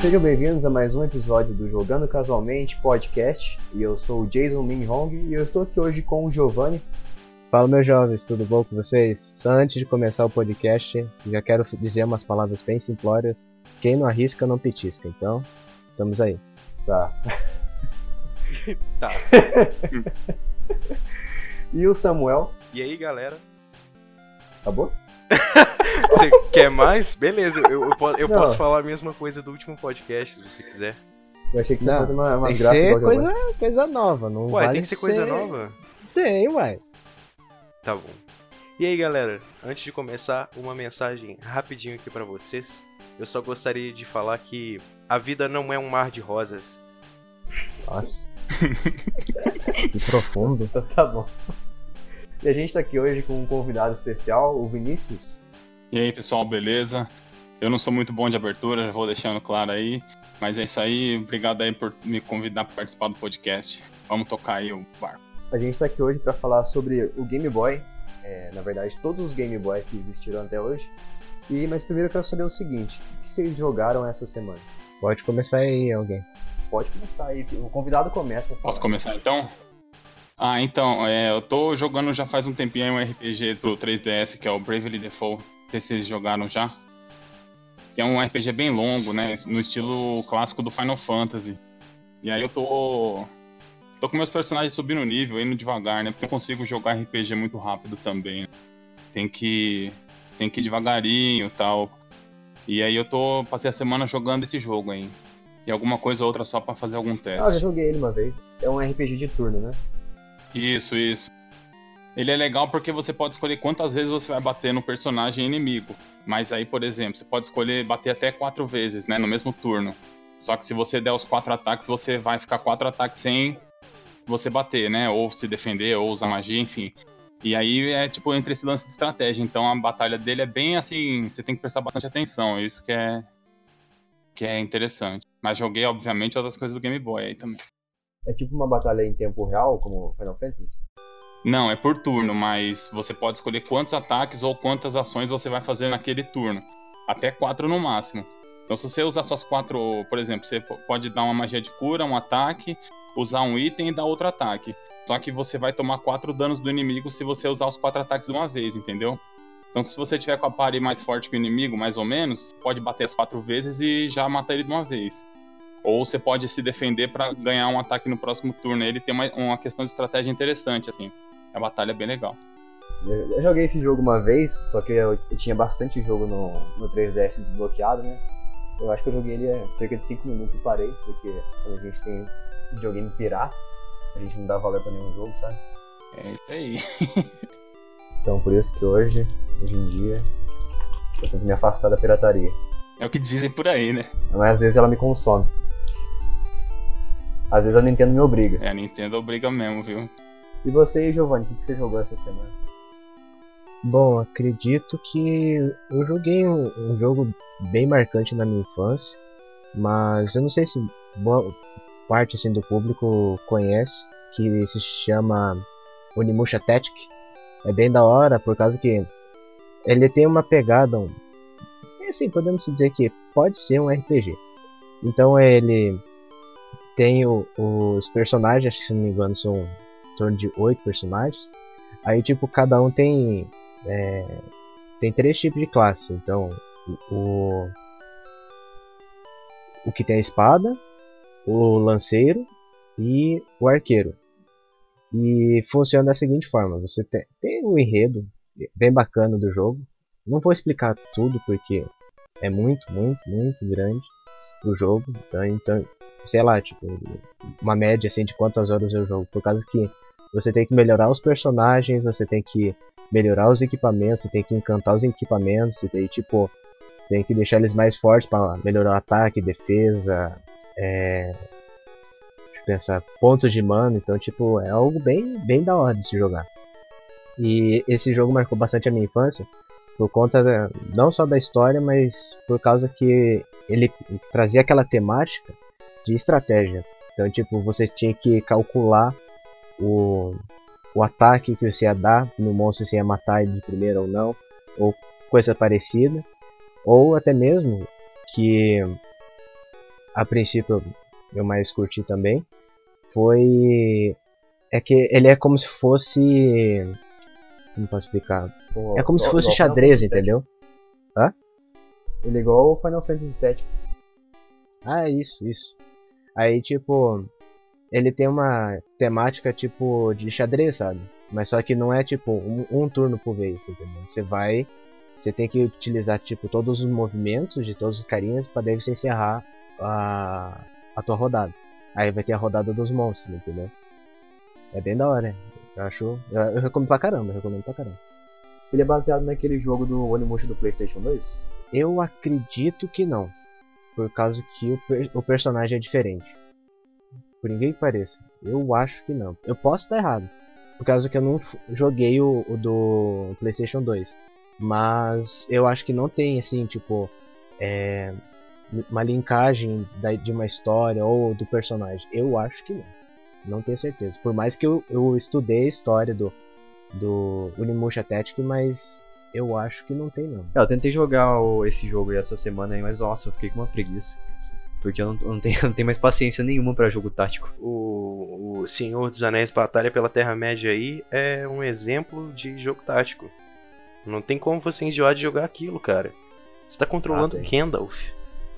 Sejam bem-vindos a mais um episódio do Jogando Casualmente podcast. E eu sou o Jason Min Hong e eu estou aqui hoje com o Giovanni. Fala, meus jovens, tudo bom com vocês? Só antes de começar o podcast, já quero dizer umas palavras bem simplórias. Quem não arrisca, não petisca. Então, estamos aí. Tá. Tá. E o Samuel. E aí, galera? Acabou? Você quer mais? Beleza, eu, eu, po- eu posso falar a mesma coisa do último podcast, se você quiser. Eu achei que você ia Não, fazer uma, uma Tem que graça ser igual o Giovanni. coisa, coisa nova, não Ué, vale tem que ser coisa nova? Tem, uai. Tá bom. E aí, galera? Antes de começar, uma mensagem rapidinho aqui pra vocês. Eu só gostaria de falar que a vida não é um mar de rosas. Nossa. que profundo. Então tá bom. E a gente tá aqui hoje com um convidado especial, o Vinícius. E aí, pessoal, beleza? Eu não sou muito bom de abertura, já vou deixando claro aí. Mas é isso aí, obrigado aí por me convidar para participar do podcast. Vamos tocar aí o barco. A gente tá aqui hoje para falar sobre o Game Boy. É, na verdade, todos os Game Boys que existiram até hoje. E, mas primeiro eu quero saber o seguinte: o que vocês jogaram essa semana? Pode começar aí, alguém. Pode começar aí, o convidado começa. Posso começar então? Ah, então, é, eu tô jogando já faz um tempinho um RPG pro 3DS, que é o Bravely Default. Não sei se vocês jogaram já. Que é um RPG bem longo, né? No estilo clássico do Final Fantasy. E aí eu tô. Tô com meus personagens subindo o nível, indo devagar, né? Porque eu consigo jogar RPG muito rápido também. né? Tem que. Tem que ir devagarinho e tal. E aí eu tô. Passei a semana jogando esse jogo aí. E alguma coisa ou outra só pra fazer algum teste. Ah, eu já joguei ele uma vez. É um RPG de turno, né? Isso, isso. Ele é legal porque você pode escolher quantas vezes você vai bater no personagem inimigo. Mas aí, por exemplo, você pode escolher bater até quatro vezes, né? No mesmo turno. Só que se você der os quatro ataques, você vai ficar quatro ataques sem você bater, né? Ou se defender, ou usar magia, enfim. E aí é tipo entre esse lance de estratégia. Então a batalha dele é bem assim. Você tem que prestar bastante atenção. Isso que é. Que é interessante. Mas joguei, obviamente, outras coisas do Game Boy aí também. É tipo uma batalha em tempo real, como Final Fantasy? Não, é por turno, mas você pode escolher quantos ataques ou quantas ações você vai fazer naquele turno. Até quatro no máximo. Então, se você usar suas quatro, por exemplo, você po- pode dar uma magia de cura, um ataque, usar um item e dar outro ataque. Só que você vai tomar quatro danos do inimigo se você usar os quatro ataques de uma vez, entendeu? Então, se você tiver com a party mais forte que o inimigo, mais ou menos, pode bater as quatro vezes e já matar ele de uma vez. Ou você pode se defender pra ganhar um ataque no próximo turno. Ele tem uma, uma questão de estratégia interessante, assim. A batalha é bem legal. Eu, joguei esse jogo uma vez, só que eu, eu tinha bastante jogo no, no 3DS desbloqueado, né? Eu acho que eu joguei ele cerca de 5 minutos e parei, porque quando a gente tem videogame pirata, a gente não dá valor pra nenhum jogo, sabe? É isso aí. Então por isso que hoje, hoje em dia, eu tento me afastar da pirataria. É o que dizem por aí, né? Mas às vezes ela me consome. Às vezes a Nintendo me obriga. É, a Nintendo obriga mesmo, viu? E você, Giovanni, o que que você jogou essa semana? Bom, acredito que eu joguei um, um jogo bem marcante na minha infância, mas eu não sei se boa parte assim, do público conhece, que se chama Onimusha Tactic. É bem da hora, por causa que ele tem uma pegada, um, é assim, podemos dizer que pode ser um RPG. Então ele tem o- os personagens, que se não me engano são em torno de oito personagens. Aí tipo, cada um tem é, tem três tipos de classe. Então, o o que tem a espada, o lanceiro e o arqueiro. E funciona da seguinte forma: você tem, tem um enredo bem bacana do jogo. Não vou explicar tudo porque é muito, muito, muito grande o jogo. Então, então sei lá, tipo, uma média assim de quantas horas eu jogo. Por causa que você tem que melhorar os personagens, você tem que melhorar os equipamentos, você tem que encantar os equipamentos, você tem tipo, você tem que deixar eles mais fortes para melhorar o ataque, defesa, é, deixa eu pensar, pontos de mana, então tipo, é algo bem, bem da hora de se jogar. E esse jogo marcou bastante a minha infância, por conta não só da história, mas por causa que ele trazia aquela temática de estratégia. Então, tipo, você tinha que calcular o, o ataque que você ia dar no monstro, se ia matar ele de primeira ou não, ou coisa parecida. Ou até mesmo que a princípio eu mais curti também, foi. É que ele é como se fosse. Como posso explicar? É como se fosse xadrez, entendeu? Tactics. Ele é igual o Final Fantasy Tactics. Ah, isso, isso. Aí, tipo, ele tem uma temática tipo de xadrez, sabe? Mas só que não é tipo um, um turno por vez, entendeu? Você vai, você tem que utilizar tipo todos os movimentos de todos os carinhas para daí você encerrar a, a tua rodada. Aí vai ter a rodada dos monstros, entendeu? É bem da hora. Eu acho, eu, eu recomendo pra caramba, eu recomendo pra caramba. Ele é baseado naquele jogo do Onimusha do PlayStation 2? Eu acredito que não. Por causa que o, per- o personagem é diferente. Por ninguém que pareça. Eu acho que não. Eu posso estar errado. Por causa que eu não joguei o, o do PlayStation 2. Mas eu acho que não tem assim, tipo. é, uma linkagem da- de uma história ou do personagem. Eu acho que não. Não tenho certeza. Por mais que eu, eu estudei a história do, do Unimusha Tactic, mas eu acho que não tem não. É, eu tentei jogar o- esse jogo aí essa semana aí, mas nossa, eu fiquei com uma preguiça. Porque eu não, eu não tenho, eu não tenho mais paciência nenhuma pra jogo tático. O, o Senhor dos Anéis Batalha pela Terra-média aí é um exemplo de jogo tático. Não tem como você enjoar de jogar aquilo, cara. Você tá controlando Ah. Gandalf.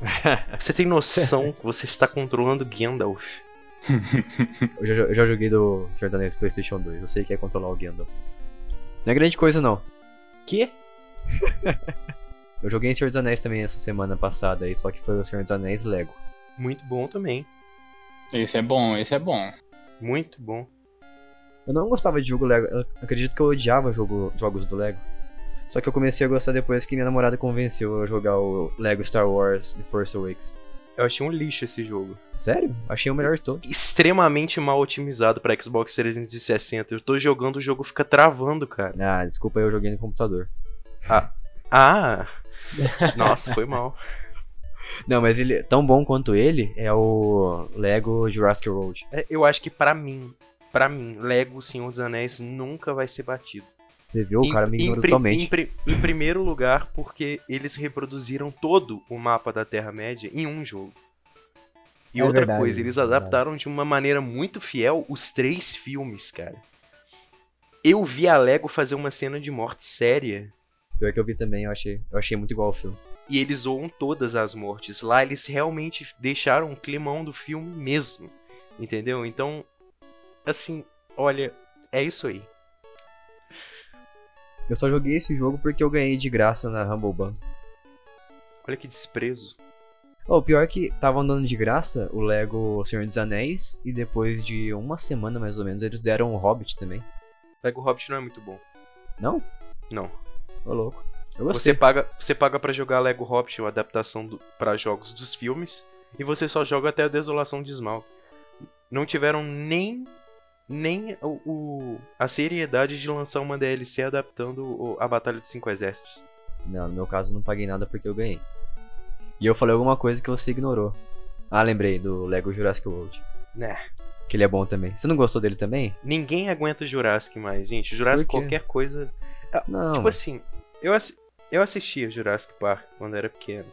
Você tem noção que você está controlando Gandalf? Eu já, eu já joguei do Senhor dos Anéis PlayStation 2, eu sei que é controlar o Gandalf. Não é grande coisa não. Que? Eu joguei em Senhor dos Anéis também essa semana passada aí, só que foi o Senhor dos Anéis Lego. Muito bom também. Esse é bom, esse é bom. Muito bom. Eu não gostava de jogo Lego, eu acredito que eu odiava jogo, jogos do Lego. Só que eu comecei a gostar depois que minha namorada convenceu eu a jogar o Lego Star Wars The Force Awakens. Eu achei um lixo esse jogo. Sério? Achei o melhor de todos. Extremamente mal otimizado pra Xbox 360. Eu tô jogando, o jogo fica travando, cara. Ah, desculpa, eu joguei no computador. Ah! Nossa, foi mal. Não, mas ele tão bom quanto ele é o Lego Jurassic World. É, eu acho que pra mim, pra mim, Lego Senhor dos Anéis nunca vai ser batido. Você viu? O cara me ignorou totalmente. Em, em primeiro lugar, porque eles reproduziram todo o mapa da Terra-média em um jogo. E É outra verdade, coisa, eles é adaptaram de uma maneira muito fiel os três filmes, cara. Eu vi a Lego fazer uma cena de morte séria Pior que eu vi também, eu achei, eu achei muito igual ao filme. e eles zoam todas as mortes. Lá eles realmente deixaram o climão do filme mesmo. Entendeu? Então, assim, olha, é isso aí. Eu só joguei esse jogo porque eu ganhei de graça na Humble Bundle. Olha que desprezo. Oh, o pior é que tava andando de graça o Lego Senhor dos Anéis e depois de uma semana mais ou menos eles deram o Hobbit também. Lego Hobbit não é muito bom. Não? Não. Ô louco. Eu gostei. Você paga, você paga para jogar Lego Hobbit, uma adaptação para jogos dos filmes, e você só joga até a Desolação de Smaug. Não tiveram nem nem o, o- a seriedade de lançar uma DLC adaptando o- a Batalha dos Cinco Exércitos. Não, no meu caso não paguei nada porque eu ganhei. E eu falei alguma coisa que você ignorou. Ah, lembrei do Lego Jurassic World. Né? Que ele é bom também. Você não gostou dele também? Ninguém aguenta Jurassic mais, gente. Jurassic qualquer coisa. Não. Tipo assim, eu, assi- eu assistia Jurassic Park quando era pequeno.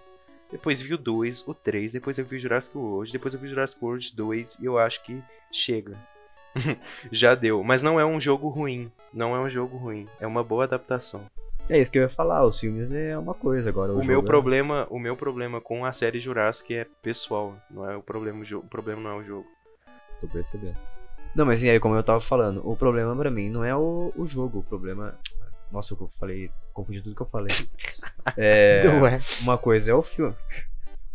Depois vi o 2, o 3, depois eu vi Jurassic World, depois eu vi Jurassic World 2 e eu acho que chega. Já deu. Mas não é um jogo ruim. Não é um jogo ruim. É uma boa adaptação. É isso que eu ia falar, os filmes é uma coisa agora. O, O, meu é- problema, o meu problema com a série Jurassic é pessoal. Não é o problema, o problema não é o jogo. Tô percebendo. Não, mas e aí, como eu tava falando, o problema pra mim não é o, o jogo, o problema. Nossa, eu falei. Confundi tudo que eu falei. É. Ué. Uma coisa é o filme.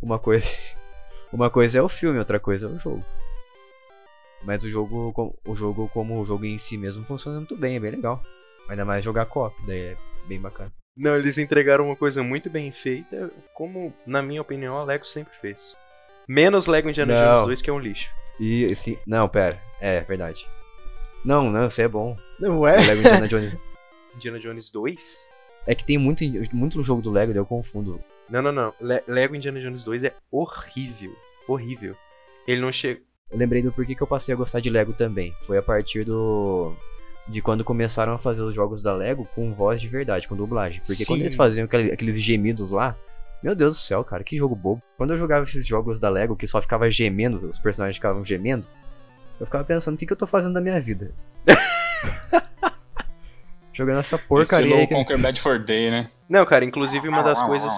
Uma coisa. Uma coisa é o filme, outra coisa é o jogo. Mas o jogo, o jogo como o jogo em si mesmo funciona muito bem, é bem legal. Ainda mais jogar co-op, daí é bem bacana. Não, eles entregaram uma coisa muito bem feita, como, na minha opinião, a Lego sempre fez. Menos Lego Indiana Não. Jones 2, que é um lixo. E sim. Não, pera. É, verdade. Não, não, isso é bom. Não é? O Lego Indiana Jones. Indiana Jones 2? É que tem muito, muito jogo do Lego, daí eu confundo. Não, não, não. Le- Lego Indiana Jones 2 é horrível. Horrível. Ele não chega. Eu lembrei do porquê que eu passei a gostar de Lego também. Foi a partir do. De quando começaram a fazer os jogos da Lego com voz de verdade, com dublagem. Porque quando Sim. eles faziam aquele- aqueles gemidos lá, Meu Deus do céu, cara, que jogo bobo. Quando eu jogava esses jogos da Lego que só ficava gemendo, os personagens ficavam gemendo, eu ficava pensando, o que, que eu tô fazendo da minha vida? Jogando essa porcaria Estilo aí. Que... Conquer Bad for Day, né? Não, cara, inclusive uma das coisas.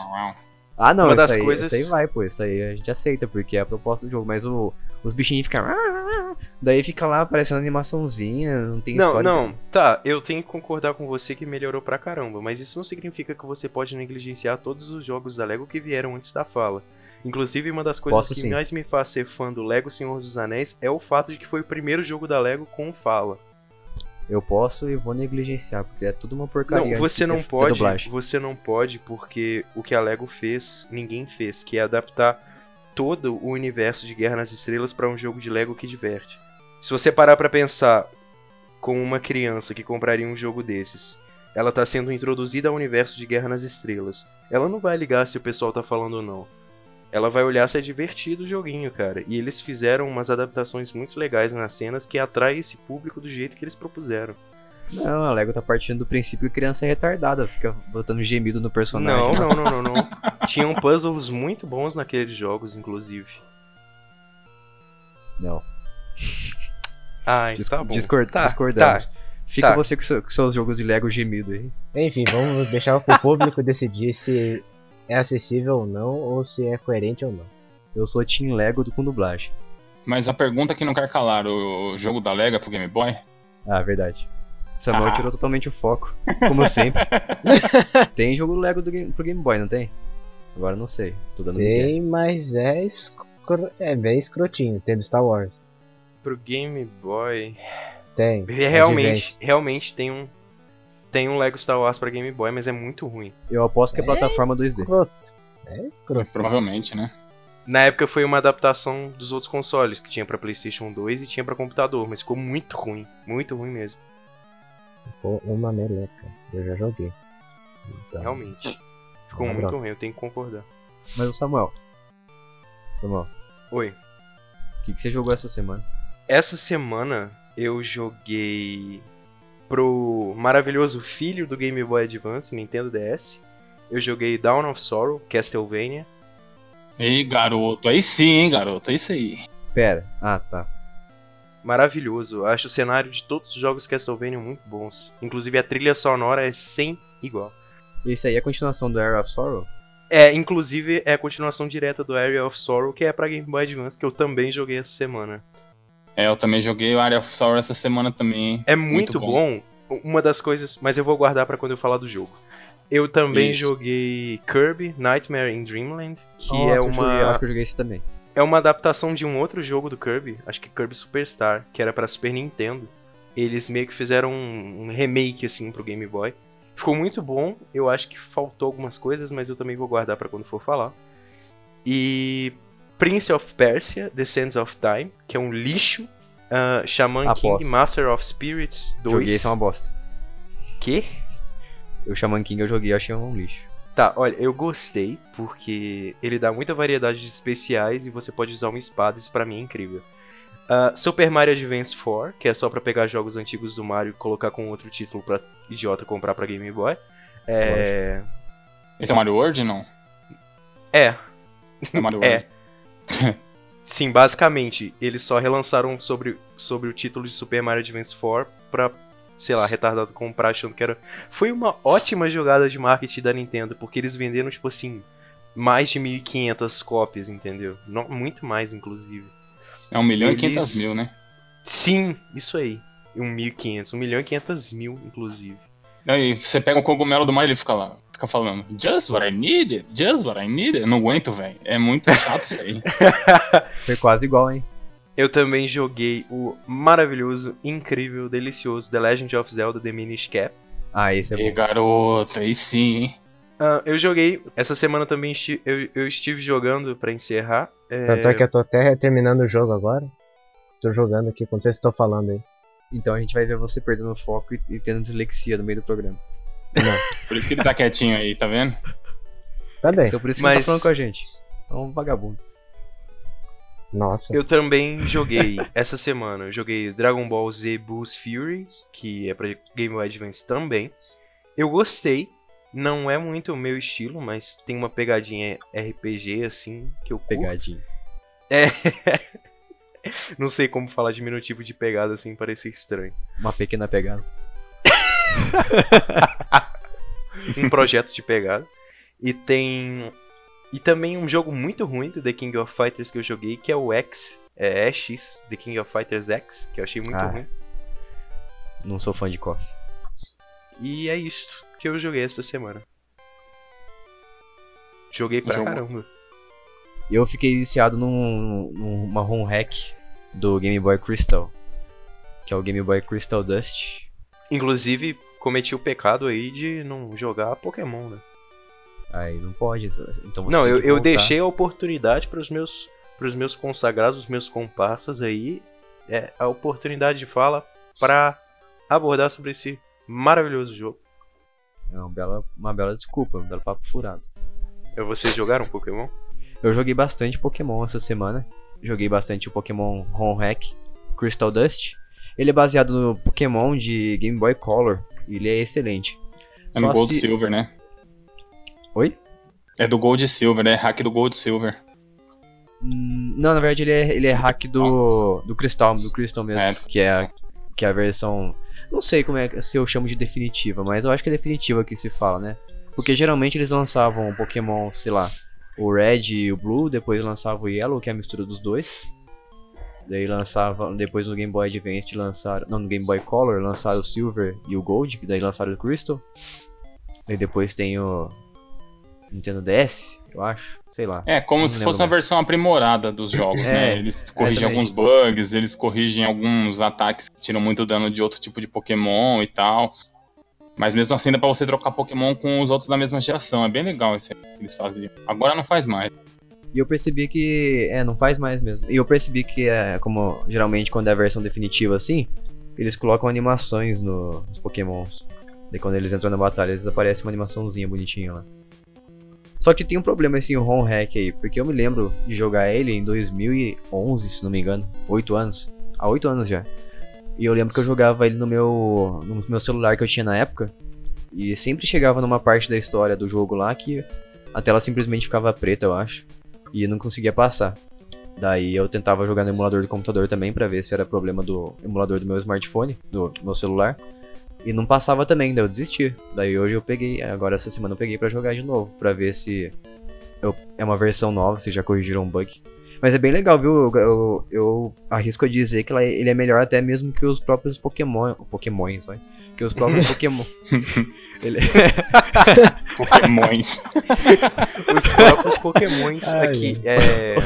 Ah, não, Uma isso, aí, coisas- isso aí vai, pô. Isso aí a gente aceita, porque é a proposta do jogo. Mas o, os bichinhos ficam. Daí fica lá aparecendo animaçãozinha, não tem Não, história. não, tá, eu tenho que concordar com você que melhorou pra caramba, mas isso não significa que você pode negligenciar todos os jogos da Lego que vieram antes da fala. Inclusive, uma das coisas Posso que sim. mais me faz ser fã do Lego Senhor dos Anéis é o fato de que foi o primeiro jogo da Lego com fala. Eu posso e vou negligenciar, porque é tudo uma porcaria. Não, você não pode, você não pode porque o que a Lego fez, ninguém fez, que é adaptar todo o universo de Guerra nas Estrelas pra um jogo de Lego que diverte. Se você parar pra pensar com uma criança que compraria um jogo desses, ela tá sendo introduzida ao universo de Guerra nas Estrelas. Ela não vai ligar se o pessoal tá falando ou não. Ela vai olhar se é divertido o joguinho, cara. E eles fizeram umas adaptações muito legais nas cenas que atraem esse público do jeito que eles propuseram. Não, a Lego tá partindo do princípio que criança é retardada, fica botando gemido no personagem. Não, não, não, não, não. Tinham puzzles muito bons naqueles jogos, inclusive. Não. Ai, Dis- tá bom. discord- Tá, discordamos. Fica tá. você com, seu- com seus jogos de Lego gemido aí. Enfim, vamos deixar pro público decidir se é acessível ou não, ou se é coerente ou não. Eu sou Team Lego do com dublagem. Mas a pergunta que não quer calar, o jogo da Lega pro Game Boy? Ah, verdade. Samuel Ah. tirou totalmente o foco, como sempre. tem jogo Lego do game, pro Game Boy, não tem? Agora não sei. Tô dando. Tem, mas é, escro... é bem escrotinho. Tem do Star Wars. Pro Game Boy. Tem. Realmente, Advance. realmente tem um. Tem um Lego Star Wars pra Game Boy, mas é muito ruim. Eu aposto que é É plataforma 2D. Escroto. É escroto. Provavelmente, né? Na época foi uma adaptação dos outros consoles, que tinha pra PlayStation 2 e tinha pra computador, mas ficou muito ruim. Muito ruim mesmo. Ficou uma meleca. Eu já joguei. Então, Realmente. Ficou Uma muito droga. ruim, eu tenho que concordar. Mas o Samuel. Samuel, Oi. o que, que você jogou essa semana? Essa semana eu joguei pro maravilhoso filho do Game Boy Advance, Nintendo DS. Eu joguei Dawn of Sorrow, Castlevania. Ei, garoto, aí sim, hein, garoto, é isso aí. Pera. Ah, tá. Maravilhoso. Acho o cenário de todos os jogos Castlevania muito bons. Inclusive a trilha sonora é sem igual. Esse aí é a continuação do Area of Sorrow? É, inclusive é a continuação direta do Area of Sorrow, que é pra Game Boy Advance, que eu também joguei essa semana. É, eu também joguei o Area of Sorrow essa semana também. hein? É muito, Muito bom. Uma das coisas, mas eu vou guardar pra quando eu falar do jogo. Eu também Isso. joguei Kirby Nightmare in Dreamland, que Nossa, é eu joguei- uma acho que eu joguei esse também. é uma adaptação de um outro jogo do Kirby, acho que Kirby Superstar, que era pra Super Nintendo. Eles meio que fizeram um, um remake assim pro Game Boy. Ficou muito bom. Eu acho que faltou algumas coisas, mas eu também vou guardar pra quando for falar. E Prince of Persia: The Sands of Time, que é um lixo. Uh, Shaman Aposto. King Master of Spirits 2. Joguei, esse é uma bosta. Quê? O Shaman King eu joguei, eu achei um lixo. Tá, olha, eu gostei porque ele dá muita variedade de especiais e você pode usar uma espada, isso pra mim é incrível. Ah, Super Mario Advance 4, que é só pra pegar jogos antigos do Mario e colocar com outro título pra idiota comprar pra Game Boy. É. Esse é o Mario World, não? É, É o Mario É. Sim, basicamente, eles só relançaram sobre, sobre o título de Super Mario Advance 4 pra, sei lá, retardado comprar achando que era. Foi uma ótima jogada de marketing da Nintendo, porque eles venderam, tipo assim, mais de 1.500 cópias, entendeu? Não, muito mais, inclusive. É 1 milhão Eles- e 500 mil, né? Sim, isso aí. Um 1.500, 1 milhão e 500 mil, inclusive. Aí você pega o cogumelo do Mario e ele fica lá, fica falando, just what I needed, just what I needed. Eu não aguento, velho. É muito chato isso aí. Foi quase igual, hein? Eu também joguei o maravilhoso, incrível, delicioso The Legend of Zelda The Minish Cap. Ah, esse é E bom. garoto, aí sim, hein? Ah, eu joguei, essa semana também esti- eu, eu estive jogando pra encerrar. é, Tanto é que eu tô até terminando o jogo agora. Tô jogando aqui, quando vocês estão falando aí. Então a gente vai ver você perdendo foco e, e tendo dislexia no meio do programa. Por isso que ele tá quietinho aí, tá vendo? Tá bem. Então por isso que ele Mas- tá falando com a gente. É um vagabundo. Nossa. Eu também joguei essa semana. Eu joguei Dragon Ball Z Boost Fury, que é pra Game Boy Advance também. Eu gostei, Não é muito o meu estilo, mas tem uma pegadinha RPG assim que eu curto. Pegadinha. É. Não sei como falar diminutivo de pegada assim, parecer estranho. Uma pequena pegada. um projeto de pegada. E tem. E também um jogo muito ruim do The King of Fighters que eu joguei, que é o X. É X, The King of Fighters X, que eu achei muito Ah. ruim. Não sou fã de KOF. E é isso que eu joguei esta semana. Joguei pra Jogou. caramba. Eu fiquei viciado num, numa ROM hack do Game Boy Crystal. Que é o Game Boy Crystal Dust. Inclusive, cometi o pecado aí de não jogar Pokémon, né? Aí não pode. Então você Não, eu, eu deixei a oportunidade pros meus, pros meus consagrados, os meus comparsas aí, é, a oportunidade de fala pra abordar sobre esse maravilhoso jogo. É uma bela, uma bela desculpa, um belo papo furado. Vocês jogaram Pokémon? Eu joguei bastante Pokémon essa semana. Joguei bastante o Pokémon ROM Hack Crystal Dust. Ele é baseado no Pokémon de Game Boy Color. Ele é excelente. É no Só Gold se- Silver, né? Oi? É do Gold Silver, né? Hack do Gold Silver. Hum, Não, na verdade ele é, ele é hack do, do Crystal, do Crystal mesmo. É. Que é a, que é a versão. Não sei como é se eu chamo de definitiva, mas eu acho que é definitiva que se fala, né? Porque geralmente eles lançavam o Pokémon, sei lá, o Red e o Blue, depois lançavam o Yellow, que é a mistura dos dois. Daí lançava, depois no Game Boy Advance lançaram, não, no Game Boy Color lançaram o Silver e o Gold, que daí lançaram o Crystal. Daí depois tem o Nintendo DS, eu acho, sei lá. É, como se fosse uma mais. versão aprimorada dos jogos, É, né? Eles corrigem também. alguns bugs, eles corrigem alguns ataques que tiram muito dano de outro tipo de Pokémon e tal. Mas mesmo assim dá pra você trocar Pokémon com os outros da mesma geração. É bem legal isso aí que eles faziam. Agora não faz mais. E eu percebi que. É, não faz mais mesmo. E eu percebi que é como geralmente quando é a versão definitiva assim, eles colocam animações no- nos Pokémons. Daí quando eles entram na batalha, eles aparece uma animaçãozinha bonitinha lá. Só que tem um problema esse ROM hack aí, porque eu me lembro de jogar ele em 2011, se não me engano. 8 anos. Há 8 anos já. E eu lembro que eu jogava ele no meu, no meu celular que eu tinha na época. E sempre chegava numa parte da história do jogo lá que a tela simplesmente ficava preta, eu acho. E não conseguia passar. Daí eu tentava jogar no emulador do computador também pra ver se era problema do emulador do meu smartphone, do meu celular. E não passava também, daí eu desisti. Daí hoje eu peguei, agora essa semana eu peguei pra jogar de novo, pra ver se eu- é uma versão nova, se já corrigiram um bug. Mas é bem legal, viu? Eu, eu- eu arrisco a dizer que ela- ele é melhor até mesmo que os próprios Pokémon. Pokémons, vai. Que os próprios Pokémon. Ele- Pokémons. Os próprios Pokémons Ai, aqui. É,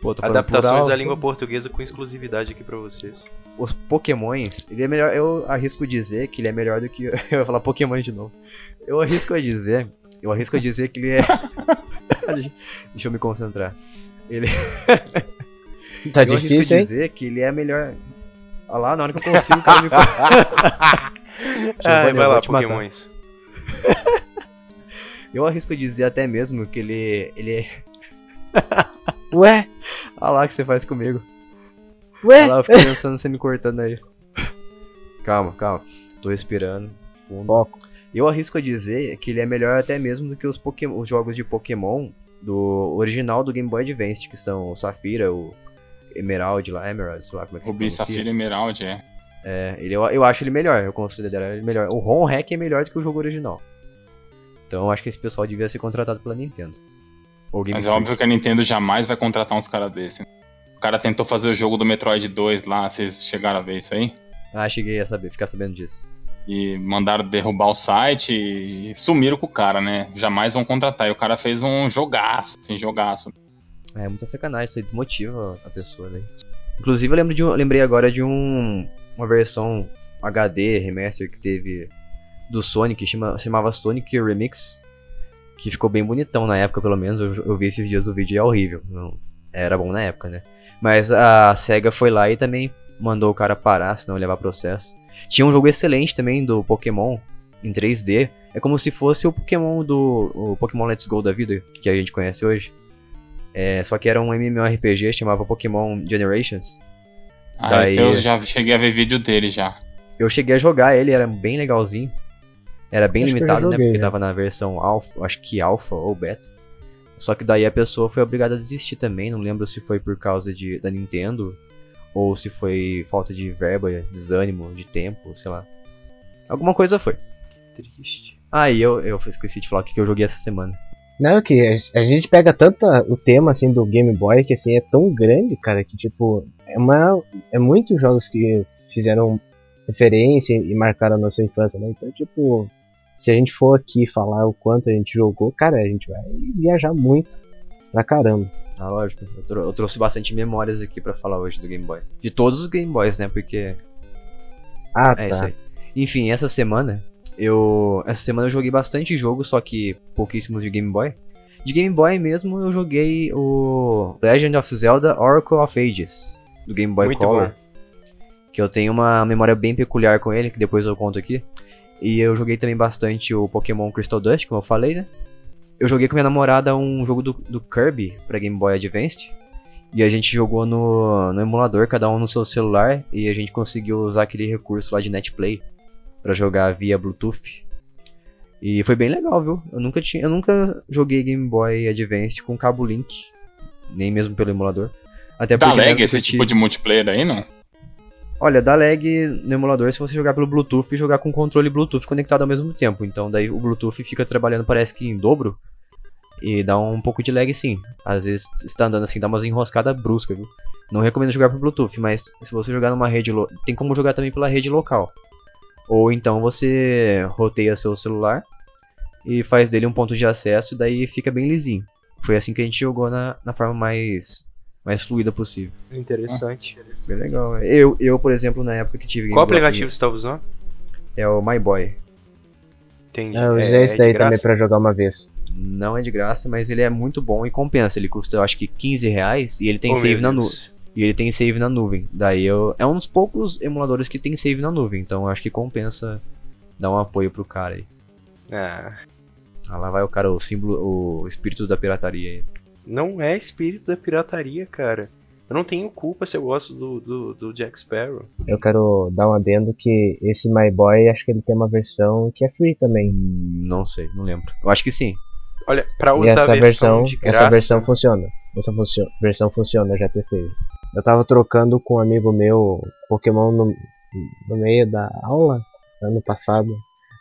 Pô, adaptações plural. da língua portuguesa com exclusividade aqui pra vocês. os Pokémons, ele é melhor. Eu arrisco dizer que ele é melhor do que. Eu ia falar Pokémon de novo. Eu arrisco a dizer. Eu arrisco a dizer que ele é. Deixa eu me concentrar. Ele, Tá eu arrisco a difícil, hein? dizer que ele é melhor. Olha lá, na hora que eu consigo, o cara me. Ai, vai lá. Pokémons. Eu arrisco a dizer até mesmo que ele. Ele é. Ué? Olha lá o que você faz comigo. Ué? Olha lá, eu fico pensando você me cortando aí. Calma, calma. Tô respirando. Fundo. Foco. Eu arrisco a dizer que ele é melhor até mesmo do que os, os jogos de Pokémon do original do Game Boy Advance, que são o Safira, o Emerald lá, Emerald, sei lá como é que se Rubi, pronuncia. Safira Emerald, é. É, ele, eu, eu acho ele melhor, eu considero ele melhor. O ROM Hack é melhor do que o jogo original. Então eu acho que esse pessoal devia ser contratado pela Nintendo. Mas é óbvio que a Nintendo jamais vai contratar uns caras desses. O cara tentou fazer o jogo do Metroid 2 lá, vocês chegaram a ver isso aí? Ah, cheguei a saber, ficar sabendo disso. E mandaram derrubar o site e sumiram com o cara, né? Jamais vão contratar. E o cara fez um jogaço, assim, jogaço. É muita sacanagem, isso aí desmotiva a pessoa daí. Inclusive eu lembro de um, lembrei agora de um uma versão HD remaster que teve do Sonic, chama, chamava Sonic Remix, que ficou bem bonitão na época, pelo menos. Eu, eu vi esses dias o vídeo e é horrível. Não, era bom na época, né? Mas a SEGA foi lá e também mandou o cara parar, senão levar processo. Tinha um jogo excelente também do Pokémon em 3D. É como se fosse o Pokémon do o Pokémon Let's Go da vida, que a gente conhece hoje. É, só que era um MMORPG, chamava Pokémon Generations. Ah, Daí- esse eu já cheguei a ver vídeo dele já. Eu cheguei a jogar ele, era bem legalzinho. Era bem Acho que limitado, né? joguei, Porque já. tava na versão alfa, acho que alfa ou beta. Só que daí a pessoa foi obrigada a desistir também. Não lembro se foi por causa de, da Nintendo ou se foi falta de verba, desânimo, de tempo, sei lá. Alguma coisa foi. Triste. Ah, e eu, eu esqueci de falar o que que eu joguei essa semana. Não, que a gente pega tanta o tema assim do Game Boy que assim é tão grande, cara, que tipo é uma é muitos jogos que fizeram referência e marcaram a nossa infância, né? Então, tipo, se a gente for aqui falar o quanto a gente jogou, cara, a gente vai viajar muito pra caramba. Ah, lógico. Eu, trou- eu trouxe bastante memórias aqui pra falar hoje do Game Boy. De todos os Game Boys, né? Porque Ah, É isso tá. aí. Enfim, essa semana eu. Essa semana eu joguei bastante jogo, só que pouquíssimos de Game Boy. De Game Boy mesmo eu joguei o Legend of Zelda Oracle of Ages, do Game Boy Muito Color. bom. Que eu tenho uma memória bem peculiar com ele, que depois eu conto aqui. E eu joguei também bastante o Pokémon Crystal Dust, como eu falei, né? Eu joguei com minha namorada um jogo do, do Kirby pra Game Boy Advance. E a gente jogou no, no emulador, cada um no seu celular, e a gente conseguiu usar aquele recurso lá de netplay pra jogar via Bluetooth. E foi bem legal, viu? Eu nunca tinha, eu nunca joguei Game Boy Advance com cabo link, nem mesmo pelo emulador. Até Dá lag esse tipo de multiplayer aí, não? Olha, dá lag no emulador se você jogar pelo Bluetooth e jogar com controle Bluetooth conectado ao mesmo tempo. Então daí o Bluetooth fica trabalhando parece que em dobro. E dá um pouco de lag sim. Às vezes você tá andando assim, dá umas enroscadas bruscas, viu? Não recomendo jogar por Bluetooth, mas se você jogar numa rede. Lo... Tem como jogar também pela rede local. Ou então você roteia seu celular e faz dele um ponto de acesso e daí fica bem lisinho. Foi assim que a gente jogou na, na forma mais, mais fluida possível. Interessante. Bem legal. é. Eu, eu, por exemplo, na época que tive Qual aplicativo você tá usando? É o My Boy. Entendi. Eu É- usei é esse de daí graça? também pra jogar uma vez. Não é de graça, mas ele é muito bom e compensa. Ele custa, eu acho que 15 reais e ele tem Oh, save na nuvem. E ele tem save na nuvem. Daí eu. É um dos poucos emuladores que tem save na nuvem. Então eu acho que compensa dar um apoio pro cara aí. Ah, Ah, lá vai o cara, o símbolo, o espírito da pirataria aí. não é espírito da pirataria, cara. Eu não tenho culpa se eu gosto do, do, do Jack Sparrow. Eu quero dar um adendo que esse My Boy, acho que ele tem uma versão que é free também. Hum, Não sei, não lembro. Eu acho que sim. Olha, pra E usar essa a versão, versão, de graça, essa versão funciona. Essa funcio- versão funciona, eu já testei. Eu tava trocando com um amigo meu Pokémon no, no meio da aula ano passado.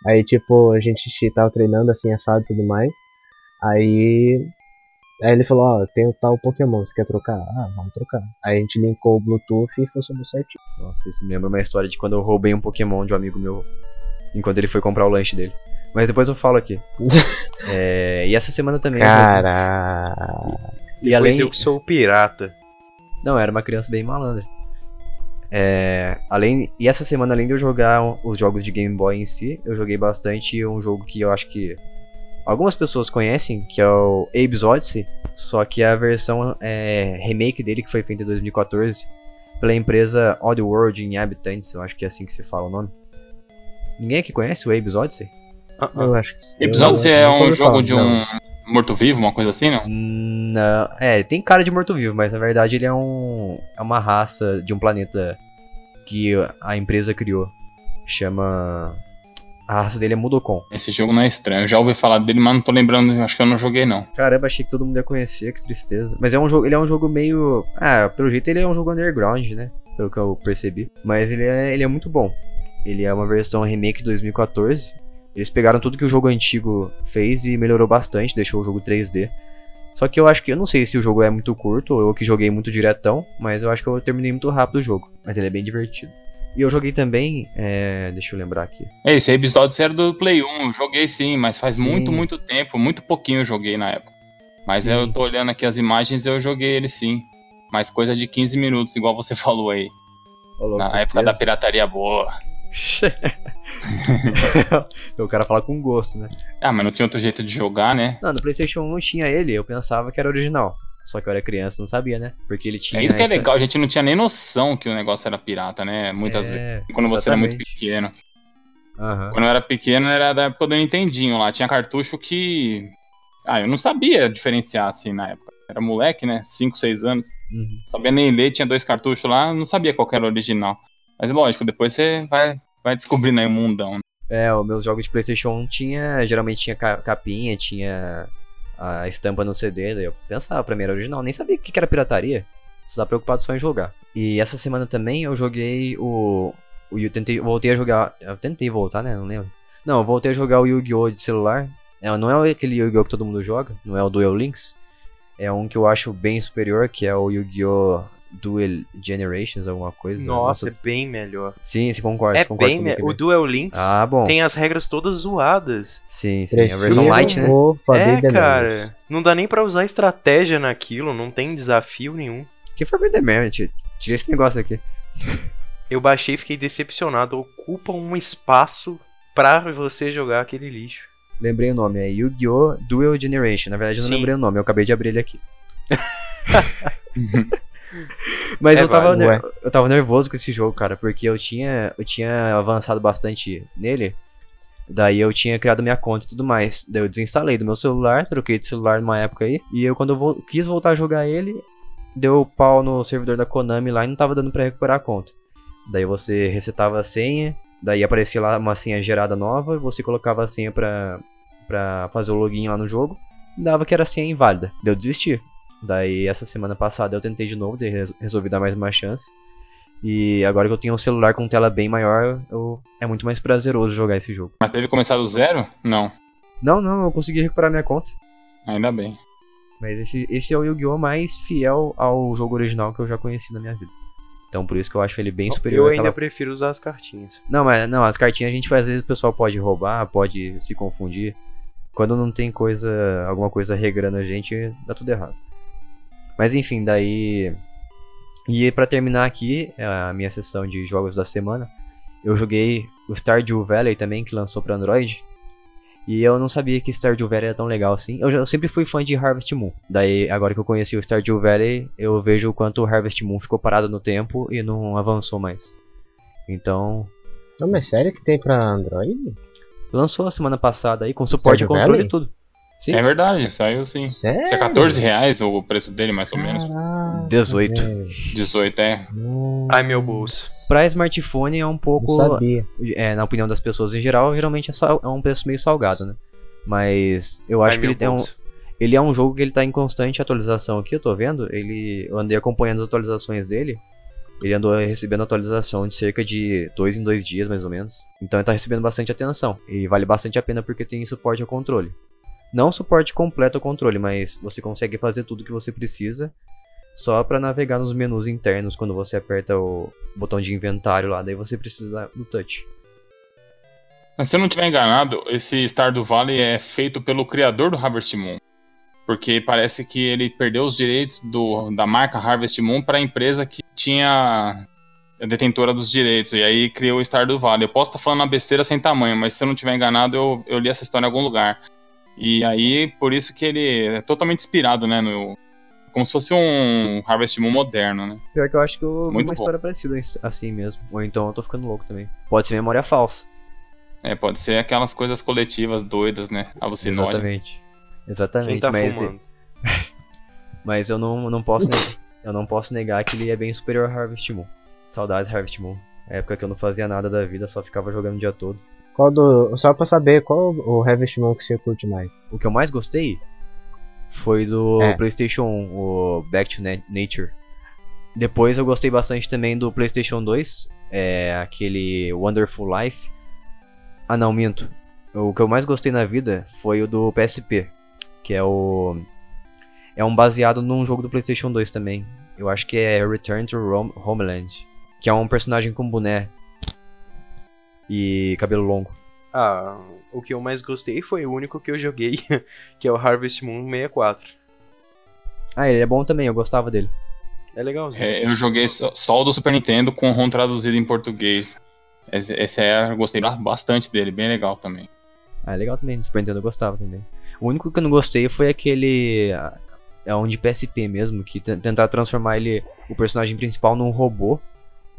Aí tipo, a gente tava treinando assim assado e tudo mais. Aí Aí ele falou, ó, tem o tal Pokémon, você quer trocar? Ah, vamos trocar. Aí a gente linkou o Bluetooth e funcionou certinho. Nossa, isso me lembra uma história de quando eu roubei um Pokémon de um amigo meu. Enquanto ele foi comprar o lanche dele. Mas depois eu falo aqui. É, e essa semana também. eu joguei- Cara. e Depois além. eu que sou o pirata. Não, era uma criança bem malandra. É, além, e essa semana, além de eu jogar os jogos de Game Boy em si, eu joguei bastante um jogo que eu acho que algumas pessoas conhecem, que é o Abe's Odyssey, só que a versão é, remake dele, que foi feita em 2014, pela empresa Oddworld Inhabitants, eu acho que é assim que se fala o nome. Ninguém aqui conhece o Abe's Odyssey? Ah, ah. Eu acho que. Você eu- é um jogo falar, de não. Morto-vivo, uma coisa assim, não? Não, é, tem cara de morto-vivo, mas na verdade ele é um é uma raça de um planeta que a empresa criou. Chama a raça dele é Mudokon. Esse jogo não é estranho. Eu já ouvi falar dele, mas não tô lembrando. Acho que eu não joguei, não. Caramba, achei que todo mundo ia conhecer, que tristeza. Mas é um jogo, ele é um jogo meio, ah, pelo jeito ele é um jogo underground, né? Pelo que eu percebi. Mas ele é, ele é muito bom. Ele é uma versão remake de 2014. Eles pegaram tudo que o jogo antigo fez e melhorou bastante, deixou o jogo 3D. Só que eu acho que eu não sei se o jogo é muito curto ou eu que joguei muito diretão, mas eu acho que eu terminei muito rápido o jogo. Mas ele é bem divertido. E eu joguei também, é, deixa eu lembrar aqui. É, Esse episódio era do Play 1. Eu joguei sim, mas faz Sim. muito, muito tempo. Muito pouquinho eu joguei na época. Mas Sim. eu tô olhando aqui as imagens e eu joguei ele sim. Mas coisa de 15 minutos, igual você falou aí. Louco, Na época da pirataria boa. o cara fala com gosto, né? Ah, mas não tinha outro jeito de jogar, né? Não, no PlayStation 1 tinha ele, eu pensava que era original. Só que eu era criança, não sabia, né? Porque ele tinha. É isso que é legal, a gente não tinha nem noção que o negócio era pirata, né? Muitas vezes. É, Quando você era muito exatamente. pequeno. Aham. Quando eu era pequeno era da época do Nintendinho lá. Tinha cartucho que. Ah, eu não sabia diferenciar assim na época. Era moleque, né? 5, 6 anos. Uhum. Sabia nem ler, tinha dois cartuchos lá, não sabia qual que era o original. Mas lógico, depois você vai, vai descobrindo aí o mundão. né? É, os meus jogos de Playstation 1 tinha, geralmente tinha ca- capinha, tinha a estampa no CD, daí eu pensava, era original, nem sabia o que que era pirataria. Só tava preocupado só em jogar. E essa semana também eu joguei o. o eu tentei, voltei a jogar. Eu tentei voltar, né? Não lembro. Não, eu voltei a jogar o Yu-Gi-Oh! de celular. É, não é aquele Yu-Gi-Oh! que todo mundo joga, não é o Duel Links. É um que eu acho bem superior, que é o Yu-Gi-Oh! Duel Generations, alguma coisa. Nossa, é bem melhor. Sim, se concorda, É concorda bem comigo melhor. O. Duel Links Ah, bom. tem as regras todas zoadas. Sim, sim. A Prefiro versão light, né? o Forbidden é, cara. Não dá nem pra usar estratégia naquilo, não tem desafio nenhum. Que Forbidden Memory? Tira esse negócio aqui. Eu baixei e fiquei decepcionado. Ocupa um espaço pra você jogar aquele lixo. Lembrei o nome, é Yu-Gi-Oh! Duel Generation. Na verdade, eu não Sim. lembrei o nome, eu acabei de abrir ele aqui. Mas É eu, tava ner- eu tava nervoso com esse jogo, cara, porque eu tinha, eu tinha avançado bastante nele. Daí eu tinha criado minha conta e tudo mais. Daí eu desinstalei do meu celular, troquei de celular numa época aí. E eu, quando eu quis voltar a jogar ele, deu pau no servidor da Konami lá e não tava dando pra recuperar a conta. Daí você resetava a senha, daí aparecia lá uma senha gerada nova, você colocava a senha pra, pra fazer o login lá no jogo, dava que era senha inválida. Daí eu desisti. Daí essa semana passada eu tentei de novo, resolvi dar mais uma chance. E agora que eu tenho um celular com tela bem maior, eu- é muito mais prazeroso jogar esse jogo. Mas teve começado do zero? Não. Não, não, eu consegui recuperar minha conta. Ainda bem. Mas esse, esse é o Yu-Gi-Oh! mais fiel ao jogo original que eu já conheci na minha vida. Então por isso que eu acho ele bem superior Eu àquela ainda prefiro usar as cartinhas. Não, mas não, as cartinhas a gente às vezes o pessoal pode roubar, pode se confundir. Quando não tem coisa, alguma coisa regrando a gente, dá tudo errado. Mas enfim, daí e pra terminar aqui a minha sessão de jogos da semana, eu joguei o Stardew Valley também que lançou pra Android. E eu não sabia que Stardew Valley era tão legal assim. Eu, já- eu sempre fui fã de Harvest Moon. Daí, agora que eu conheci o Stardew Valley, eu vejo o quanto o Harvest Moon ficou parado no tempo e não avançou mais. Então, Não, mas sério que tem pra Android? Lançou a semana passada aí, com suporte a controle Valley? e tudo. Sim. É verdade, saiu sim. Sério? É 14 reais o preço dele, mais ou menos. Caraca, 18. velho. 18, é. Nossa, Ai, meu bolso. Pra smartphone é um Não pouco, sabia. é, na opinião das pessoas em geral, geralmente é, sal- é um preço meio salgado, né? Mas eu acho Ai, que ele, é um, ele é um jogo que ele tá em constante atualização aqui, eu tô vendo. Ele, eu andei acompanhando as atualizações dele. Ele andou recebendo atualização de cerca de dois em dois dias, mais ou menos. Então ele tá recebendo bastante atenção. E vale bastante a pena porque tem suporte ao controle. Não suporte completo ao controle, mas você consegue fazer tudo que você precisa só pra navegar nos menus internos quando você aperta o botão de inventário lá, daí você precisa do touch. Mas se eu não estiver enganado, esse Stardew Valley é feito pelo criador do Harvest Moon. Porque parece que ele perdeu os direitos do, da marca Harvest Moon para a empresa que tinha a detentora dos direitos. E aí criou o Stardew Valley. Eu posso estar falando uma besteira sem tamanho, mas se eu não estiver enganado, eu, eu li essa história em algum lugar. E aí, por isso que ele é totalmente inspirado, né? No, como se fosse um Harvest Moon moderno, né? Pior que eu acho que eu vi Muito uma bom. história parecida assim mesmo. Ou então eu tô ficando louco também. Pode ser memória falsa. É, pode ser aquelas coisas coletivas doidas, né? Alucinógenas. Exatamente. Exatamente, tá mas, fumando? mas eu não, não posso negar, eu não posso negar que ele é bem superior a Harvest Moon. Saudades Harvest Moon. época que eu não fazia nada da vida, só ficava jogando o dia todo. Qual do. Só pra saber, qual o Harvest Moon que você curte mais? O que eu mais gostei foi do É. PlayStation 1, o Back to Na- Nature. Depois eu gostei bastante também do PlayStation 2, é aquele Wonderful Life. Ah, não, minto. O que eu mais gostei na vida foi o do PSP, que é o é um baseado num jogo do PlayStation 2 também. Eu acho que é Return to Rom- Homeland, que é um personagem com boné e cabelo longo. Ah, o que eu mais gostei foi o único que eu joguei, que é o Harvest Moon 64. Ah, ele é bom também, eu gostava dele. É legalzinho. É, eu joguei só, só o do Super Nintendo com ROM traduzido em português. Esse, esse é, eu gostei ba- bastante dele, bem legal também. Ah, é legal também, do Super Nintendo eu gostava também. O único que eu não gostei foi aquele. É um de PSP mesmo, que tentar transformar ele, o personagem principal, num robô.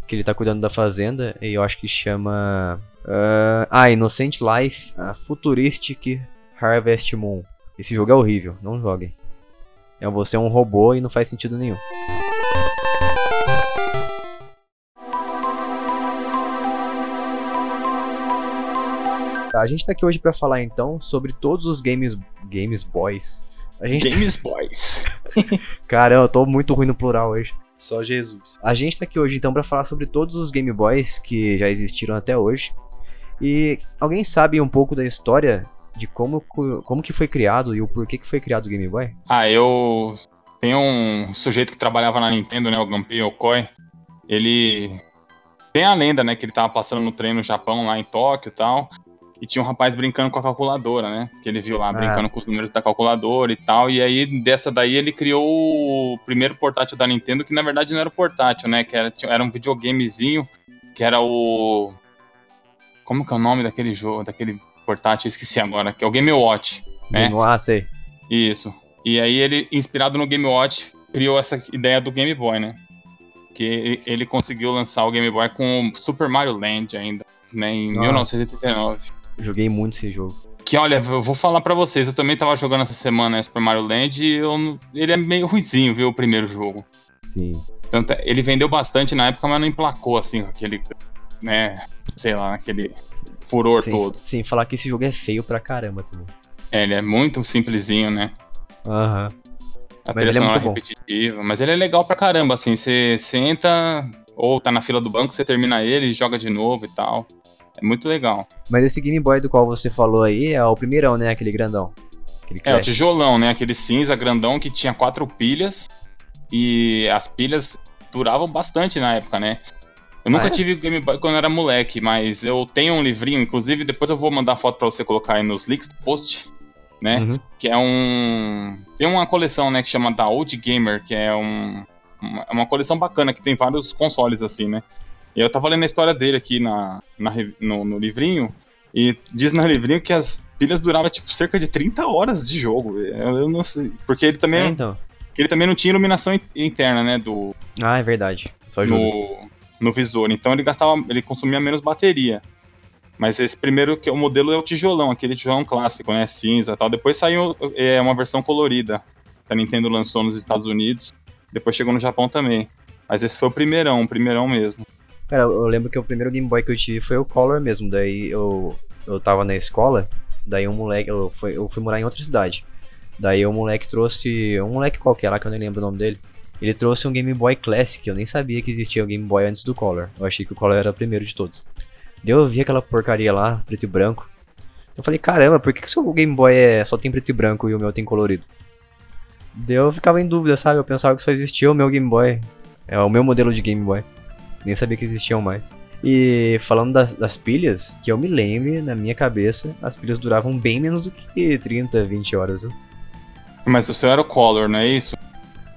Que ele tá cuidando da fazenda, e eu acho que chama. ah, ah, Innocent Life ah, Futuristic Harvest Moon. Esse jogo é horrível, não joguem. É você é um robô e não faz sentido nenhum. A gente tá aqui hoje pra falar então sobre todos os games, games boys. A gente, Games Boys. caramba, eu tô muito ruim no plural hoje. Só Jesus. A gente tá aqui hoje então pra falar sobre todos os Game Boys que já existiram até hoje. E alguém sabe um pouco da história de como, como que foi criado e o porquê que foi criado o Game Boy? Ah, eu. Tem um sujeito que trabalhava na Nintendo, né? O Gunpei Okoi. Ele. Tem a lenda, né? Que ele tava passando no trem no Japão, lá em Tóquio e tal. E tinha um rapaz brincando com a calculadora, né? Que ele viu lá, brincando com os números da calculadora e tal. E aí, dessa daí, ele criou o primeiro portátil da Nintendo, que na verdade não era o portátil, né? Que era, era um videogamezinho, que era o. Como que é o nome daquele jogo, daquele portátil? Eu esqueci agora, que é o Game Watch. né? Ah, sei. Isso. E aí ele, inspirado no Game Watch, criou essa ideia do Game Boy, né? Que ele, ele conseguiu lançar o Game Boy com o Super Mario Land ainda, né? Em Nossa. 1989. Joguei muito esse jogo. Que olha, eu vou falar pra vocês, eu também tava jogando essa semana Super Mario Land e eu ele é meio ruizinho, viu, o primeiro jogo. Sim. Tanto é- ele vendeu bastante na época, mas não emplacou assim, aquele, né, sei lá, aquele furor Sem, todo. sem falar que esse jogo é feio pra caramba também. É, ele é muito simplesinho, né? Aham. A Mas ele é muito bom. repetitiva, mas ele é legal pra caramba, assim, você senta ou tá na fila do banco, você termina ele e joga de novo e tal. É muito legal. Mas esse Game Boy do qual você falou aí é o primeirão, né? Aquele grandão. Aquele É, o tijolão, né? Aquele cinza grandão que tinha quatro pilhas. E as pilhas duravam bastante na época, né? Eu nunca Ah, é? tive Game Boy quando eu era moleque, mas eu tenho um livrinho, inclusive depois eu vou mandar foto pra você colocar aí nos links do post, né? Uhum. Que é um. Tem uma coleção, né, que chama da Old Gamer, que é um. É uma coleção bacana, que tem vários consoles assim, né? E eu tava lendo a história dele aqui na, na no, no livrinho, e diz no livrinho que as pilhas duravam, tipo, cerca de 30 horas de jogo. Eu, eu não sei. Porque ele também, É, então. porque ele também não tinha iluminação in- interna, né? Do, Ah, é verdade. Só ajuda. no, no visor. Então ele gastava. Ele consumia menos bateria. Mas esse primeiro, que é o modelo é o tijolão, aquele tijolão clássico, né? Cinza e tal. Depois saiu é, uma versão colorida. Que a Nintendo lançou nos Estados Unidos. Depois chegou no Japão também. Mas esse foi o primeirão, o primeirão mesmo. Cara, eu lembro que o primeiro Game Boy que eu tive foi o Color mesmo. Daí eu, eu tava na escola, daí um moleque. Eu fui, eu fui morar em outra cidade. Daí o moleque trouxe. Um moleque qualquer lá que eu nem lembro o nome dele. Ele trouxe um Game Boy Classic. Eu nem sabia que existia o Game Boy antes do Color. Eu achei que o Color era o primeiro de todos. Daí eu vi aquela porcaria lá, preto e branco. Eu falei, caramba, por que, que o seu Game Boy é, só tem preto e branco e o meu tem colorido? Daí eu ficava em dúvida, sabe? Eu pensava que só existia o meu Game Boy. É o meu modelo de Game Boy. Nem sabia que existiam mais. E falando das, das pilhas, que eu me lembre, na minha cabeça, as pilhas duravam bem menos do que 30, 20 horas. viu? Mas o seu era o Color, não é isso?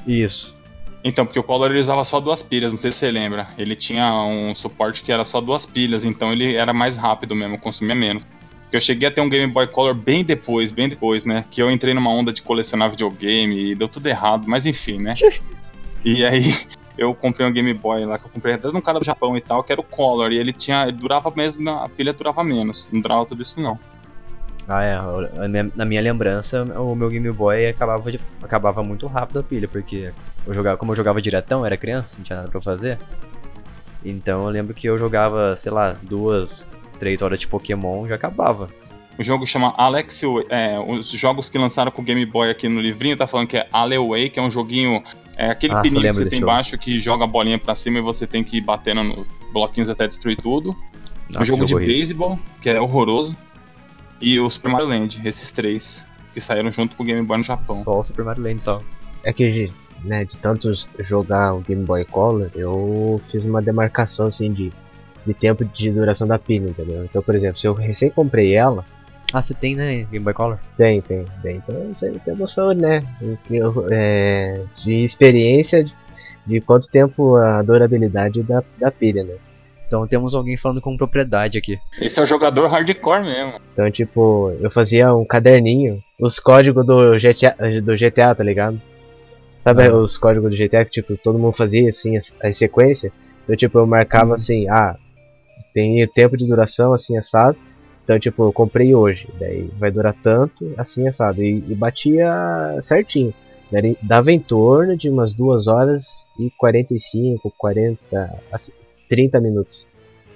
Isso. Então, porque o Color ele usava só duas pilhas, não sei se você lembra. Ele tinha um suporte que era só duas pilhas, então ele era mais rápido mesmo, consumia menos. Eu cheguei a ter um Game Boy Color bem depois, bem depois, né? Que eu entrei numa onda de colecionar videogame e deu tudo errado, mas enfim, né? e aí eu comprei um Game Boy lá que eu comprei até de um cara do Japão e tal, que era o Color, e ele tinha. Ele durava mesmo, a pilha durava menos. Não durava tudo isso, não. Ah, é. Na minha lembrança, o meu Game Boy acabava, de- acabava muito rápido a pilha, porque eu jogava, como eu jogava diretão, era criança, não tinha nada pra fazer. Então eu lembro que eu jogava, sei lá, duas, três horas de Pokémon já acabava. O jogo chama Alex, é, os jogos que lançaram com o Game Boy aqui no livrinho, tá falando que é Alleyway, que é um joguinho, é aquele eu pininho que você tem jogo. embaixo que joga a bolinha pra cima e você tem que ir batendo nos bloquinhos até destruir tudo. Nossa, um jogo de beisebol, que é horroroso. E o Super Mario Land, esses três, que saíram junto com o Game Boy no Japão. Só o Super Mario Land só. É que, de- né, de tantos jogar o Game Boy Color, eu fiz uma demarcação assim de, de tempo de duração da pilha, entendeu? Então, por exemplo, se eu recém comprei ela, Ah, você tem, né, Game Boy Color? tem, tem, tem. Então você tem noção, né? é, de experiência de, de quanto tempo a durabilidade da, da pilha, né? Então temos alguém falando com propriedade aqui. Esse é o jogador hardcore mesmo. Então, tipo, eu fazia um caderninho, os códigos do GTA, do GTA tá ligado? Sabe Ah. os códigos do GTA que, tipo, todo mundo fazia, assim, as, as sequências? Então, tipo, eu marcava assim, ah, tem tempo de duração, assim, assado. Então, tipo, eu comprei hoje, daí vai durar tanto, assim, assado. E, e batia certinho. Daí Dava em torno de umas 2 horas e 45, 40, assim, 30 minutos.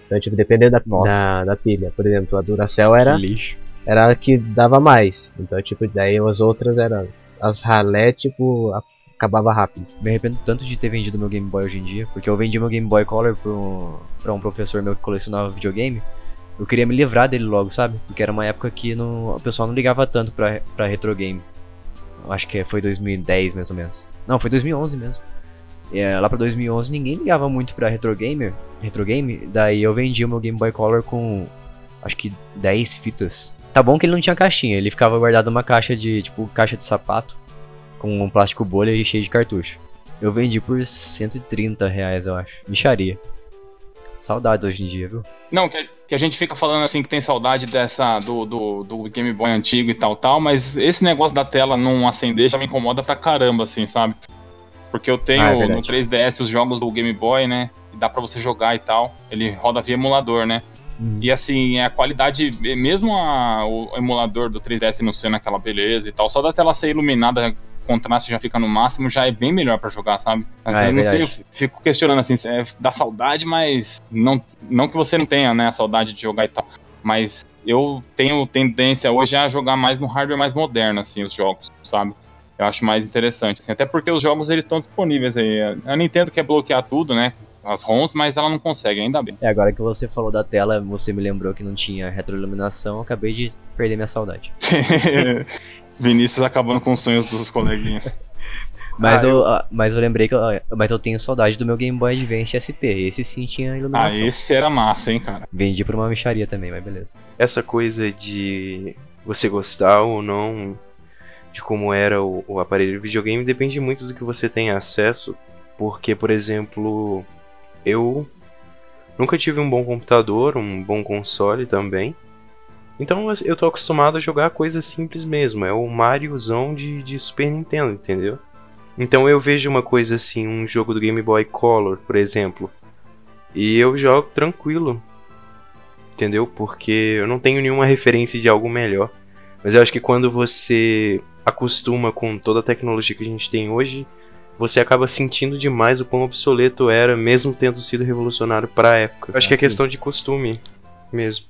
Então, tipo, dependendo da, da, da pilha. Por exemplo, a Duracell era, lixo. era a que dava mais. Então, tipo, daí as outras eram as, as ralé, tipo, a- acabava rápido. Me arrependo tanto de ter vendido meu Game Boy hoje em dia, porque eu vendi meu Game Boy Color pra um, pra um professor meu que colecionava videogame. Eu queria me livrar dele logo, sabe? Porque era uma época que não, o pessoal não ligava tanto pra, pra retro game. Acho que foi 2010 mais ou menos. Não, foi 2011 mesmo. É, lá pra 2011 ninguém ligava muito pra retro gamer, retro game. Daí eu vendi o meu Game Boy Color com acho que 10 fitas. Tá bom que ele não tinha caixinha, ele ficava guardado numa caixa de tipo caixa de sapato com um plástico bolha e cheio de cartucho. Eu vendi por 130 reais, eu acho. Micharia. Saudades hoje em dia, viu? Não, que, que a gente fica falando assim que tem saudade dessa do, do, do Game Boy antigo e tal, tal, mas esse negócio da tela não acender já me incomoda pra caramba, assim, sabe? Porque eu tenho Ah, é no verdade. 3DS os jogos do Game Boy, né? E dá pra você jogar e tal. Ele roda via emulador, né? E assim, a qualidade, mesmo a- o emulador do 3DS não sendo aquela beleza e tal, só da tela ser iluminada, contraste já fica no máximo, já é bem melhor pra jogar, sabe? Mas Ah, é eu não sei, eu fico questionando assim, é, dá saudade, mas não, não que você não tenha, né, a saudade de jogar e tal. Mas eu tenho tendência hoje a jogar mais no hardware mais moderno, assim, os jogos, sabe? Eu acho mais interessante, assim, até porque os jogos eles estão disponíveis aí. A Nintendo quer bloquear tudo, né? As ROMs, mas ela não consegue, ainda bem. É, agora que você falou da tela, você me lembrou que não tinha retroiluminação, eu acabei de perder minha saudade. Vinícius acabando com os sonhos dos coleguinhas. Mas, Ah, eu, ah, mas eu lembrei que eu, ah, mas eu tenho saudade do meu Game Boy Advance SP. Esse sim tinha Ah, iluminação. esse era massa, hein, cara. Vendi por uma micharia também, mas beleza. essa coisa de você gostar ou não de como era o, o aparelho de videogame depende muito do que você tem acesso. Porque, por exemplo, eu nunca tive um bom computador, um bom console também. Então eu- tô acostumado a jogar coisas simples mesmo. É o Mariozão de, de Super Nintendo, entendeu? Então eu vejo uma coisa assim, um jogo do Game Boy Color, por exemplo. E eu jogo tranquilo, entendeu? Porque eu não tenho nenhuma referência de algo melhor. Mas eu acho que quando você acostuma com toda a tecnologia que a gente tem hoje, você acaba sentindo demais o quão obsoleto era, mesmo tendo sido revolucionário pra época. Eu acho que é Assim. questão de costume mesmo.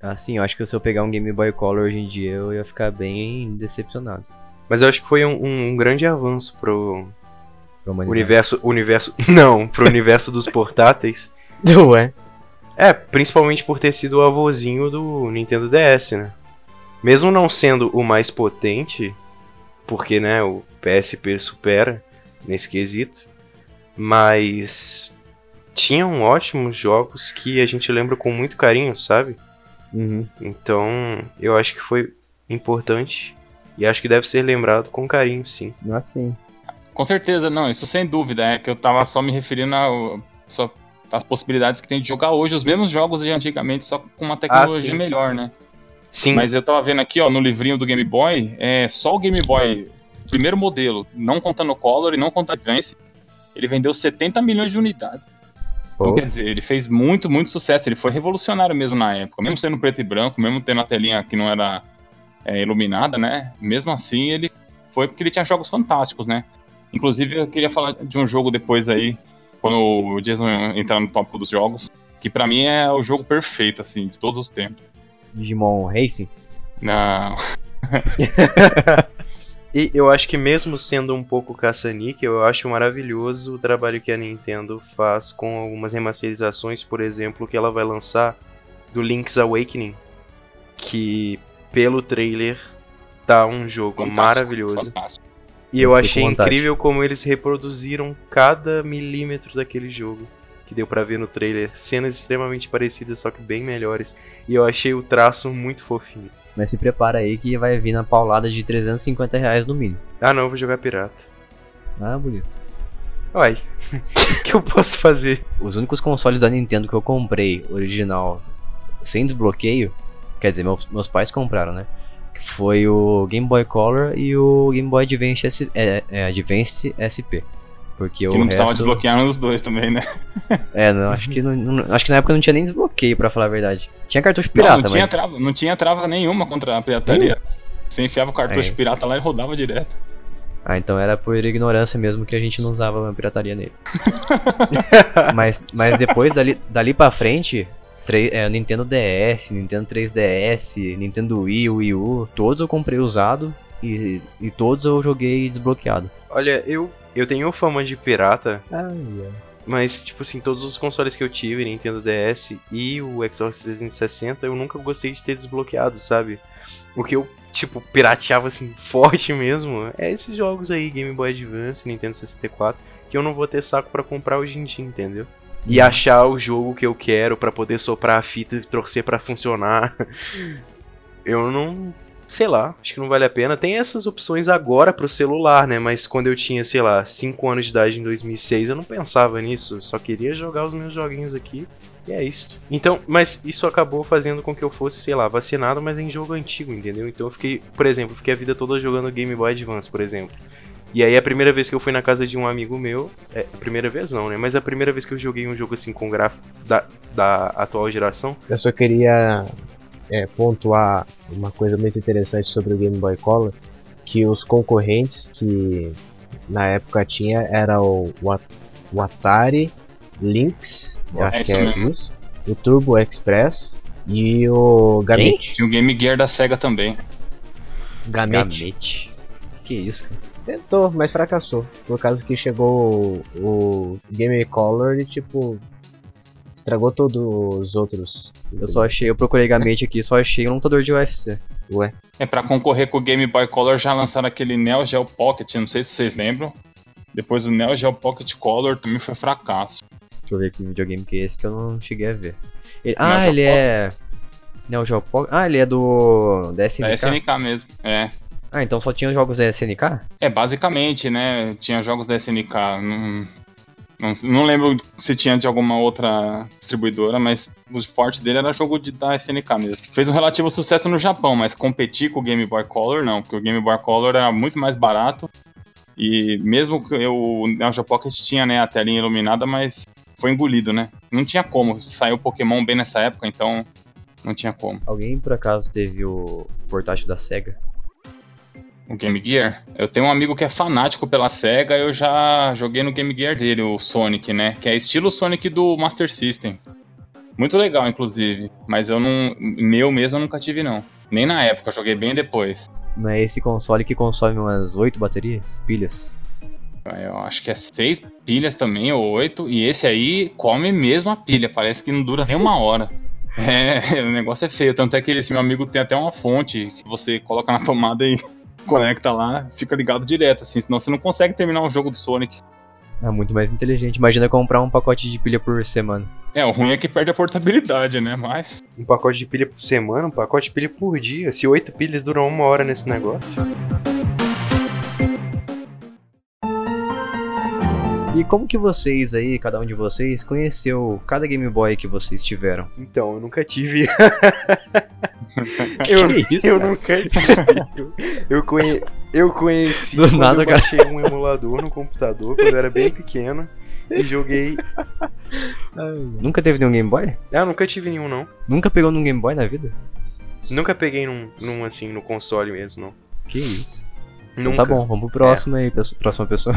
Assim, eu acho que se eu pegar um Game Boy Color hoje em dia, eu ia ficar bem decepcionado. Mas eu acho que foi um, um grande avanço pro universo. Universo. Não, pro universo dos portáteis. Ué. É, principalmente por ter sido o avôzinho do Nintendo DS, né? Mesmo não sendo o mais potente, porque, né, o PSP supera nesse quesito, mas tinham ótimos jogos que a gente lembra com muito carinho, sabe? Uhum. Então, eu acho que foi importante e acho que deve ser lembrado com carinho, sim. Assim. Com certeza, não, isso sem dúvida. É que eu tava só me referindo a, só, às possibilidades que tem de jogar hoje os mesmos jogos de antigamente, só com uma tecnologia sim. melhor, né? Sim, Mas eu tava vendo aqui, ó, no livrinho do Game Boy, é só o Game Boy, primeiro modelo, não contando o Color e não contando o Advance, ele vendeu 70 milhões de unidades. Então, quer dizer, ele fez muito, muito sucesso. Ele foi revolucionário mesmo na época. Mesmo sendo preto e branco, mesmo tendo a telinha que não era é, iluminada, né? Mesmo assim, ele foi porque ele tinha jogos fantásticos, né? Inclusive, eu queria falar de um jogo depois aí, quando o Jason entrar no tópico dos jogos, que pra mim é o jogo perfeito, assim, de todos os tempos. Digimon Racing? Não. E eu acho que mesmo sendo um pouco caça-níquel, eu acho maravilhoso o trabalho que a Nintendo faz com algumas remasterizações, por exemplo, que ela vai lançar do Link's Awakening, que pelo trailer tá um jogo Fantástico, maravilhoso. fantástico. E eu achei incrível como eles reproduziram cada milímetro daquele jogo. Que deu pra ver no trailer. Cenas extremamente parecidas, só que bem melhores. E eu achei o traço muito fofinho. Mas se prepara aí que vai vir na paulada de 350 reais no mínimo. Ah não, vou jogar pirata. Ah, bonito. Uai, o que eu posso fazer? Os únicos consoles da Nintendo que eu comprei, original, sem desbloqueio, quer dizer, meus, meus pais compraram, né? Foi o Game Boy Color e o Game Boy Advance, S, é, é, Advance SP. Porque Que o não precisava resto... desbloquear nos dois também, né? É, não, acho que, não, não- acho que na época não tinha nem desbloqueio, pra falar a verdade. Tinha cartucho não, pirata, não tinha, mas... trava, não tinha trava nenhuma contra a pirataria. Você enfiava o cartucho É. pirata lá e rodava direto. Ah, então era por ignorância mesmo que a gente não usava a pirataria nele. mas, mas depois, dali, dali pra frente, 3, é, Nintendo DS, Nintendo 3DS, Nintendo Wii, Wii U, todos eu comprei usado e, e todos eu joguei desbloqueado. Olha, eu, eu tenho fama de pirata, Ai, ai. mas, tipo assim, todos os consoles que eu tive, Nintendo DS e o Xbox 360, eu nunca gostei de ter desbloqueado, sabe? O que eu, tipo, pirateava, assim, forte mesmo, é esses jogos aí, Game Boy Advance, Nintendo 64, que eu não vou ter saco pra comprar hoje em dia, entendeu? E achar o jogo que eu quero pra poder soprar a fita e torcer pra funcionar. Eu não. Sei lá, acho que não vale a pena. Tem essas opções agora pro celular, né? Mas quando eu tinha, sei lá, 5 anos de idade em 2006, eu não pensava nisso. Só queria jogar os meus joguinhos aqui. E é isso. Então, mas isso acabou fazendo com que eu fosse, sei lá, vacinado, mas em jogo antigo, entendeu? Então eu fiquei, por exemplo, fiquei a vida toda jogando Game Boy Advance, por exemplo. E aí a primeira vez que eu fui na casa de um amigo meu, é, a primeira vez não, né? Mas a primeira vez que eu joguei um jogo assim com gráfico da, da atual geração, Eu só queria é, pontuar uma coisa muito interessante sobre o Game Boy Color, que os concorrentes que na época tinha era o, o At- o Atari Lynx, eu Nossa, acho é que é mesmo. isso, o Turbo Express e o Gamete. Tinha o Game Gear da SEGA também. Gamete. Gamete. Que isso, cara. Tentou, mas fracassou. Por causa que chegou o, o Game Color e tipo estragou todos os outros. Eu só achei, eu procurei Gamete aqui, só achei um lutador de UFC. Ué, É, pra concorrer com o Game Boy Color já lançaram aquele Neo Geo Pocket, não sei se vocês lembram. Depois o Neo Geo Pocket Color também foi fracasso. Deixa eu ver que videogame que é esse que eu não cheguei a ver. Ele- ah, ele Geo é. Neo Geo Pocket. Ah, ele é do. da SNK. Da SNK mesmo. É. Ah, então só tinha jogos da SNK? É, basicamente, né? Tinha jogos da SNK. Não, não, não lembro se tinha de alguma outra distribuidora, mas o forte dele era jogo de, da SNK mesmo. Fez um relativo sucesso no Japão, mas competir com o Game Boy Color não, porque o Game Boy Color era muito mais barato. E mesmo que eu- o Neo Pocket tinha né, a telinha iluminada, mas foi engolido, né? Não tinha como. Saiu Pokémon bem nessa época, então não tinha como. Alguém por acaso teve o portátil da SEGA? O Game Gear? Eu tenho um amigo que é fanático pela SEGA, eu já joguei no Game Gear dele, o Sonic, né? Que é estilo Sonic do Master System. Muito legal, inclusive. Mas eu não. Meu mesmo eu nunca tive, não. Nem na época, eu joguei bem depois. Não é esse console que consome umas 8 baterias? Pilhas? Eu acho que é seis pilhas também, ou oito. E esse aí come mesmo a pilha, parece que não dura nem uma hora. É, o negócio é feio. Tanto é que esse meu amigo tem até uma fonte que você coloca na tomada e conecta lá, fica ligado direto, assim. Senão você não consegue terminar um jogo do Sonic. É muito mais inteligente. Imagina comprar um pacote de pilha por semana. É, o ruim é que perde a portabilidade, né? Mas. um pacote de pilha por semana, um pacote de pilha por dia. Se oito pilhas duram uma hora nesse negócio. E como que vocês aí, cada um de vocês, conheceu cada Game Boy que vocês tiveram? Então, eu nunca tive. eu, Que isso, eu cara? nunca tive. Eu, conhe... eu conheci. Do quando nada, eu cara. baixei um emulador no computador quando eu era bem pequeno. E joguei. Nunca teve nenhum Game Boy? Ah, nunca tive nenhum, não. Nunca pegou num Game Boy na vida? Nunca peguei num, num assim, no console mesmo, não. Que isso. Então Nunca. tá bom, vamos pro próximo aí, pesso- próxima pessoa.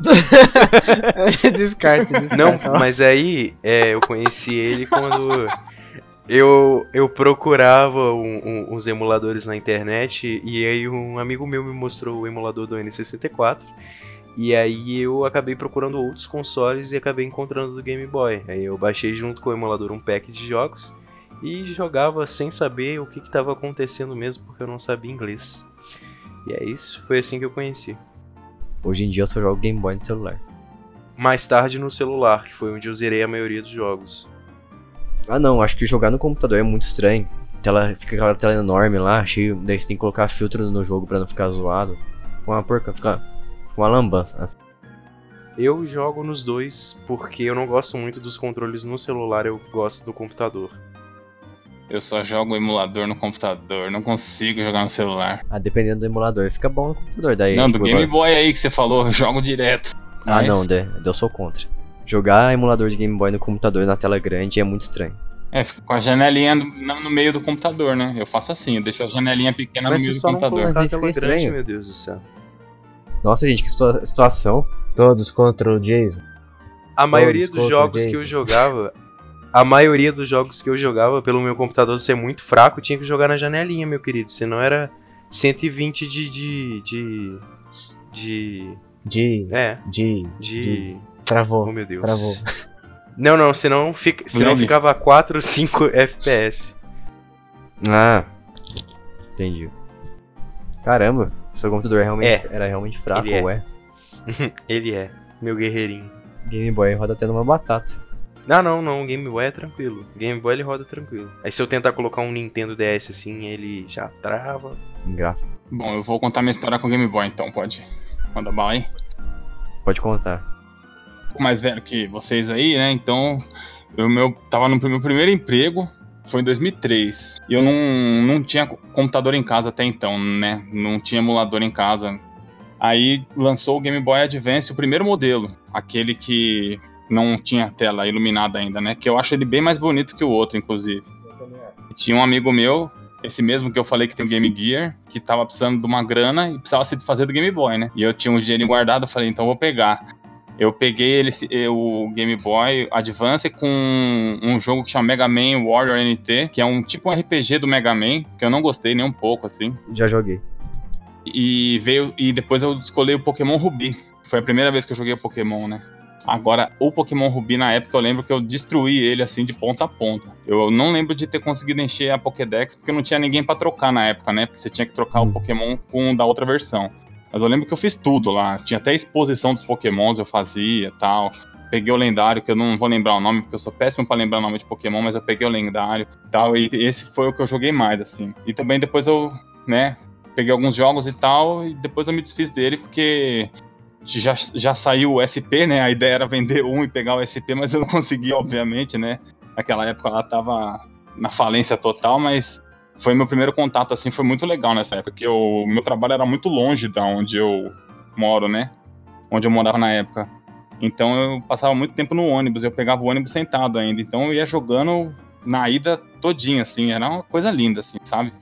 descarta, descarta. Não, mas aí é, eu conheci ele quando eu, eu procurava um- um- uns emuladores na internet e aí um amigo meu me mostrou o emulador do N64 e aí eu acabei procurando outros consoles e acabei encontrando do Game Boy. Aí eu baixei junto com o emulador um pack de jogos e jogava sem saber o que estava acontecendo mesmo porque eu não sabia inglês. E é isso, foi assim que eu conheci. Hoje em dia eu só jogo Game Boy no celular. Mais tarde no celular, que foi onde eu zerei a maioria dos jogos. Ah não, acho que jogar no computador é muito estranho. Tela, fica aquela tela enorme lá, cheio. Daí você tem que colocar filtro no jogo pra não ficar zoado. Fica uma porca, fica, fica uma lambança. Eu jogo nos dois porque eu não gosto muito dos controles no celular, eu gosto do computador. Eu só jogo emulador no computador, não consigo jogar no celular. Ah, dependendo do emulador, fica bom no computador. Daí, não, do tipo, Game agora- Boy aí que você falou, eu jogo direto. Ah Mas- não, daí daí eu sou contra. Jogar emulador de Game Boy no computador na tela grande é muito estranho. É, fica com a janelinha no, no- meio do computador, né? Eu faço assim, eu deixo a janelinha pequena Mas no meio do não computador. Mas fica grande, estranho. meu Deus do céu. Nossa, gente, que situa- situação. Todos contra o Jason. A maioria dos jogos que eu jogava, a maioria dos jogos que eu jogava, pelo meu computador ser muito fraco, tinha que jogar na janelinha, meu querido. Senão era 120 de. de. de. de. De. É, De. de. Travou. Oh meu Deus. Travou. Não, não, senão, fica, senão Lag. ficava 4, 5 FPS. Ah, entendi. Caramba, seu computador realmente era realmente fraco, Ele é. ué. Ele é, meu guerreirinho. Game Boy roda até numa batata. Não, não, não, o Game Boy é tranquilo. O Game Boy ele roda tranquilo. Aí se eu tentar colocar um Nintendo DS assim, ele já trava. Gráfico. Bom, eu vou contar minha história com o Game Boy, então, pode. Manda bala aí. Pode contar. Um pouco mais velho que vocês aí, né? Então, eu meu, tava no meu primeiro emprego, foi em 2003. E eu não, não tinha computador em casa até então, né? Não tinha emulador em casa. Aí lançou o Game Boy Advance, o primeiro modelo, aquele que não tinha tela iluminada ainda, né? Que eu acho ele bem mais bonito que o outro, inclusive. Tinha um amigo meu, esse mesmo que eu falei que tem o Game Gear, que tava precisando de uma grana e precisava se desfazer do Game Boy, né? E eu tinha um dinheiro guardado, eu falei, então eu vou pegar. Eu peguei ele, o Game Boy Advance com um jogo que chama Mega Man Warrior NT, que é um tipo um RPG do Mega Man, que eu não gostei nem um pouco, assim. Já joguei. E veio e depois eu escolhi o Pokémon Ruby. Foi a primeira vez que eu joguei o Pokémon, né? Agora, o Pokémon Ruby, na época, eu lembro que eu destruí ele, assim, de ponta a ponta. Eu não lembro de ter conseguido encher a Pokédex, porque não tinha ninguém pra trocar na época, né? Porque você tinha que trocar o Pokémon com o da outra versão. Mas eu lembro que eu fiz tudo lá. Tinha até exposição dos Pokémons, eu fazia tal. Peguei o lendário, que eu não vou lembrar o nome, porque eu sou péssimo pra lembrar o nome de Pokémon, mas eu peguei o lendário e tal. E esse foi o que eu joguei mais, assim. E também depois eu, né, peguei alguns jogos e tal, e depois eu me desfiz dele, porque já, já saiu o SP, né? A ideia era vender um e pegar o SP, mas eu não consegui, obviamente, né? Naquela época ela tava na falência total, mas foi meu primeiro contato, assim, foi muito legal nessa época, porque o meu trabalho era muito longe da onde eu moro, né? Onde eu morava na época. Então eu passava muito tempo no ônibus, eu pegava o ônibus sentado ainda, então eu ia jogando na ida todinha, assim, era uma coisa linda, assim, sabe?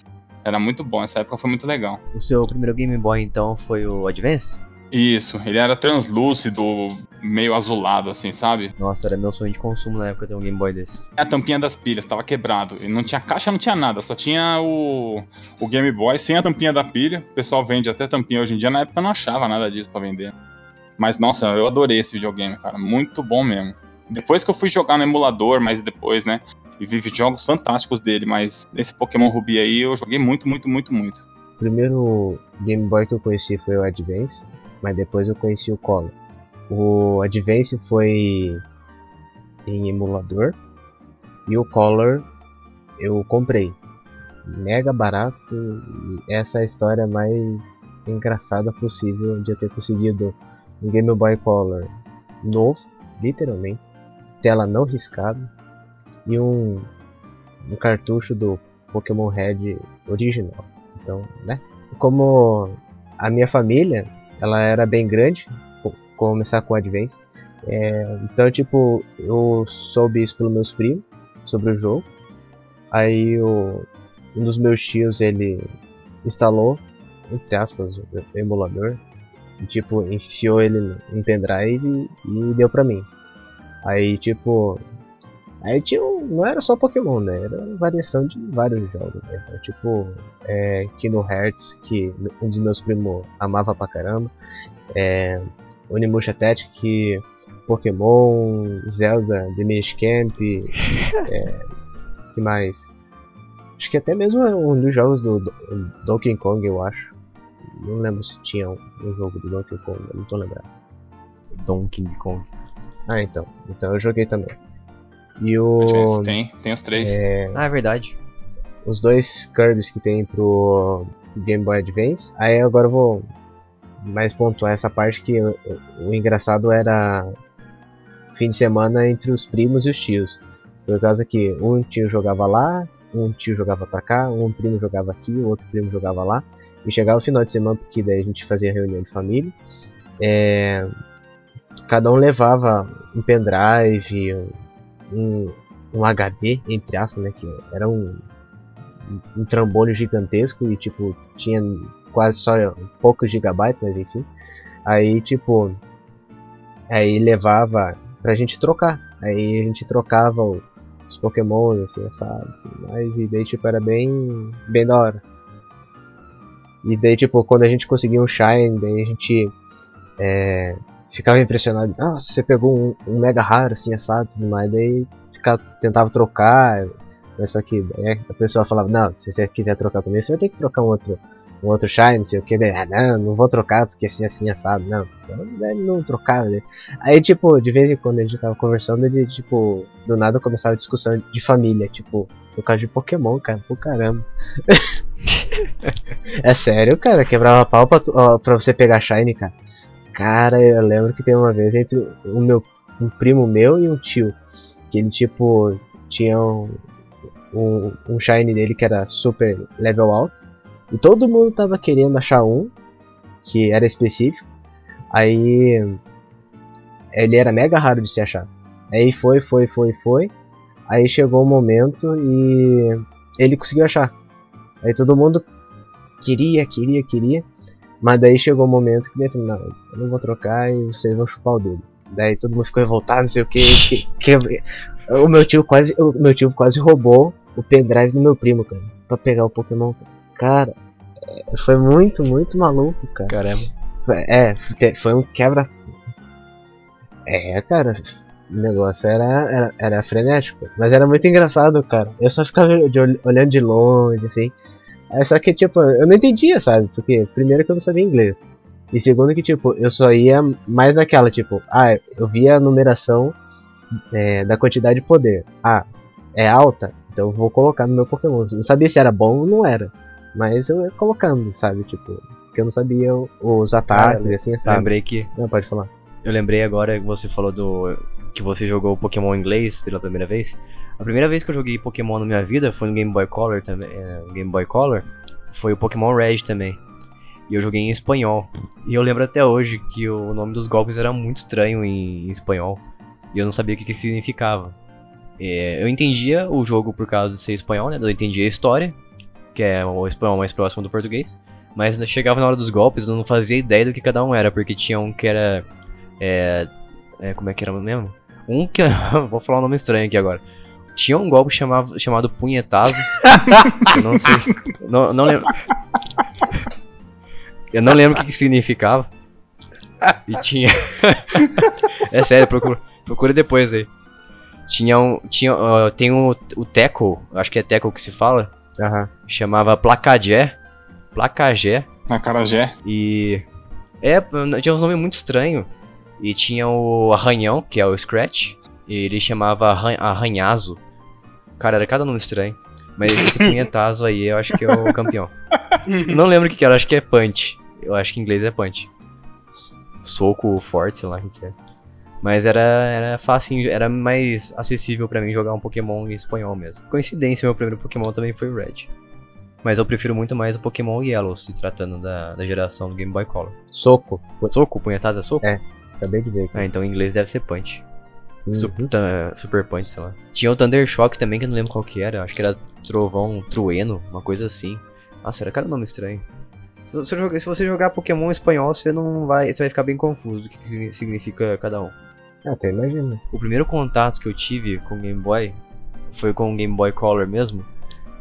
Era muito bom, essa época foi muito legal. O seu primeiro Game Boy, então, foi o Advance? Isso, ele era translúcido, meio azulado, assim, sabe? Nossa, era meu sonho de consumo na época ter um Game Boy desse. A tampinha das pilhas tava quebrado. E não tinha caixa, não tinha nada. Só tinha o, o Game Boy sem a tampinha da pilha. O pessoal vende até tampinha hoje em dia. Na época eu não achava nada disso pra vender. Mas, nossa, eu adorei esse videogame, cara. Muito bom mesmo. Depois que eu fui jogar no emulador, mas depois, né? E vi jogos fantásticos dele. Mas esse Pokémon Ruby aí eu joguei muito, muito, muito, muito. O primeiro Game Boy que eu conheci foi o Advance, mas depois eu conheci o Color. O Advance foi em emulador e o Color eu comprei. Mega barato, essa é a história mais engraçada possível de eu ter conseguido um Game Boy Color novo, literalmente, tela não riscada e um, um cartucho do Pokémon Red original. Então, né? Como a minha família, ela era bem grande, co- começar com o Advance. É, então, tipo, eu soube isso pelos meus primos, sobre o jogo. Aí o, um dos meus tios, ele instalou, entre aspas, o emulador. E, tipo, enfiou ele em pendrive e deu pra mim. Aí, tipo, Aí tinha um, não era só Pokémon, né? Era uma variação de vários jogos, né? Então, tipo, é, Kingdom Hearts, que um dos meus primos amava pra caramba. É, Onimusha Tactics, que Pokémon, Zelda, The Minish Camp, é, que mais? Acho que até mesmo um dos jogos do, do Donkey Kong, eu acho. Não lembro se tinha um, um jogo do Donkey Kong, não tô lembrado. Donkey Kong. Ah, então. Então eu joguei também. E o. Advance tem, tem os três. é, Ah, é verdade. os dois Kirby's que tem pro Game Boy Advance. Aí agora eu vou mais pontuar essa parte que o, o engraçado era fim de semana entre os primos e os tios. Por causa que um tio jogava lá, um tio jogava pra cá, um primo jogava aqui, o outro primo jogava lá. E chegava o final de semana, porque daí a gente fazia reunião de família. É, cada um levava um pendrive, um, um HD, entre aspas, né? Que era um, um trambolho gigantesco e tipo tinha quase só poucos gigabytes, mas enfim. Aí tipo aí levava pra gente trocar. Aí a gente trocava os Pokémon, assim, sabe? Mas, e daí, tipo, era bem, bem da hora. E daí, tipo, quando a gente conseguia um Shine, daí a gente é, ficava impressionado. Nossa, você pegou um, um mega raro, assim, assado tudo mais. Daí ficava, tentava trocar. Mas só que é, a pessoa falava, não, se você quiser trocar comigo, você vai ter que trocar um outro, um outro Shine, não sei o que. Daí, ah, não, não vou trocar, porque assim, assim, assado. Não, não, não trocava, né? Aí, tipo, de vez em quando a gente tava conversando, ele, tipo, do nada começava a discussão de família, tipo, por causa de Pokémon, cara, por caramba. é sério, cara, quebrava pau pra, tu- ó, pra você pegar Shine, cara. Cara, eu lembro que tem uma vez entre o meu, um primo meu e um tio, que ele, tipo, tinha um, um, um Shine dele que era super level alto, e todo mundo tava querendo achar um, que era específico, aí ele era mega raro de se achar. Aí foi, foi, foi, foi, aí chegou o momento e ele conseguiu achar. Aí todo mundo queria, queria, queria. Mas daí chegou o momento que ele falou, não, eu não vou trocar e vocês vão chupar o dedo. Daí todo mundo ficou revoltado, não sei o que. que, que- o meu tio quase. O meu tio quase roubou o pendrive do meu primo, cara. Pra pegar o Pokémon. Cara, É, foi muito, muito maluco, cara. Caramba. É, foi um quebra. É, cara, o negócio era, era, era frenético. Mas era muito engraçado, cara. Eu só ficava de ol- olhando de longe, assim. Aí só que, tipo, eu não entendia, sabe? Porque, primeiro, que eu não sabia inglês. E segundo, que, tipo, eu só ia mais naquela, tipo, ah, eu via a numeração é, da quantidade de poder. Ah, é alta? Então eu vou colocar no meu Pokémon. Eu não sabia se era bom ou não era. Mas eu ia colocando, sabe? Tipo, porque eu não sabia o- os ataques, Cara, assim, sabe? Lembrei que. Não, pode falar. Eu lembrei agora que você falou do. que você jogou Pokémon em inglês pela primeira vez. A primeira vez que eu joguei Pokémon na minha vida foi no Game Boy Color também. é, Game Boy Color. Foi o Pokémon Red também. E eu joguei em espanhol. E eu lembro até hoje que o nome dos golpes era muito estranho em, em espanhol. E eu não sabia o que, que significava. É, eu entendia o jogo por causa de ser espanhol, né? Eu entendia a história, que é o espanhol mais próximo do português. Mas chegava na hora dos golpes, eu não fazia ideia do que cada um era, porque tinha um que era. É, é, como é que era mesmo? Um que. vou falar um nome estranho aqui agora. Tinha um golpe chamado, chamado Punhetazo. não sei. Não, não lembro. Eu não lembro o que, que significava. E tinha. é sério, procura, procura depois aí. Tinha um. Tinha, ó, tem o, o Teco, acho que é Teco que se fala. Aham. Chamava Placagé. Placagé. Na Carajé. E. É, tinha uns nomes muito estranhos. E tinha o Arranhão, que é o Scratch. E ele chamava Arran Arranhazo. Cara, era cada nome estranho. Mas esse punhetazo aí eu acho que é o campeão. Não lembro o que, que era, acho que é Punch. Eu acho que em inglês é Punch. Soco forte, sei lá o que, é. Mas era, era fácil, era mais acessível pra mim jogar um Pokémon em espanhol mesmo. Coincidência, meu primeiro Pokémon também foi o Red. Mas eu prefiro muito mais o Pokémon Yellow, se tratando da, da geração do Game Boy Color. Soco. Soco? Punhetazo é soco? É. Acabei de ver aqui. Ah, então em inglês deve ser Punch. Uhum. Ta- Super Punch, sei lá. Tinha o Thunder Shock também, que eu não lembro qual que era. Acho que era Trovão Trueno, uma coisa assim. Nossa, era cada nome estranho. Se você, jogar, se você jogar Pokémon em espanhol, você não vai. Você vai ficar bem confuso do que, que signi- significa cada um. Ah, Até imagina. O primeiro contato que eu tive com o Game Boy foi com o Game Boy Color mesmo.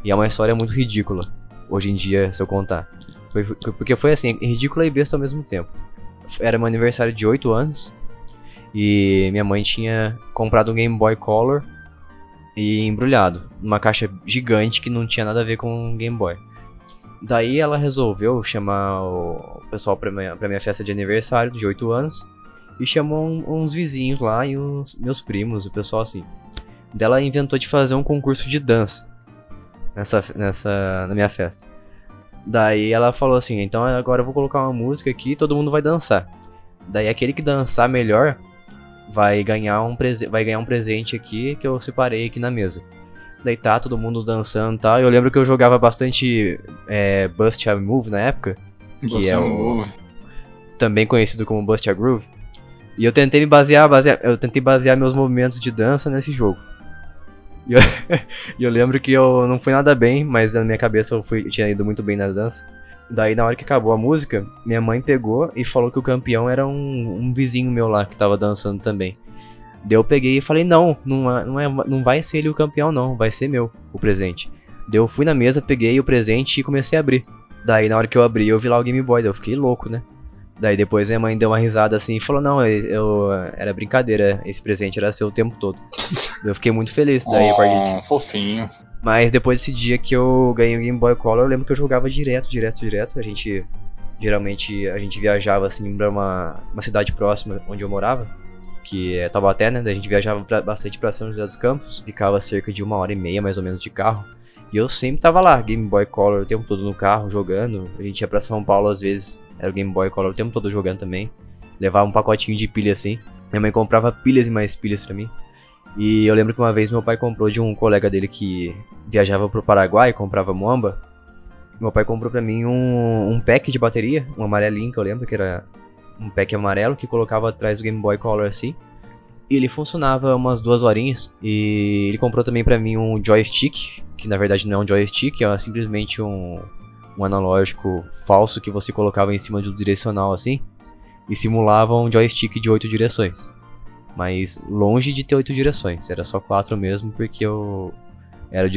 E é uma história muito ridícula, hoje em dia, se eu contar. Foi- porque foi assim, ridícula e besta ao mesmo tempo. Era meu aniversário de 8 anos. E minha mãe tinha comprado um Game Boy Color e embrulhado numa caixa gigante que não tinha nada a ver com Game Boy. Daí ela resolveu chamar o pessoal pra minha, pra minha festa de aniversário de 8 anos e chamou uns vizinhos lá e os meus primos, o pessoal assim. Daí ela inventou de fazer um concurso de dança nessa, nessa na minha festa. Daí ela falou assim: então agora eu vou colocar uma música aqui e todo mundo vai dançar. Daí aquele que dançar melhor vai ganhar um, prese vai ganhar um presente aqui que eu separei aqui na mesa. Daí tá todo mundo dançando e tal. Eu lembro que eu jogava bastante é, Bust a Move na época, Que Você é o- também conhecido como Bust a Groove. E eu tentei me basear, basear eu tentei basear meus movimentos de dança nesse jogo. E eu, eu lembro que eu não fui nada bem, mas na minha cabeça eu, fui, eu tinha ido muito bem na dança. Daí na hora que acabou a música, minha mãe pegou e falou que o campeão era um, um vizinho meu lá que tava dançando também. Daí eu peguei e falei, não, não, é- não, é, não vai ser ele o campeão, não, vai ser meu o presente. Daí eu fui na mesa, peguei o presente e comecei a abrir. Daí na hora que eu abri, eu vi lá o Game Boy, daí eu fiquei louco, né? Daí depois minha mãe deu uma risada assim e falou, não, eu, eu- era brincadeira, esse presente era seu o tempo todo. Eu fiquei muito feliz, daí a partir Oh, fofinho. Mas depois desse dia que eu ganhei o Game Boy Color, eu lembro que eu jogava direto, direto, direto. A gente, geralmente, a gente viajava assim pra uma, uma cidade próxima onde eu morava, que é Taubaté, né? A gente viajava pra- bastante pra São José dos Campos, ficava cerca de uma hora e meia mais ou menos de carro. E eu sempre tava lá, Game Boy Color o tempo todo no carro, jogando. A gente ia pra São Paulo às vezes, era o Game Boy Color o tempo todo jogando também. Levava um pacotinho de pilha assim. Minha mãe comprava pilhas e mais pilhas pra mim. E eu lembro que uma vez meu pai comprou de um colega dele que viajava pro Paraguai, comprava muamba. Meu pai comprou pra mim um, um pack de bateria, um amarelinho que eu lembro que era um pack amarelo que colocava atrás do Game Boy Color assim. E ele funcionava umas duas horinhas. E ele comprou também pra mim um joystick, que na verdade não é um joystick, é simplesmente um, um analógico falso que você colocava em cima do direcional assim. E simulava um joystick de oito direções. Mas longe de ter oito direções, era só quatro mesmo, porque eu. Era,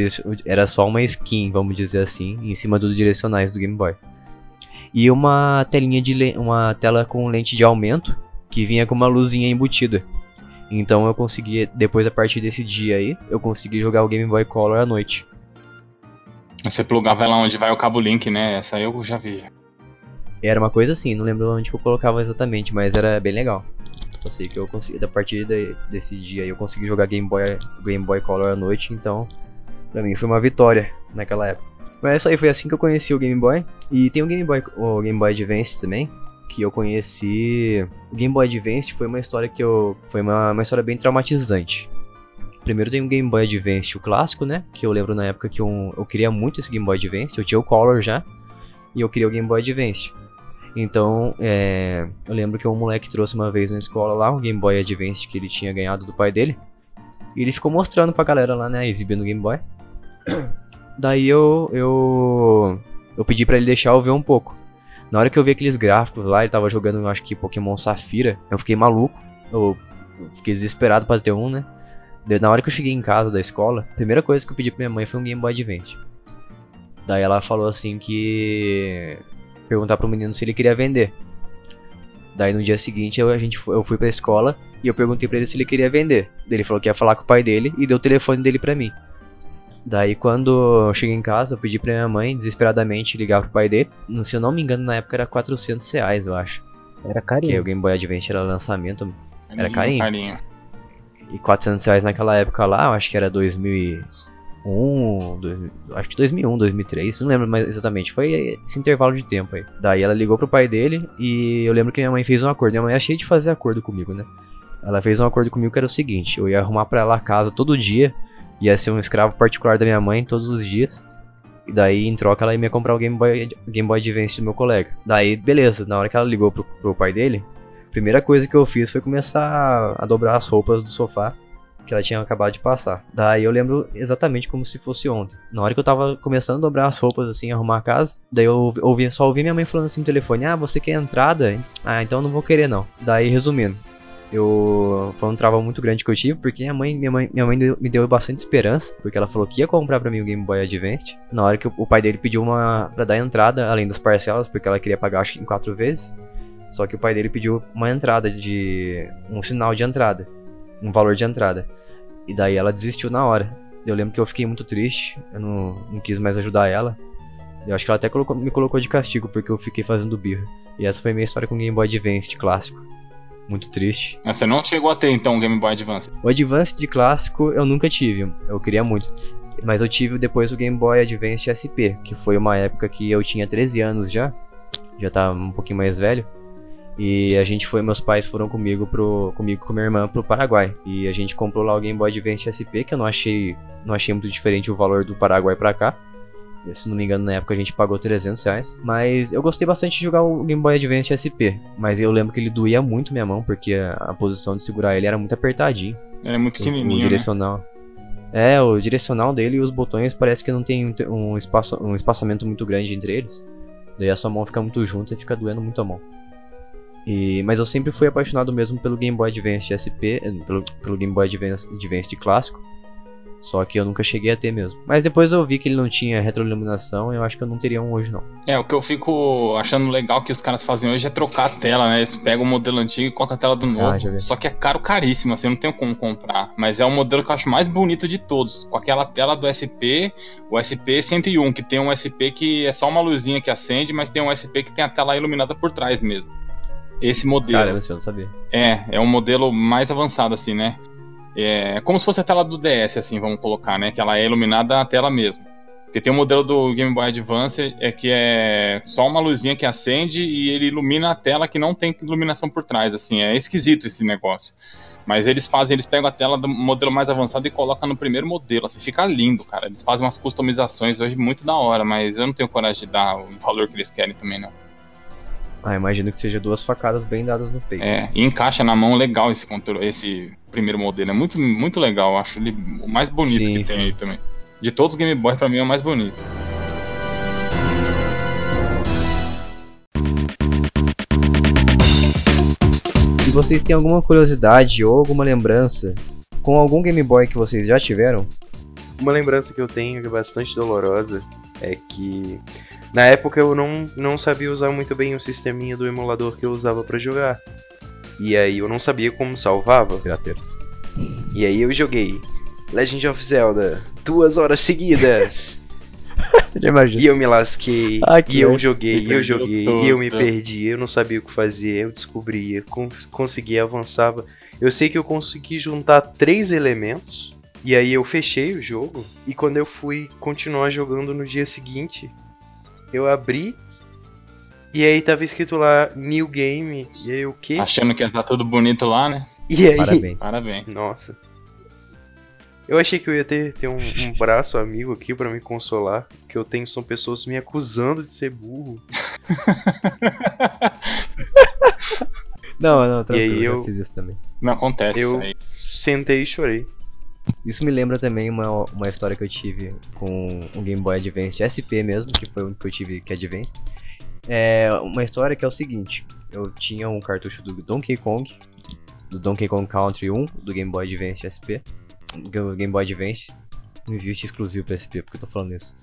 era só uma skin, vamos dizer assim, em cima dos direcionais do Game Boy. E uma telinha de uma tela com lente de aumento que vinha com uma luzinha embutida. Então eu consegui, depois a partir desse dia aí, eu consegui jogar o Game Boy Color à noite. Você plugava lá onde vai o cabo link, né? Essa eu já vi. Era uma coisa assim, não lembro onde que eu colocava exatamente, mas era bem legal. Só sei que eu consegui, a partir de- desse dia aí, eu consegui jogar Game Boy, Game Boy Color à noite, então pra mim foi uma vitória naquela época. Mas é isso aí, foi assim que eu conheci o Game Boy. E tem o Game Boy, o Game Boy Advance também, que eu conheci. O Game Boy Advance foi uma história que eu. Foi uma, uma história bem traumatizante. Primeiro tem o Game Boy Advance, o clássico, né? Que eu lembro na época que eu, eu queria muito esse Game Boy Advance. Eu tinha o Color já. E eu queria o Game Boy Advance. Então, é, eu lembro que um moleque trouxe uma vez na escola lá um Game Boy Advance que ele tinha ganhado do pai dele. E ele ficou mostrando pra galera lá, né? Exibindo o Game Boy. Daí eu, eu, eu pedi pra ele deixar eu ver um pouco. Na hora que eu vi aqueles gráficos lá, ele tava jogando, eu acho que Pokémon Safira, eu fiquei maluco. Eu fiquei desesperado pra ter um, né? Na hora que eu cheguei em casa da escola, a primeira coisa que eu pedi pra minha mãe foi um Game Boy Advance. Daí ela falou assim que. Perguntar pro menino se ele queria vender. Daí no dia seguinte eu, a gente, eu fui pra escola e eu perguntei pra ele se ele queria vender. Daí ele falou que ia falar com o pai dele e deu o telefone dele pra mim. Daí quando eu cheguei em casa, eu pedi pra minha mãe desesperadamente ligar pro pai dele. Não- Se eu não me engano, na época era 400 reais, eu acho. Era Porque carinho. o Game Boy Advance era lançamento. Era Carinho, carinho? E 400 reais naquela época lá, eu acho que era 2001, 2000, acho que 2001, 2003, não lembro mais exatamente. Foi esse intervalo de tempo aí. Daí ela ligou pro pai dele e eu lembro que minha mãe fez um acordo. Minha mãe é cheia de fazer acordo comigo, né? Ela fez um acordo comigo que era o seguinte: eu ia arrumar pra ela a casa todo dia, ia ser um escravo particular da minha mãe todos os dias. E daí, em troca, ela ia me comprar o Game Boy, Game Boy Advance do meu colega. Daí, beleza, na hora que ela ligou pro, pro pai dele, a primeira coisa que eu fiz foi começar a dobrar as roupas do sofá que ela tinha acabado de passar. Daí eu lembro exatamente como se fosse ontem. Na hora que eu tava começando a dobrar as roupas assim, arrumar a casa, daí eu ouvi, só ouvi minha mãe falando assim no telefone: "Ah, você quer entrada?" Ah, então não vou querer não. Daí resumindo, eu foi um trauma muito grande que eu tive, porque minha mãe, minha mãe, minha mãe me deu bastante esperança, porque ela falou que ia comprar pra mim o Game Boy Advance. Na hora que o, o pai dele pediu uma para dar entrada, além das parcelas, porque ela queria pagar acho que em quatro vezes. Só que o pai dele pediu uma entrada de um sinal de entrada, um valor de entrada. E daí ela desistiu na hora. Eu lembro que eu fiquei muito triste, eu não, não quis mais ajudar ela. Eu acho que ela até colocou- me colocou de castigo porque eu fiquei fazendo birra. E essa foi a minha história com o Game Boy Advance clássico. Muito triste. Mas Você não chegou a ter então o Game Boy Advance. O Advance de clássico eu nunca tive, eu queria muito. Mas eu tive depois o Game Boy Advance SP, que foi uma época que eu tinha 13 anos já, já tava um pouquinho mais velho. E a gente foi, meus pais foram comigo pro comigo com minha irmã pro Paraguai. E a gente comprou lá o Game Boy Advance SP, que eu não achei, não achei muito diferente o valor do Paraguai pra cá. Se não me engano, na época a gente pagou 300 reais. Mas eu gostei bastante de jogar o Game Boy Advance SP. Mas eu lembro que ele doía muito minha mão, porque a, a posição de segurar ele era muito apertadinho. Ele é muito O pequenininho, né? direcional. É, o direcional dele e os botões parece que não tem um, um, espaço, um espaçamento muito grande entre eles. Daí a sua mão fica muito junta e fica doendo muito a mão. E, mas eu sempre fui apaixonado mesmo pelo Game Boy Advance SP, pelo, pelo Game Boy Advance, Advance de clássico. Só que eu nunca cheguei a ter mesmo. Mas depois eu vi que ele não tinha retroiluminação e eu acho que eu não teria um hoje não. É, o que eu fico achando legal que os caras fazem hoje é trocar a tela, né? Eles pegam o modelo antigo e colocam a tela do novo. já vi. Só que é caro caríssimo, assim, não tem como comprar. Mas é o modelo que eu acho mais bonito de todos. Com aquela tela do SP, o SP101, que tem um SP que é só uma luzinha que acende, mas tem um SP que tem a tela iluminada por trás mesmo. Esse modelo. Caramba, eu não sabia. É, é um modelo mais avançado, assim, né? É como se fosse a tela do DS, assim, vamos colocar, né? Que ela é iluminada a tela mesmo. Porque tem o modelo do Game Boy Advance é que é só uma luzinha que acende e ele ilumina a tela que não tem iluminação por trás, assim, é esquisito esse negócio. Mas eles fazem, eles pegam a tela do modelo mais avançado e colocam no primeiro modelo, assim, fica lindo, cara. Eles fazem umas customizações hoje muito da hora, mas eu não tenho coragem de dar o valor que eles querem também, não. Ah, imagino que seja duas facadas bem dadas no peito. É, e encaixa na mão legal esse controle, esse primeiro modelo. É muito, muito legal. Eu acho ele o mais bonito Sim, que tem sim. aí também. De todos os Game Boy, pra mim, é o mais bonito. E vocês têm alguma curiosidade ou alguma lembrança com algum Game Boy que vocês já tiveram? Uma lembrança que eu tenho que é bastante dolorosa é que na época eu não, não sabia usar muito bem o sisteminha do emulador que eu usava pra jogar. E aí eu não sabia como salvava. Pirateiro. E aí eu joguei Legend of Zelda duas horas seguidas. E eu me lasquei, Ah, que e eu joguei, e eu joguei, todo. e eu me perdi, eu não sabia o que fazer, eu descobria, con conseguia, avançava. Eu sei que eu consegui juntar três elementos, e aí eu fechei o jogo, e quando eu fui continuar jogando no dia seguinte, eu abri, e aí tava escrito lá New Game, e aí o quê? Achando que ia estar tudo bonito lá, né? E aí... Parabéns. Parabéns. Nossa. Eu achei que eu ia ter, ter um, um braço amigo aqui pra me consolar. Que eu tenho são pessoas me acusando de ser burro. Não, não, tranquilo, aí eu eu- fiz isso também. Não acontece Eu-. Sentei e chorei. Isso me lembra também uma, uma história que eu tive com um Game Boy Advance SP mesmo, que foi o que eu tive que Advance. É uma história que é o seguinte: eu tinha um cartucho do Donkey Kong, do Donkey Kong Country 1, do Game Boy Advance SP. Game Boy Advance. Não existe exclusivo pra SP, porque eu tô falando isso.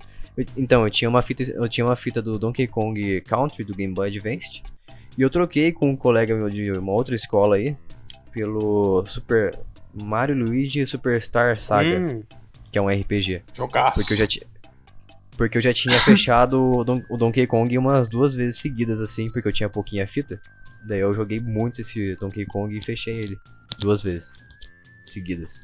Então, eu tinha uma fita, eu tinha uma fita do Donkey Kong Country do Game Boy Advance. E eu troquei com um colega meu de uma outra escola aí pelo Super Mario Luigi Superstar Saga, Hum, que é um RPG. Jogaço. Porque eu já tinha. Porque eu já tinha fechado o, Don- o Donkey Kong umas duas vezes seguidas, assim, porque eu tinha pouquinha fita. Daí eu joguei muito esse Donkey Kong e fechei ele. Duas vezes. Seguidas.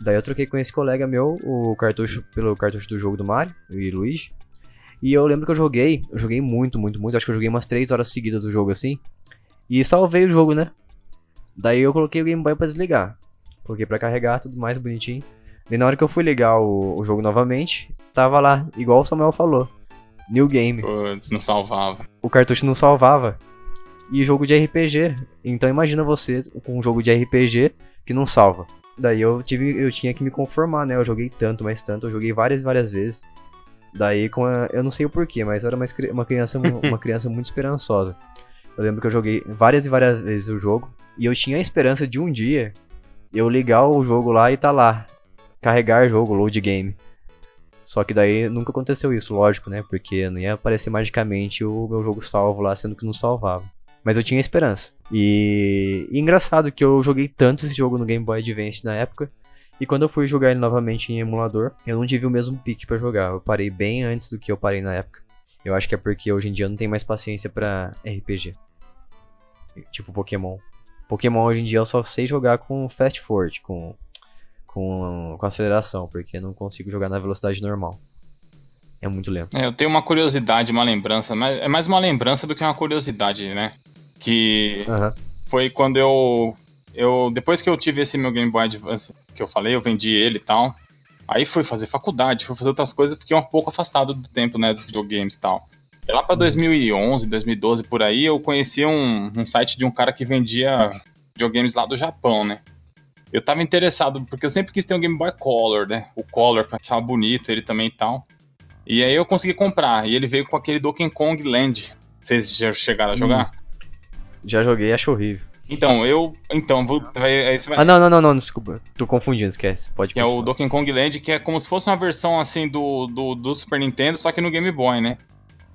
Daí eu troquei com esse colega meu o cartucho pelo cartucho do jogo do Mario e Luigi. E eu lembro que eu joguei, eu joguei muito, muito, muito. Acho que eu joguei umas 3 horas seguidas do jogo assim. E salvei o jogo, né? Daí eu coloquei o Game Boy pra desligar. Coloquei pra carregar, tudo mais bonitinho. E na hora que eu fui ligar o, o jogo novamente, tava lá, igual o Samuel falou. New Game. Putz, não salvava. O cartucho não salvava. E jogo de RPG. Então imagina você com um jogo de RPG que não salva. Daí eu tive, eu tinha que me conformar, né? Eu joguei tanto, mais tanto, eu joguei várias e várias vezes. Daí com a, eu não sei o porquê, mas eu era uma, uma criança uma criança muito esperançosa. Eu lembro que eu joguei várias e várias vezes o jogo e eu tinha a esperança de um dia eu ligar o jogo lá e tá lá, carregar jogo, load game. Só que daí nunca aconteceu isso, lógico, né? Porque não ia aparecer magicamente o meu jogo salvo lá, sendo que não salvava. Mas eu tinha esperança. E, e engraçado que eu joguei tanto esse jogo no Game Boy Advance na época. E quando eu fui jogar ele novamente em emulador, eu não tive o mesmo pique pra jogar. Eu parei bem antes do que eu parei na época. Eu acho que é porque hoje em dia eu não tenho mais paciência pra RPG. Tipo Pokémon. Pokémon hoje em dia eu só sei jogar com Fast Forward, com, com, com aceleração, porque não consigo jogar na velocidade normal. É muito lento. É, eu tenho uma curiosidade, uma lembrança, mas é mais uma lembrança do que uma curiosidade, né? Que Aham. foi quando eu. eu depois que eu tive esse meu Game Boy Advance, que eu falei, eu vendi ele e tal. Aí fui fazer faculdade, fui fazer outras coisas, fiquei um pouco afastado do tempo, né, dos videogames e tal. E lá pra 2011, 2012, por aí, eu conheci um, um site de um cara que vendia videogames lá do Japão, né? Eu tava interessado, porque eu sempre quis ter um Game Boy Color, né? O Color, que eu achava bonito, ele também e tal. E aí eu consegui comprar, e ele veio com aquele Donkey Kong Land. Vocês já chegaram a jogar? Já joguei acho horrível. Então, eu. Então, vou. Vai, aí você vai Ah, não, não, não, não, desculpa. Tô confundindo, esquece. Pode Que é o continuar. Donkey Kong Land, que é como se fosse uma versão assim do, do, do Super Nintendo, só que no Game Boy, né?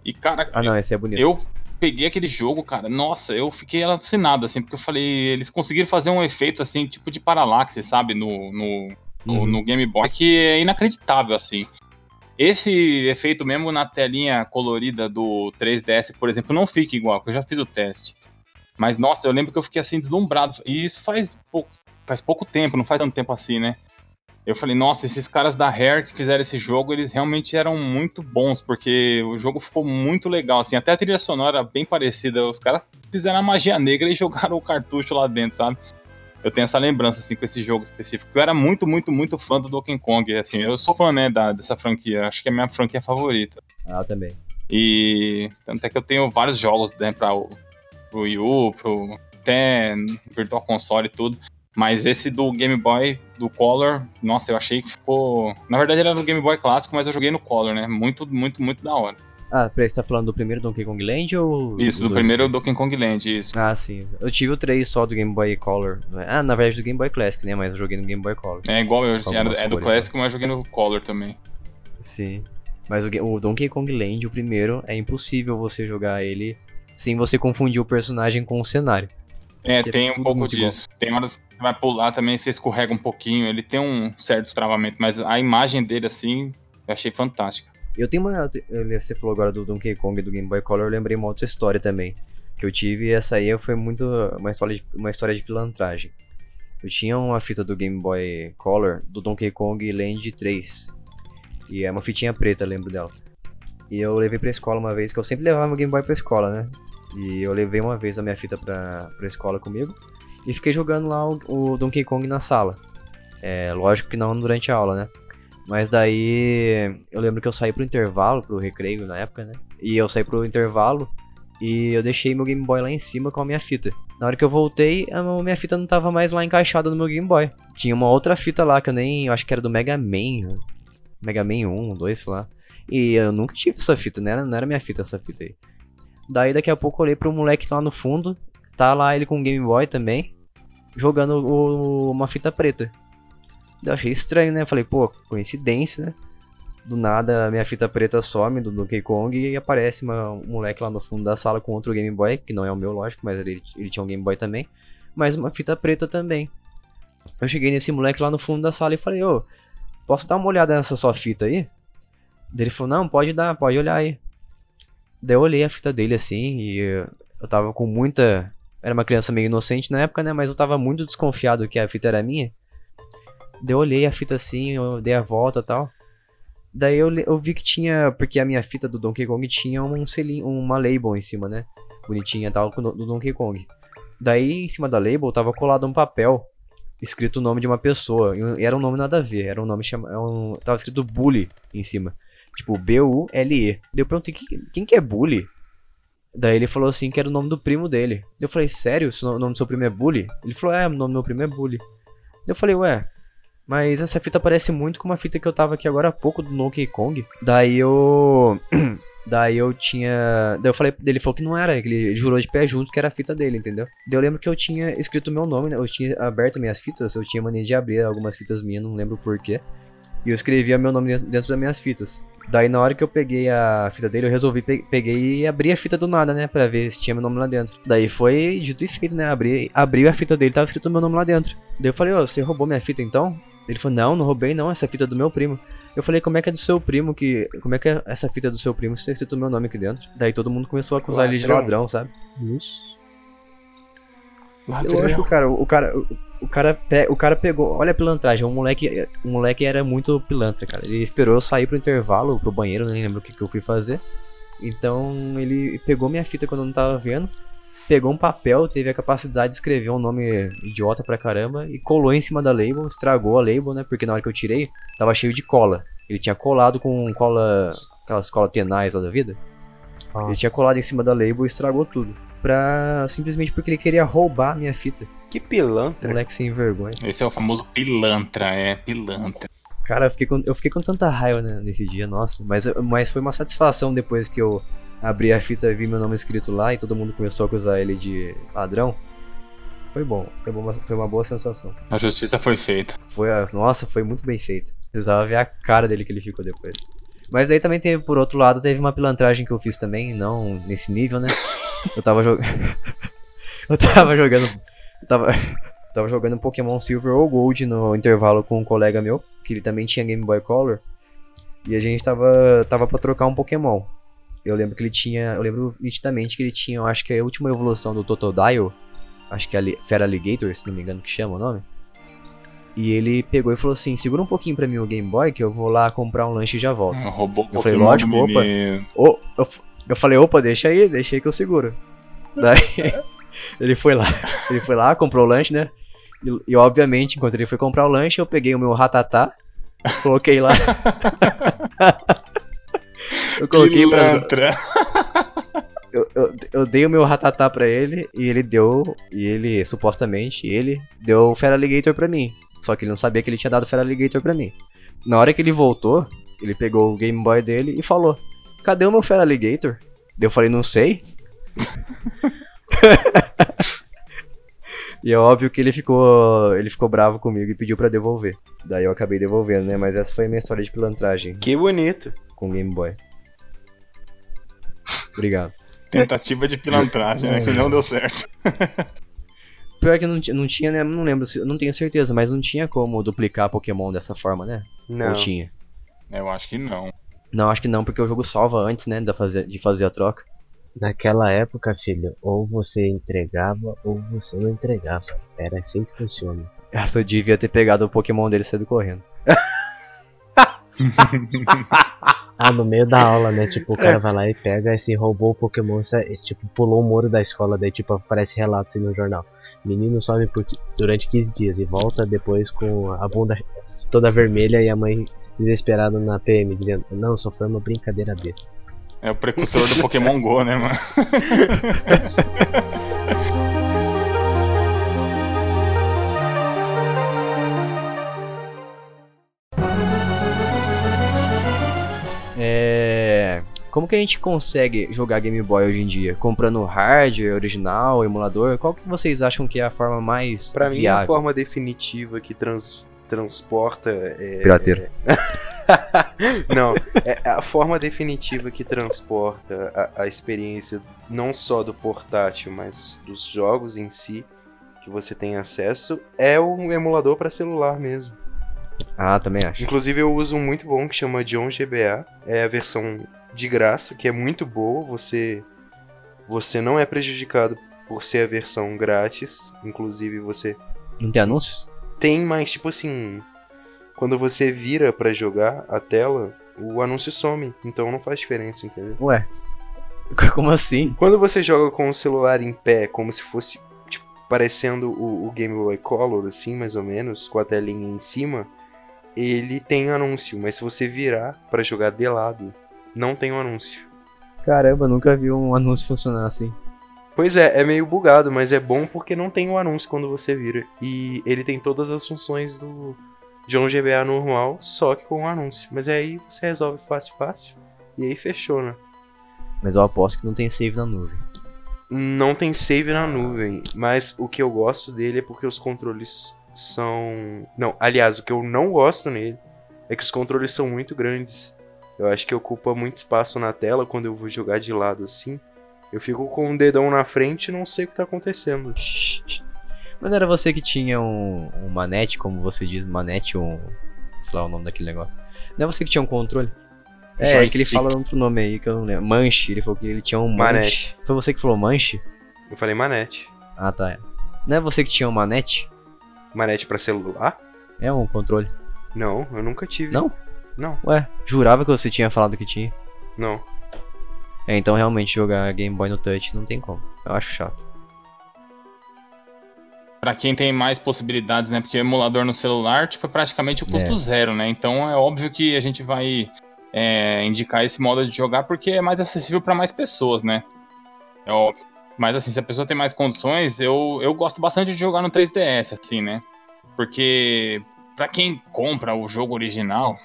E, cara, Ah, não, esse é bonito. eu peguei aquele jogo, cara, nossa, eu fiquei alucinado, assim, porque eu falei, eles conseguiram fazer um efeito, assim, tipo de paralaxe, sabe, no, no, no, Uhum. no Game Boy, que é inacreditável, assim. Esse efeito mesmo na telinha colorida do 3DS, por exemplo, não fica igual, porque eu já fiz o teste. Mas, nossa, eu lembro que eu fiquei assim, deslumbrado. E isso faz pouco, faz pouco tempo, não faz tanto tempo assim, né? Eu falei, nossa, esses caras da Rare que fizeram esse jogo, eles realmente eram muito bons, porque o jogo ficou muito legal, assim, até a trilha sonora bem parecida. Os caras fizeram a magia negra e jogaram o cartucho lá dentro, sabe? Eu tenho essa lembrança, assim, com esse jogo específico. Eu era muito, muito, muito fã do Donkey Kong, assim, eu sou fã, né, da, dessa franquia, acho que é a minha franquia favorita. Ah, também. E tanto é que eu tenho vários jogos, né, pra o, pro Wii U, pro até Virtual Console e tudo. Mas esse do Game Boy, do Color, nossa, eu achei que ficou. Na verdade era do Game Boy clássico, mas eu joguei no Color, né? Muito, muito, muito da hora. Ah, peraí, você tá falando do primeiro Donkey Kong Land ou. Isso, do dois, primeiro? Donkey Kong Land, isso. Ah, sim. Eu tive o 3 só do Game Boy Color. Ah, na verdade do Game Boy Classic, né? Mas eu joguei no Game Boy Color. É igual eu, era, algumas é do cores, clássico, mas eu joguei no Color também. Sim. Mas o, o Donkey Kong Land, o primeiro, é impossível você jogar ele sem você confundir o personagem com o cenário. É, é tem um tudo pouco disso. Tem horas você vai pular também, você escorrega um pouquinho. Ele tem um certo travamento, mas a imagem dele, assim, eu achei fantástica. Eu tenho uma. Você falou agora do Donkey Kong do Game Boy Color, eu lembrei uma outra história também. Que eu tive e essa aí foi muito. Uma história de, uma história de pilantragem. Eu tinha uma fita do Game Boy Color do Donkey Kong Land 3. E é uma fitinha preta, lembro dela. E eu levei pra escola uma vez, que eu sempre levava meu Game Boy pra escola, né? E eu levei uma vez a minha fita pra, pra escola comigo. E fiquei jogando lá o, o Donkey Kong na sala. É, lógico que não durante a aula, né? Mas daí eu lembro que eu saí pro intervalo, pro recreio na época, né? E eu saí pro intervalo e eu deixei meu Game Boy lá em cima com a minha fita. Na hora que eu voltei, a minha fita não tava mais lá encaixada no meu Game Boy. Tinha uma outra fita lá que eu nem. Eu acho que era do Mega Man. Mega Man 1, 2, sei lá. E eu nunca tive essa fita, né? Não era minha fita essa fita aí. Daí daqui a pouco eu olhei pro moleque lá no fundo. Tá lá ele com o Game Boy também. Jogando o- uma fita preta. Eu achei estranho, né? Falei, pô, coincidência, né? Do nada minha fita preta some do Donkey Kong e aparece uma- um moleque lá no fundo da sala com outro Game Boy, que não é o meu, lógico, mas ele, ele tinha um Game Boy também. Mas uma fita preta também. Eu cheguei nesse moleque lá no fundo da sala e falei, ô, posso dar uma olhada nessa sua fita aí? Daí ele falou, não, pode dar, pode olhar aí. Daí eu olhei a fita dele assim e eu tava com muita. Era uma criança meio inocente na época, né? Mas eu tava muito desconfiado que a fita era minha. Daí eu olhei a fita assim, eu dei a volta tal. Daí eu, eu vi que tinha. Porque a minha fita do Donkey Kong tinha um selinho, uma label em cima, né? Bonitinha tal, do Donkey Kong. Daí em cima da label tava colado um papel escrito o nome de uma pessoa. E era um nome nada a ver. Era um nome chama, era um- tava escrito Bully em cima. Tipo, B-U-L-E. Daí eu perguntei, quem, quem que é Bully? Daí ele falou assim que era o nome do primo dele. Eu falei, sério? O nome do seu primo é Bully? Ele falou, é, o nome do meu primo é Bully. Eu falei, ué, mas essa fita parece muito com uma fita que eu tava aqui agora há pouco do Donkey Kong. Daí eu. Daí eu tinha. Daí eu falei. Ele falou que não era, ele jurou de pé junto que era a fita dele, entendeu? Daí eu lembro que eu tinha escrito meu nome, né? Eu tinha aberto minhas fitas, eu tinha mania de abrir algumas fitas minhas, não lembro porquê. E eu escrevia meu nome dentro- das minhas fitas. Daí na hora que eu peguei a fita dele, eu resolvi pe peguei e abri a fita do nada, né? Pra ver se tinha meu nome lá dentro. Daí foi dito e feito, né? Abri, abri a fita dele, tava escrito meu nome lá dentro. Daí eu falei, ô, você roubou minha fita então? Ele falou, não, não roubei não, essa fita é do meu primo. Eu falei, como é que é do seu primo que. Como é que é essa fita do seu primo se tá escrito meu nome aqui dentro? Daí todo mundo começou a acusar ele de Ladrão. ladrão, sabe? Eu acho que o cara, o cara, o, cara, pe- o cara pegou, olha a pilantragem, o moleque, o moleque era muito pilantra, cara. Ele esperou eu sair pro intervalo, pro banheiro, nem lembro o que, que eu fui fazer. Então ele pegou minha fita quando eu não tava vendo, pegou um papel, teve a capacidade de escrever um nome idiota pra caramba e colou em cima da label, estragou a label, né? Porque na hora que eu tirei, tava cheio de cola. Ele tinha colado com cola, aquelas colas tenais lá da vida. Ele tinha colado em cima da label e estragou tudo. Pra. Simplesmente porque ele queria roubar a minha fita. Que pilantra. Moleque sem vergonha. Esse é o famoso pilantra, é, pilantra. Cara, eu fiquei com, eu fiquei com tanta raiva né, nesse dia, nossa. Mas, mas foi uma satisfação depois que eu abri a fita e vi meu nome escrito lá e todo mundo começou a acusar ele de ladrão. Foi bom, foi, bom, foi uma boa sensação. A justiça foi feita. Foi, nossa, foi muito bem feito. Precisava ver a cara dele que ele ficou depois. Mas aí também teve, por outro lado, teve uma pilantragem que eu fiz também, não nesse nível, né? Eu tava jogando. eu tava jogando. Tava. tava jogando Pokémon Silver ou Gold no intervalo com um colega meu, que ele também tinha Game Boy Color. E a gente tava, tava pra trocar um Pokémon. Eu lembro que ele tinha. Eu lembro nitidamente que ele tinha, eu acho que é a última evolução do Totodile. Acho que é Fera Alligator, se não me engano que chama o nome. E ele pegou e falou assim: segura um pouquinho pra mim o Game Boy que eu vou lá comprar um lanche e já volto. Roubou o Eu falei, lógico, opa. Ô, eu, eu falei, opa, deixa aí, deixa aí que eu seguro. Daí ele foi lá, ele foi lá, comprou o lanche, né? E, e, obviamente, enquanto ele foi comprar o lanche, eu peguei o meu ratatá, coloquei lá. eu coloquei pra. Pilantra. Eu, eu, eu dei o meu ratatá pra ele e ele deu. E ele, supostamente, ele deu o Fera Alligator pra mim. Só que ele não sabia que ele tinha dado o Fera Alligator pra mim. Na hora que ele voltou, ele pegou o Game Boy dele e falou: Cadê o meu Fera Alligator? Daí eu falei: Não sei. e é óbvio que ele ficou, ele ficou bravo comigo e pediu pra devolver. Daí eu acabei devolvendo, né? Mas essa foi a minha história de pilantragem Que bonito. com o Game Boy. Obrigado. Tentativa de pilantragem, né? Que não deu certo. Pior que não, não tinha, né? Não lembro, não tenho certeza, mas não tinha como duplicar Pokémon dessa forma, né? Não. Ou tinha? Eu acho que não. Não, acho que não, porque o jogo salva antes, né? Da fazer, de fazer a troca. Naquela época, filho, ou você entregava ou você não entregava. Era assim que funciona. Essa eu devia ter pegado o Pokémon dele e saído correndo. Ah, no meio da aula, né? Tipo, o cara vai lá e pega esse roubou o Pokémon, sa- e, tipo, pulou o muro da escola, daí tipo, aparece relato assim no jornal. Menino some por, durante 15 dias e volta depois com a bunda toda vermelha e a mãe desesperada na PM, dizendo, não, só foi uma brincadeira besta. É o precursor do Pokémon GO, né, mano? É. Como que a gente consegue jogar Game Boy hoje em dia? Comprando hardware, original, emulador? Qual que vocês acham que é a forma mais Pra mim, a viável? forma definitiva que trans- transporta. É, Pirateiro. não, é a forma definitiva que transporta a, a experiência não só do portátil, mas dos jogos em si que você tem acesso é o emulador para celular mesmo. Ah, também acho. Inclusive eu uso um muito bom que chama John GBA, é a versão de graça, que é muito boa, você você não é prejudicado por ser a versão grátis, inclusive você Não tem anúncios? tem mais tipo assim, quando você vira pra jogar a tela, o anúncio some, então não faz diferença, entendeu? Ué. Como assim? Quando você joga com o celular em pé, como se fosse tipo, parecendo o, o Game Boy Color, assim, mais ou menos, com a telinha em cima, ele tem anúncio, mas se você virar pra jogar de lado, não tem um anúncio. Caramba, nunca vi um anúncio funcionar assim. Pois é, é meio bugado, mas é bom porque não tem o anúncio quando você vira. E ele tem todas as funções do John GBA normal, só que com o anúncio. Mas aí você resolve fácil, fácil. E aí fechou, né? Mas eu aposto que não tem save na nuvem. Não tem save na nuvem, mas o que eu gosto dele é porque os controles são. Não, aliás, o que eu não gosto nele é que os controles são muito grandes. Eu acho que ocupa muito espaço na tela quando eu vou jogar de lado assim. Eu fico com um dedão na frente e não sei o que tá acontecendo. Mas não era você que tinha um, um manete, como você diz, manete, um. sei lá o nome daquele negócio. Não é você que tinha um controle? É, é que ele fala outro nome aí que eu não lembro. Manche, ele falou que ele tinha um manche. Manete. Foi você que falou manche? Eu falei manete. Ah, tá. Não é você que tinha um manete? Manete pra celular? É um controle. Não, eu nunca tive. Não? Não, Ué, jurava que você tinha falado que tinha. não. É, então realmente jogar Game Boy no Touch não tem como. Eu acho chato. Pra quem tem mais possibilidades, né? Porque o emulador no celular, tipo, é praticamente o custo É. zero, né? Então é óbvio que a gente vai é, indicar esse modo de jogar porque é mais acessível pra mais pessoas, né? É óbvio. Mas assim, se a pessoa tem mais condições, eu, eu gosto bastante de jogar no 3DS, assim, né? Porque pra quem compra o jogo original,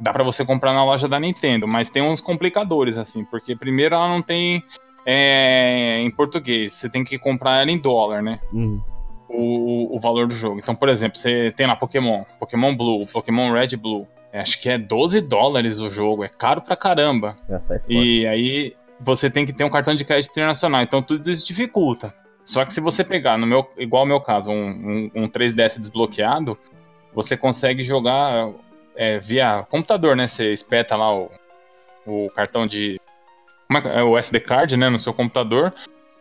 dá pra você comprar na loja da Nintendo, mas tem uns complicadores, assim, porque primeiro ela não tem é, em português, você tem que comprar ela em dólar, né? Uhum. O, o valor do jogo. Então, por exemplo, você tem lá Pokémon, Pokémon Blue, Pokémon Red Blue. é, Acho que é 12 dólares o jogo, é caro pra caramba. E aí você tem que ter um cartão de crédito internacional, então tudo isso dificulta. Só que se você pegar, no meu, igual ao meu caso, um, um, um 3DS desbloqueado, você consegue jogar é, via computador, né? Você espeta lá o, o cartão de. É, que- é o SD card, né? No seu computador.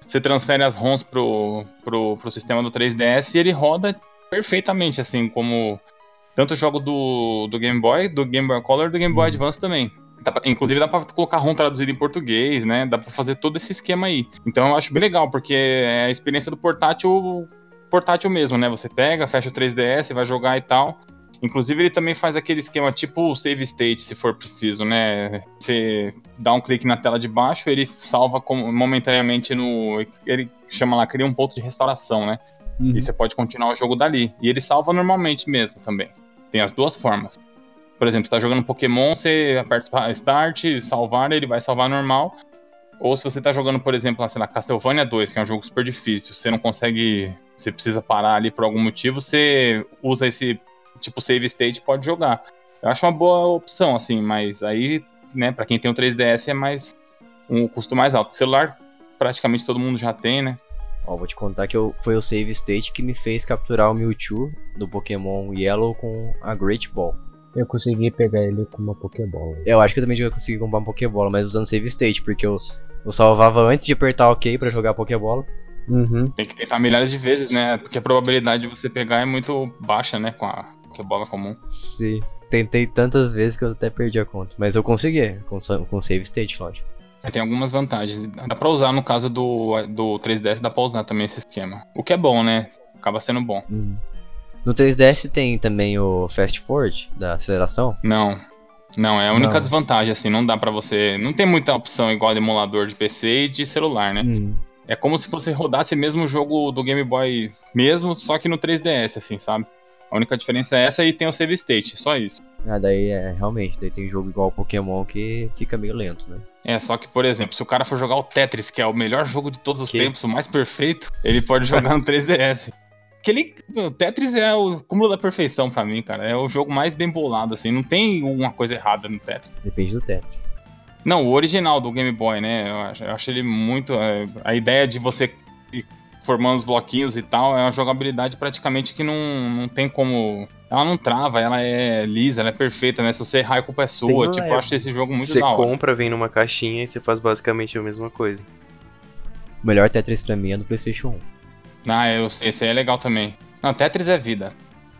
Você transfere as ROMs pro, pro, pro sistema do 3DS e ele roda perfeitamente, assim, como. Tanto o jogo do, do Game Boy, do Game Boy Color e do Game Boy Advance também. Dá pra- inclusive dá pra colocar ROM traduzido em português, né? Dá pra fazer todo esse esquema aí. Então eu acho bem legal, porque é a experiência do portátil portátil mesmo, né? Você pega, fecha o 3DS, vai jogar e tal. Inclusive ele também faz aquele esquema tipo save state, se for preciso, né? Você dá um clique na tela de baixo, ele salva como- momentaneamente no. Ele chama lá, cria um ponto de restauração, né? Uhum. E você pode continuar o jogo dali. E ele salva normalmente mesmo também. Tem as duas formas. Por exemplo, você tá jogando Pokémon, você aperta Start, salvar, ele vai salvar normal. Ou se você tá jogando, por exemplo, lá, sei lá, Castlevania 2, que é um jogo super difícil, você não consegue. Você precisa parar ali por algum motivo, você usa esse tipo save state pode jogar. Eu acho uma boa opção, assim, mas aí, né, pra quem tem o 3DS é mais. um custo mais alto. O celular, praticamente todo mundo já tem, né? Ó, vou te contar que eu, foi o save state que me fez capturar o Mewtwo do Pokémon Yellow com a Great Ball. Eu consegui pegar ele com uma Pokébola. Eu acho que eu também já consegui comprar um Pokébola, mas usando save state, porque eu, eu salvava antes de apertar OK pra jogar Pokébola. Uhum. Tem que tentar milhares de vezes, né? Porque a probabilidade de você pegar é muito baixa, né? Com a, com a bola comum. Sim. Tentei tantas vezes que eu até perdi a conta. Mas eu consegui, com, com save state, lógico. Tem algumas vantagens. Dá pra usar no caso do, do 3DS, dá pra usar também esse esquema. O que é bom, né? Acaba sendo bom. Uhum. No 3DS tem também o Fast Forward, da aceleração. Não. Não, é a única Não. desvantagem, assim, não dá pra você. Não tem muita opção igual de emulador de PC e de celular, né? Uhum. É como se você rodasse mesmo o jogo do Game Boy mesmo, só que no 3DS, assim, sabe? A única diferença é essa e tem o save state, só isso. Ah, daí é, realmente, daí tem jogo igual Pokémon que fica meio lento, né? É, só que, por exemplo, se o cara for jogar o Tetris, que é o melhor jogo de todos os Que? tempos, o mais perfeito, ele pode jogar no 3DS. Porque ele, o Tetris é o cúmulo da perfeição pra mim, cara. É o jogo mais bem bolado, assim. Não tem uma coisa errada no Tetris. Depende do Tetris. Não, o original do Game Boy, né? Eu acho, eu acho ele muito. é, a ideia de você formando os bloquinhos e tal é uma jogabilidade praticamente que não, não tem como. Ela não trava, ela é lisa, ela é perfeita, né? Se você errar, a culpa é Tem sua. uma- Tipo, eu acho esse jogo muito Você da hora. compra, vem numa caixinha e você faz basicamente a mesma coisa. O melhor Tetris pra mim é do PlayStation 1. Ah, eu sei, esse aí é legal também. Não, Tetris é vida.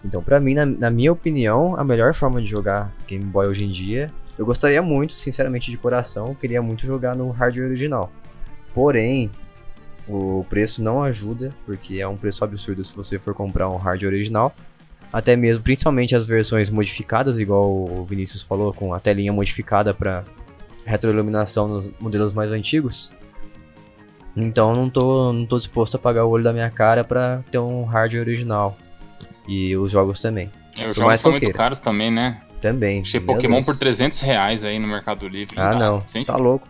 Então, pra mim, na, na minha opinião, a melhor forma de jogar Game Boy hoje em dia, eu gostaria muito, sinceramente, de coração, queria muito jogar no hardware original. Porém, o preço não ajuda, porque é um preço absurdo se você for comprar um hardware original. Até mesmo, principalmente as versões modificadas, igual o Vinícius falou, com a telinha modificada para retroiluminação nos modelos mais antigos. Então não tô, não tô disposto a pagar o olho da minha cara pra ter um hardware original. E os jogos também. Os mais jogos são muito caros também, né? Também. Achei Pokémon Deus. por 300 reais aí no Mercado Livre. Ah, dá. não. Tá louco.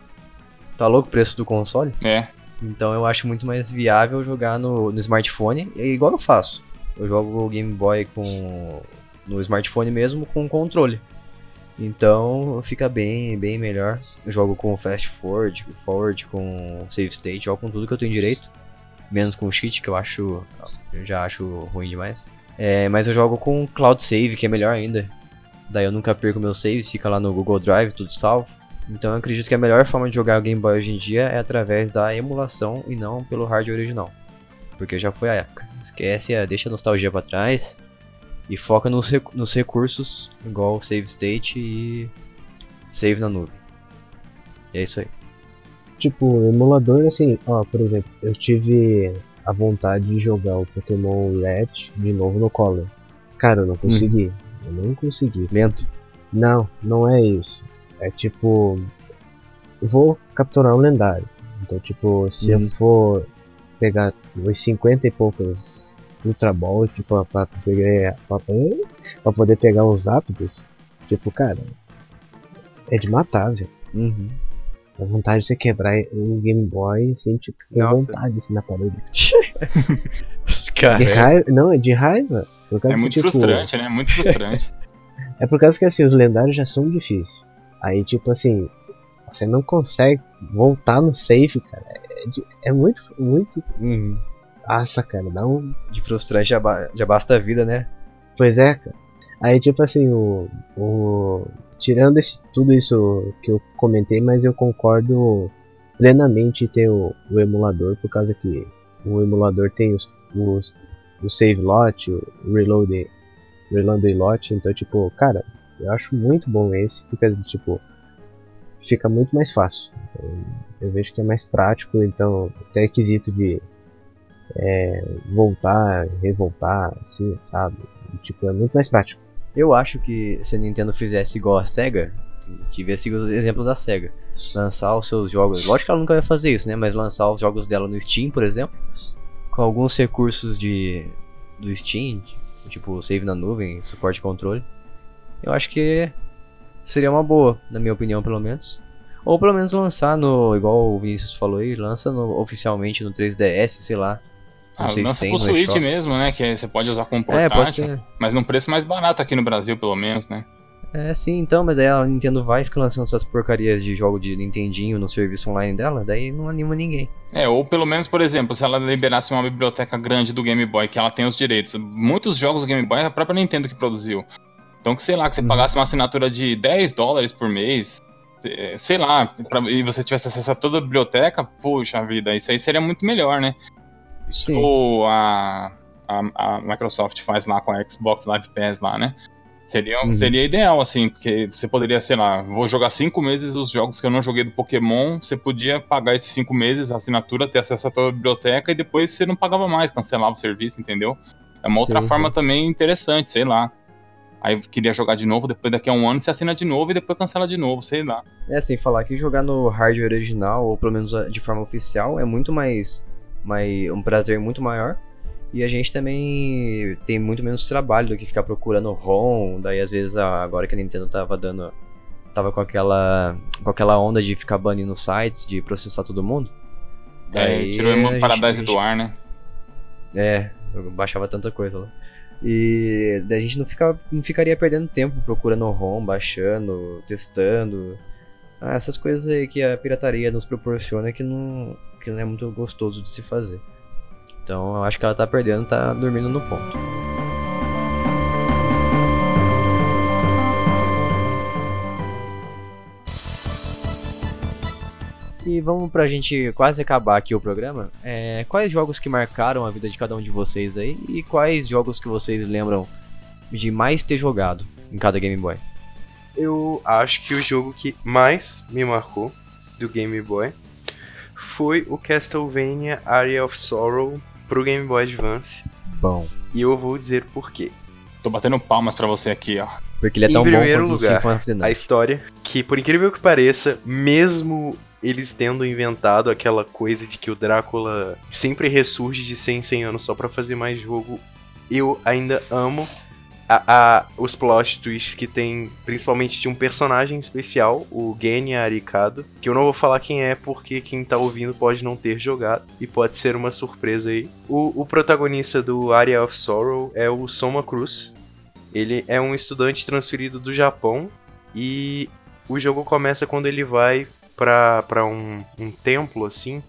Tá louco o preço do console? É. Então eu acho muito mais viável jogar no, no smartphone. É igual eu faço. Eu jogo o Game Boy com no smartphone mesmo com controle. Então fica bem, bem melhor. Eu jogo com fast forward, forward com save state, jogo com tudo que eu tenho direito. Menos com cheat, que eu acho. Eu já acho ruim demais. É, mas eu jogo com cloud save, que é melhor ainda. Daí eu nunca perco meus saves, fica lá no Google Drive, tudo salvo. Então eu acredito que a melhor forma de jogar o Game Boy hoje em dia é através da emulação e não pelo hardware original. Porque já foi a época. Esquece, a- deixa a nostalgia pra trás e foca nos, rec- nos recursos, igual save state e save na nuvem. E é isso aí. Tipo, emulador, assim, ó, por exemplo, eu tive a vontade de jogar o Pokémon Red de novo no Color. Cara, eu não consegui. Eu não consegui. Lento. Não, não é isso. É tipo. Eu vou capturar um lendário. Então, tipo, se eu Uhum. for pegar uns 50 e poucas Ultra Ball, tipo, pra, pegar, pra, pra poder pegar uns Zapdos, tipo, cara, é de matar, velho. Uhum. A vontade de você quebrar um Game Boy sem tipo, com vontade assim na parede. Os De caras. raiva. Não, é de raiva. É que, muito tipo, frustrante, né? Muito frustrante. É por causa que assim, os lendários já são difíceis. Aí, tipo assim, você não consegue voltar no save, cara. É, é muito, muito. Uhum. Nossa, cara, dá um. De frustrante já, ba- já basta a vida, né? Pois é, cara. Aí, tipo assim, o. o... Tirando esse- tudo isso que eu comentei, mas eu concordo plenamente em ter o, o emulador, por causa que o emulador tem os, os, o save lot, o reload, reload lot, então, tipo, cara, eu acho muito bom esse, porque, tipo, fica muito mais fácil. Então, eu vejo que é mais prático, então, até quesito de é, voltar, revoltar, assim, sabe? Tipo, é muito mais prático. Eu acho que se a Nintendo fizesse igual a SEGA, que ver seguir o exemplo da SEGA, lançar os seus jogos. Lógico que ela nunca vai fazer isso, né? Mas lançar os jogos dela no Steam, por exemplo, com alguns recursos de do Steam, tipo save na nuvem, suporte e controle. Eu acho que seria uma boa, na minha opinião, pelo menos. Ou pelo menos lançar no, igual o Vinícius falou aí, lança no- oficialmente no 3DS, sei lá. Não Ah, sei se lança tem pro Switch mesmo, né? Que você pode usar como É, portátil. pode ser. Mas num preço mais barato aqui no Brasil, pelo menos, né? É, sim, então, mas daí a Nintendo vai e fica lançando essas porcarias de jogo de Nintendinho no serviço online dela, daí não anima ninguém. É, ou pelo menos, por exemplo, se ela liberasse uma biblioteca grande do Game Boy, que ela tem os direitos. Muitos jogos do Game Boy é a própria Nintendo que produziu. Então, que sei lá, que você Uhum. pagasse uma assinatura de 10 dólares por mês, eh, sei lá, pra- e você tivesse acesso a toda a biblioteca, puxa vida, isso aí seria muito melhor, né? Sim. a, a, a Microsoft faz lá com a Xbox Live Pass lá, né? Seria, Uhum. seria ideal, assim, porque você poderia, sei lá, vou jogar cinco meses os jogos que eu não joguei do Pokémon, você podia pagar esses cinco meses, a assinatura, ter acesso a toda a biblioteca e depois você não pagava mais, cancelava o serviço, entendeu? É uma outra Sim, forma sim. também interessante, sei lá. Aí queria jogar de novo, depois daqui a um ano você assina de novo e depois cancela de novo, sei lá. É, sem falar que jogar no hardware original, ou pelo menos de forma oficial, é muito mais, mais um prazer muito maior. E a gente também tem muito menos trabalho do que ficar procurando ROM, daí às vezes a- agora que a Nintendo tava dando tava com aquela com aquela onda de ficar banindo sites, de processar todo mundo. É, Daí tirou a o Paradise gente- do ar, né? É, eu baixava tanta coisa lá. E a gente não, fica, não ficaria perdendo tempo procurando ROM, baixando, testando. Ah, essas coisas aí que a pirataria nos proporciona que não, que não é muito gostoso de se fazer. Então eu acho que ela tá perdendo, tá dormindo no ponto. E vamos pra gente quase acabar aqui o programa. É, quais jogos que marcaram a vida de cada um de vocês aí? E quais jogos que vocês lembram de mais ter jogado em cada Game Boy? Eu acho que o jogo que mais me marcou do Game Boy foi o Castlevania Area of Sorrow pro Game Boy Advance. Bom. E eu vou dizer por quê. Tô batendo palmas pra você aqui, ó. Porque ele é Em tão bom primeiro quanto o lugar, Symphony of the A Night. história, que por incrível que pareça, mesmo eles tendo inventado aquela coisa de que o Drácula sempre ressurge de 100 em 100 anos só pra fazer mais jogo, eu ainda amo a, a- os plot twists que tem, principalmente de um personagem especial, o Genya Arikado, que eu não vou falar quem é porque quem tá ouvindo pode não ter jogado e pode ser uma surpresa aí. O, o protagonista do Area of Sorrow é o Soma Cruz. Ele é um estudante transferido do Japão e o jogo começa quando ele vai pra, pra um, um templo, assim,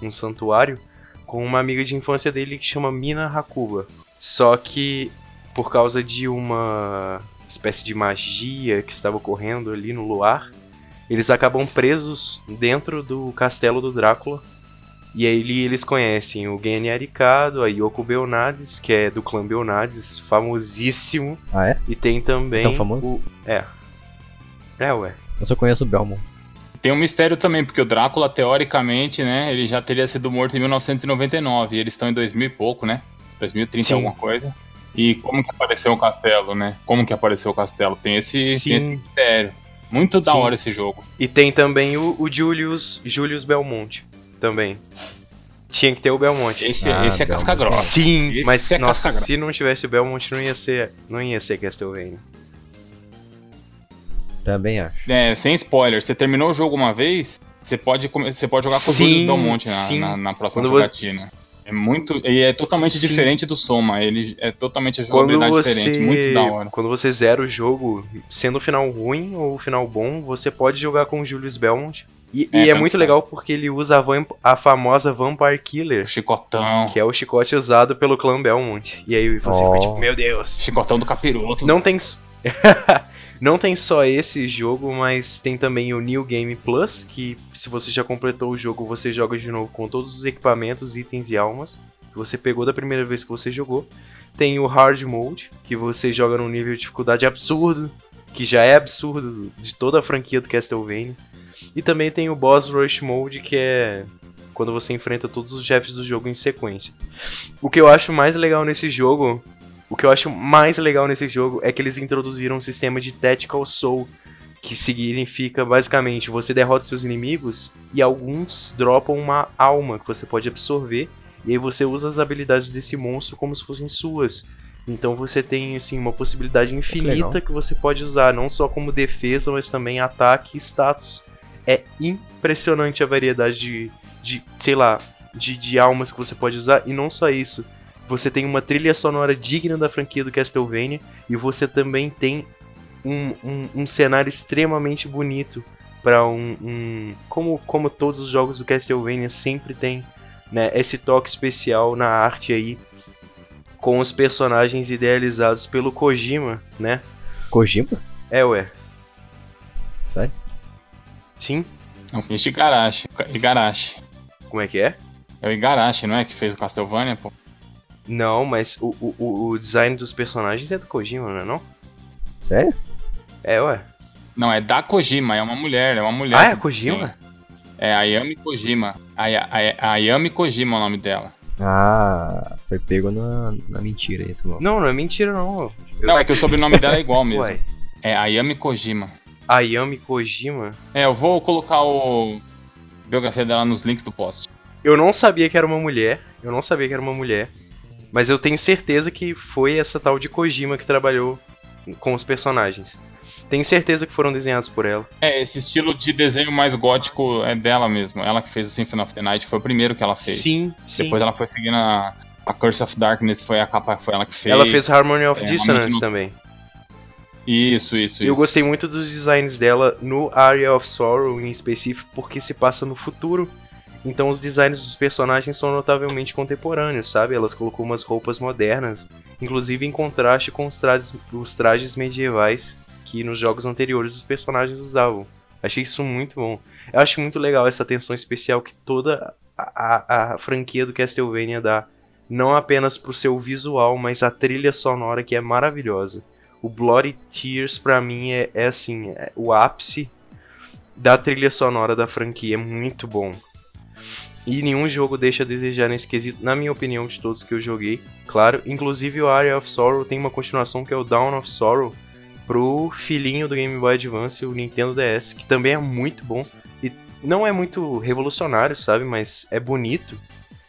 um santuário, com uma amiga de infância dele que chama Mina Hakuba. Só que por causa de uma espécie de magia que estava ocorrendo ali no luar, eles acabam presos dentro do castelo do Drácula. E aí eles conhecem o Genny Arikado, a Yoko Belnades, que é do clã Belnades, famosíssimo. Ah, é? E tem também. Tão famoso? O... É. É, ué. Eu só conheço o Belmont. Tem um mistério também, porque o Drácula, teoricamente, né, ele já teria sido morto em 1999, e eles estão em 2000 e pouco, né? 2030 Sim. alguma coisa. E como que apareceu o castelo, né? Como que apareceu o castelo? Tem esse, tem esse mistério. Muito da Sim. hora esse jogo. E tem também o, o Julius, Julius Belmonte. Também. Tinha que ter o Belmonte. Esse, Ah, esse é casca grossa. Sim, Esse mas é nossa, casca-grossa. se não tivesse o Belmont não ia ser, não ia ser Castlevania. Também acho. É, sem spoiler, você terminou o jogo uma vez, você pode, você pode jogar com o Sim, Júlio Belmonte na, na, na próxima Quando jogatina. É muito. E é totalmente Sim. diferente do Soma. Ele é totalmente a Quando jogabilidade você, diferente. Muito da hora. quando você zera o jogo, sendo o final ruim ou o final bom, você pode jogar com o Julius Belmont. E e É, é, tanto muito faz. legal porque ele usa a, a famosa Vampire Killer, O chicotão. que é o chicote usado pelo clã Belmont. E aí você Oh. fica tipo, meu Deus. Chicotão do capiroto. Não tem. Não tem só esse jogo, mas tem também o New Game Plus, que se você já completou o jogo, você joga de novo com todos os equipamentos, itens e almas que você pegou da primeira vez que você jogou. Tem o Hard Mode, que você joga num nível de dificuldade absurdo, que já é absurdo de toda a franquia do Castlevania. E também tem o Boss Rush Mode, que é quando você enfrenta todos os chefes do jogo em sequência. O que eu acho mais legal nesse jogo o que eu acho mais legal nesse jogo é que eles introduziram um sistema de Tactical Soul, que significa basicamente você derrota seus inimigos e alguns dropam uma alma que você pode absorver, e aí você usa as habilidades desse monstro como se fossem suas. Então você tem assim uma possibilidade infinita legal. que você pode usar, não só como defesa, mas também ataque e status. É impressionante a variedade de, de sei lá, de, de almas que você pode usar, e não só isso você tem uma trilha sonora digna da franquia do Castlevania e você também tem um, um, um cenário extremamente bonito para um, um como como todos os jogos do Castlevania sempre tem né esse toque especial na arte aí com os personagens idealizados pelo Kojima né Kojima? é ué Sério? sim É um de Igarashi. Igarashi. como é que é É o Igarashi, não é? Que fez o Castlevania, pô. Não mas o, o, o- design dos personagens é do Kojima não é não Sério? é ué Não, é da Kojima, é uma mulher, é uma mulher. ah é que- Kojima Sim. É a Ayami Kojima. A, a, a Ayami Kojima é o nome dela. Ah, foi pego na, na mentira esse nome. não não é mentira não Eu- Não, é que o sobrenome dela é igual mesmo. Ué, É Ayami Kojima. Ayami Kojima. É, eu vou colocar o a biografia dela nos links do post. Eu não sabia que era uma mulher. Eu não sabia que era uma mulher. Mas eu tenho certeza que foi essa tal de Kojima que trabalhou com os personagens. Tenho certeza que foram desenhados por ela. É, esse estilo de desenho mais gótico é dela mesmo. Ela que fez o Symphony of the Night, foi o primeiro que ela fez. Sim, sim. Depois ela foi seguindo a, a Curse of Darkness, foi a capa, foi ela que fez. Ela fez Harmony of É, Dissonance não- também. Isso, isso, isso. Eu gostei muito dos designs dela no Area of Sorrow em específico, porque se passa no futuro. Então os designs dos personagens são notavelmente contemporâneos, sabe? Elas colocou umas roupas modernas, inclusive em contraste com os trajes, os trajes medievais que nos jogos anteriores os personagens usavam. Achei isso muito bom. Eu acho muito legal essa atenção especial que toda a, a- a franquia do Castlevania dá, não apenas pro seu visual, mas a trilha sonora que é maravilhosa. O Bloody Tears pra mim é, é assim, é o ápice da trilha sonora da franquia, é muito bom. E nenhum jogo deixa a desejar nesse quesito, na minha opinião, de todos que eu joguei. Claro, inclusive o Area of Sorrow tem uma continuação que é o Dawn of Sorrow pro filhinho do Game Boy Advance, o Nintendo DS, que também é muito bom. E não é muito revolucionário, sabe? Mas é bonito,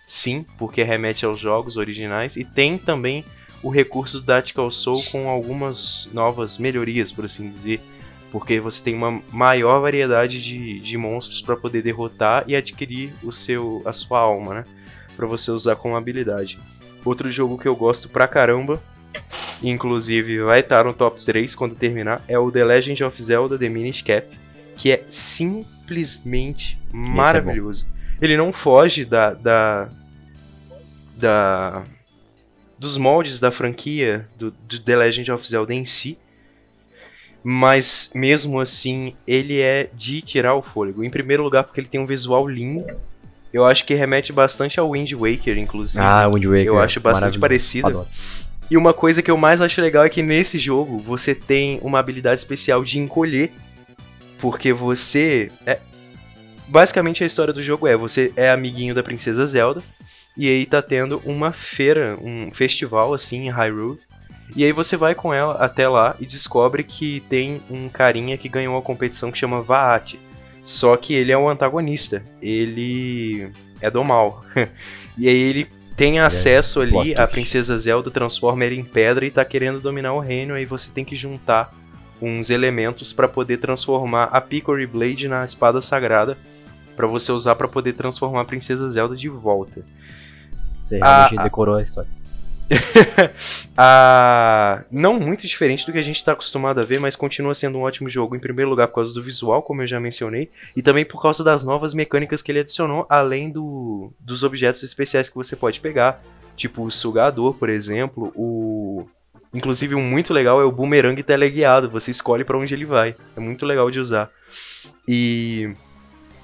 sim, porque remete aos jogos originais. E tem também o recurso do Tactical Soul com algumas novas melhorias, por assim dizer. Porque você tem uma maior variedade de, de monstros para poder derrotar e adquirir o seu, a sua alma, né? Pra você usar como habilidade. Outro jogo que eu gosto pra caramba, inclusive vai estar no top 3 quando terminar, é o The Legend of Zelda The Minish Cap, que é simplesmente maravilhoso. Ele não foge da, da, da dos moldes da franquia do, do The Legend of Zelda em si, mas mesmo assim ele é de tirar o fôlego. Em primeiro lugar porque ele tem um visual lindo. Eu acho que remete bastante ao Wind Waker, inclusive. Ah, Wind Waker. Eu acho bastante parecido. Adoro. E uma coisa que eu mais acho legal é que nesse jogo você tem uma habilidade especial de encolher. Porque você. É... Basicamente a história do jogo é: você é amiguinho da Princesa Zelda. E aí tá tendo uma feira, um festival assim em Hyrule. E aí você vai com ela até lá e descobre que tem um carinha que ganhou uma competição que chama Vaat. Só que ele é um antagonista. Ele é do mal. e aí ele tem acesso ali, a. Princesa Zelda transforma ele em pedra e tá querendo dominar o reino, aí você tem que juntar uns elementos para poder transformar a Piccory Blade na espada sagrada para você usar para poder transformar a Princesa Zelda de volta. Você realmente Ah, ah. decorou a história. Ah, não muito diferente do que a gente está acostumado a ver, mas continua sendo um ótimo jogo. Em primeiro lugar, por causa do visual, como eu já mencionei, e também por causa das novas mecânicas que ele adicionou, além do, dos objetos especiais que você pode pegar, tipo o sugador, por exemplo. O, inclusive, um muito legal é o boomerang teleguiado. Você escolhe para onde ele vai. É muito legal de usar. E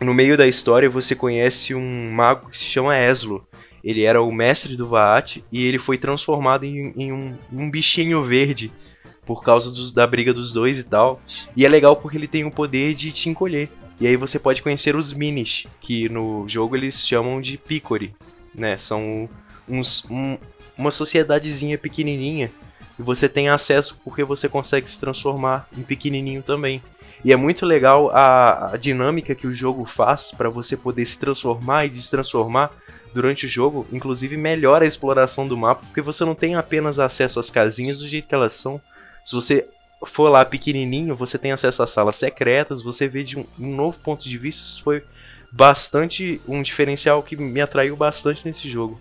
no meio da história você conhece um mago que se chama Eslo. Ele era o mestre do Vaat e ele foi transformado em, em um, um bichinho verde por causa dos- da briga dos dois e tal. E é legal porque ele tem o poder de te encolher. E aí você pode conhecer os Minis, que no jogo eles chamam de Picori, né? São uns, um- uma sociedadezinha pequenininha e você tem acesso porque você consegue se transformar em pequenininho também. E é muito legal a, a dinâmica que o jogo faz para você poder se transformar e destransformar durante o jogo. Inclusive melhora a exploração do mapa porque você não tem apenas acesso às casinhas do jeito que elas são. Se você for lá pequenininho, você tem acesso às salas secretas, você vê de um, um novo ponto de vista. Isso foi bastante um diferencial que me atraiu bastante nesse jogo.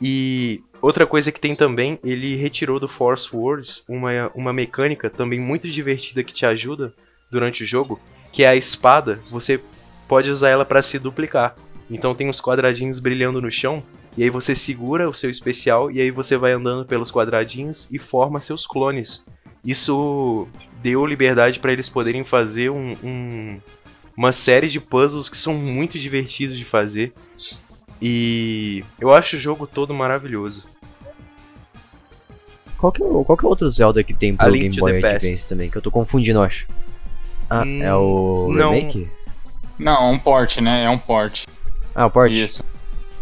E outra coisa que tem também, ele retirou do Force Wars uma, uma mecânica também muito divertida que te ajuda durante o jogo, que é a espada, você pode usar ela para se duplicar. Então tem uns quadradinhos brilhando no chão, e aí você segura o seu especial e aí você vai andando pelos quadradinhos e forma seus clones. Isso deu liberdade para eles poderem fazer um- um- uma série de puzzles que são muito divertidos de fazer. E eu acho o jogo todo maravilhoso. Qual que, é, o- qual que é o outro Zelda que tem pro Game Boy Past. Advance também? Que eu tô confundindo, eu acho. Ah, Hum, é o não. remake? Não, é um port, né? É um port. Ah, o port? Isso.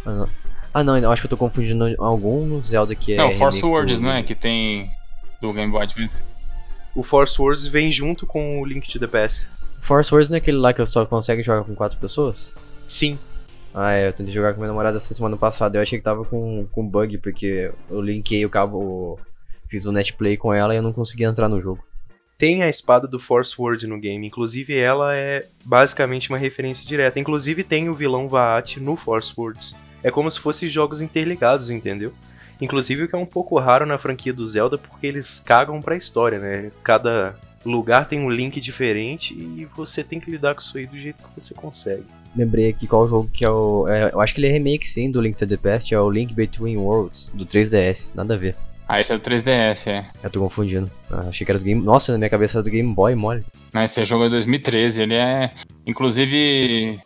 Ah, não. Ah, não, eu acho que eu tô confundindo algum Zelda que é. não, Force remake Words, do- não é? Que tem do Game Boy Advance. O Force Words vem junto com o Link to the Past. Force Words não é aquele lá que eu só consegue jogar com quatro pessoas? Sim, Ah, é, eu tentei jogar com minha namorada essa semana passada. Eu achei que tava com, com bug, porque eu linkei o cabo. Fiz o netplay com ela e eu não conseguia entrar no jogo. Tem a espada do Force Word no game. Inclusive, ela é basicamente uma referência direta. Inclusive, tem o vilão Vaat no Force Words. É como se fossem jogos interligados, entendeu? Inclusive, o que é um pouco raro na franquia do Zelda, porque eles cagam pra história, né? Cada lugar tem um link diferente e você tem que lidar com isso aí do jeito que você consegue. Lembrei aqui qual jogo que é o. é, eu acho que ele é remake sim do Link to the Past, é o Link Between Worlds, do 3DS. Nada a ver. Ah, esse é do 3DS, é. Eu tô confundindo. Ah, achei que era do Game. Nossa, na minha cabeça era do Game Boy, mole. Mas esse jogo é 2013, ele é. Inclusive.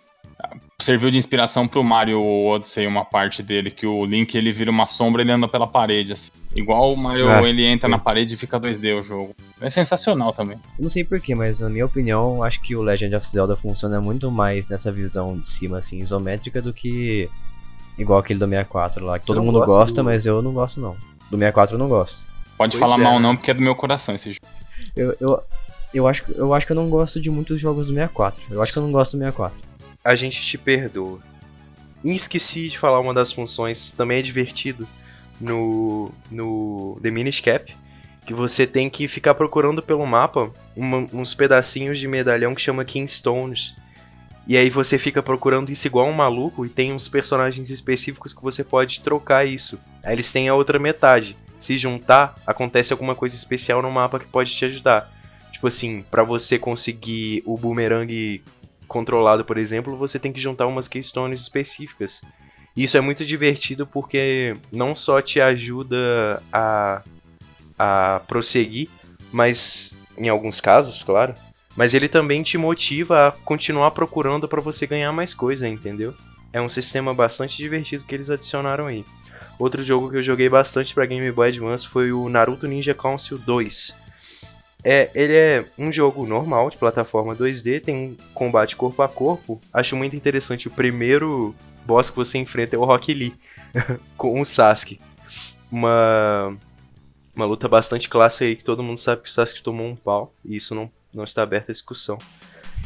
Serviu de inspiração pro Mario Odyssey, uma parte dele, que o Link ele vira uma sombra e ele anda pela parede, assim. Igual o Mario Ah, ele entra sim. na parede e fica 2D o jogo. É sensacional também. Eu não sei porquê, mas na minha opinião, acho que o Legend of Zelda funciona muito mais nessa visão de cima, assim, isométrica, do que igual aquele do 64 lá, que todo mundo gosta gosta, do- mas eu não gosto não. Do 64 eu não gosto. Pode Pois falar é, mal não, porque é do meu coração esse jogo. Eu, eu, eu, acho, que- eu acho que eu não gosto de muitos jogos do 64. Eu acho que eu não gosto do 64. a gente te perdoa. E esqueci de falar uma das funções, também é divertido, no, no The Minish Cap, que você tem que ficar procurando pelo mapa uma- uns pedacinhos de medalhão que chama Kingstones. E aí você fica procurando isso igual um maluco e tem uns personagens específicos que você pode trocar isso. Aí eles têm a outra metade. Se juntar, acontece alguma coisa especial no mapa que pode te ajudar. Tipo assim, pra você conseguir o boomerang controlado, por exemplo, você tem que juntar umas keystones específicas. Isso é muito divertido porque não só te ajuda a, a prosseguir, mas em alguns casos, claro, mas ele também te motiva a continuar procurando para você ganhar mais coisa, entendeu? É um sistema bastante divertido que eles adicionaram aí. Outro jogo que eu joguei bastante para Game Boy Advance foi o Naruto Ninja Council 2. É, ele é um jogo normal de plataforma 2D, tem um combate corpo a corpo. Acho muito interessante. O primeiro boss que você enfrenta é o Rock Lee com o Sasuke. Uma uma luta bastante clássica aí que todo mundo sabe que o Sasuke tomou um pau e isso não não está aberto à discussão.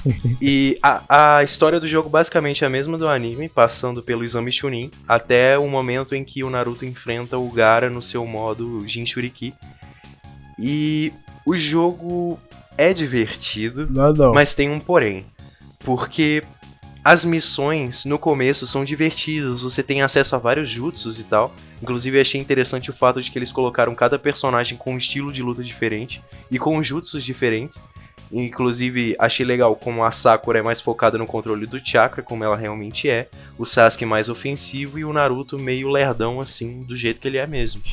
E a, a história do jogo basicamente é a mesma do anime, passando pelo exame Chunin, até o momento em que o Naruto enfrenta o Gaara no seu modo Jinchuriki. E o jogo é divertido, Não, não. mas tem um porém. Porque as missões no começo são divertidas, você tem acesso a vários jutsus e tal. Inclusive achei interessante o fato de que eles colocaram cada personagem com um estilo de luta diferente e com jutsus diferentes. Inclusive, achei legal como a Sakura é mais focada no controle do chakra, como ela realmente é. O Sasuke mais ofensivo e o Naruto meio lerdão, assim, do jeito que ele é mesmo.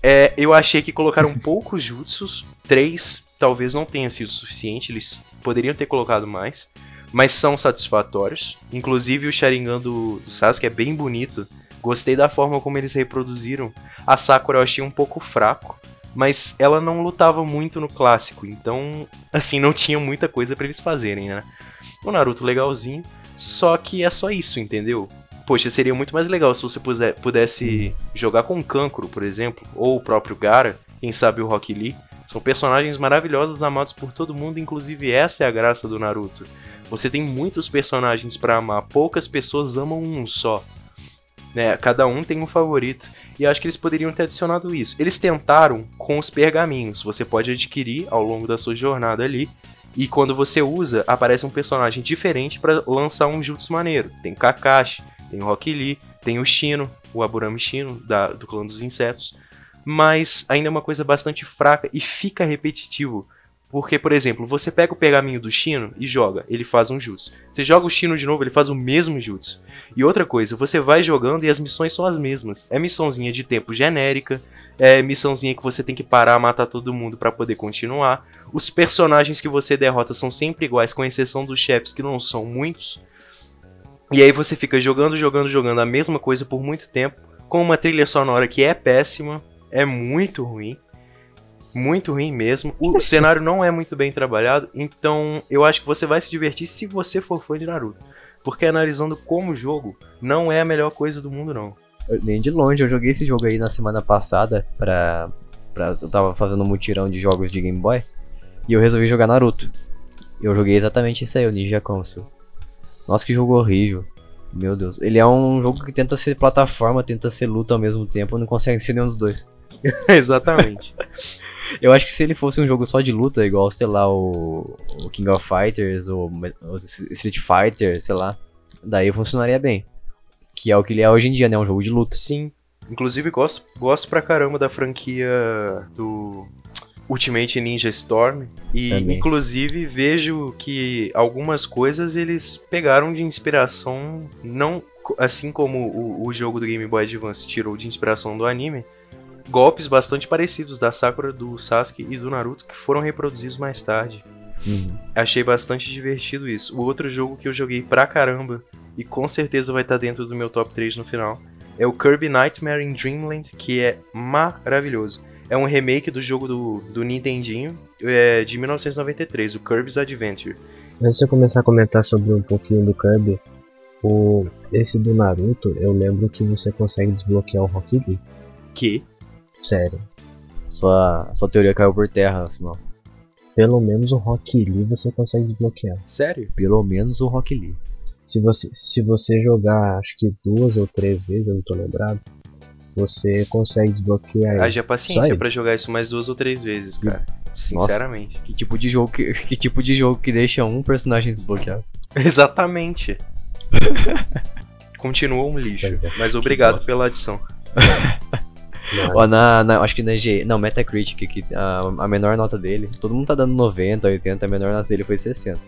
É, eu achei que colocaram poucos jutsus, três talvez não tenha sido suficiente, eles poderiam ter colocado mais, mas são satisfatórios. Inclusive o Sharingan do, do Sasuke é bem bonito. Gostei da forma como eles reproduziram. A Sakura eu achei um pouco fraco, mas ela não lutava muito no clássico, então, assim, não tinha muita coisa pra eles fazerem, né? O Naruto legalzinho, só que é só isso, entendeu? Poxa, seria muito mais legal se você pudesse jogar com o Kankuro, por exemplo, ou o próprio Gara, quem sabe o Rock Lee. São personagens maravilhosos, amados por todo mundo, inclusive essa é a graça do Naruto. Você tem muitos personagens pra amar, poucas pessoas amam um só. Né? Cada um tem um favorito. E acho que eles poderiam ter adicionado isso. Eles tentaram com os pergaminhos. Você pode adquirir ao longo da sua jornada ali. E quando você usa, aparece um personagem diferente pra lançar um jutsu maneiro. Tem Kakashi, tem o Rock Lee, tem o Shino, o Aburami Shino, da- do clã dos insetos. Mas ainda é uma coisa bastante fraca e fica repetitivo. Porque, por exemplo, você pega o pergaminho do Shino e joga, ele faz um jutsu. Você joga o Shino de novo, ele faz o mesmo jutsu. E outra coisa, você vai jogando e as missões são as mesmas. É missãozinha de tempo genérica, é missãozinha que você tem que parar, matar todo mundo pra poder continuar. Os personagens que você derrota são sempre iguais, com exceção dos chefes que não são muitos. E aí você fica jogando, jogando, jogando a mesma coisa por muito tempo, com uma trilha sonora que é péssima, é muito ruim. Muito ruim mesmo. O cenário não é muito bem trabalhado, então eu acho que você vai se divertir se você for fã de Naruto. Porque analisando como jogo, não é a melhor coisa do mundo, não. Eu- Nem de longe, eu joguei esse jogo aí na semana passada pra, pra. Eu tava fazendo um mutirão de jogos de Game Boy e eu resolvi jogar Naruto. Eu joguei exatamente isso aí, o Ninja Council. Nossa, que jogo horrível. Meu Deus. Ele é um jogo que tenta ser plataforma, tenta ser luta ao mesmo tempo, não consegue ser nenhum dos dois. Exatamente. Eu acho que se ele fosse um jogo só de luta, igual, sei lá, o, o King of Fighters, ou o Street Fighter, sei lá, daí funcionaria bem. Que é o que ele é hoje em dia, né? Um jogo de luta. Sim. Inclusive, gosto, gosto pra caramba da franquia do Ultimate Ninja Storm. E, Também. inclusive, vejo que algumas coisas eles pegaram de inspiração, não assim como o, o jogo do Game Boy Advance tirou de inspiração do anime, golpes bastante parecidos da Sakura, do Sasuke e do Naruto que foram reproduzidos mais tarde. Uhum. Achei bastante divertido isso. O outro jogo que eu joguei pra caramba, e com certeza vai estar dentro do meu top 3 no final, é o Kirby Nightmare in Dreamland, que é maravilhoso. É um remake do jogo do, do Nintendinho, é, de 1993, o Kirby's Adventure. Antes de eu começar a comentar sobre um pouquinho do Kirby, o, esse do Naruto, eu lembro que você consegue desbloquear o Rock Lee. Que? Sério. Sua, sua teoria caiu por terra, Simão. Pelo menos o Rock Lee você consegue desbloquear. Sério? Pelo menos o Rock Lee. Se você, se você jogar, acho que duas ou três vezes, eu não tô lembrado, você consegue desbloquear ele. Haja paciência pra jogar isso mais duas ou três vezes, cara. Sinceramente. Que tipo de jogo que, que tipo de jogo que deixa um personagem desbloqueado? Exatamente. Continua um lixo. É. Mas obrigado pela adição. Ó, na, na- acho que na G, não, Metacritic, que a, a menor nota dele, todo mundo tá dando 90, 80, a menor nota dele foi 60.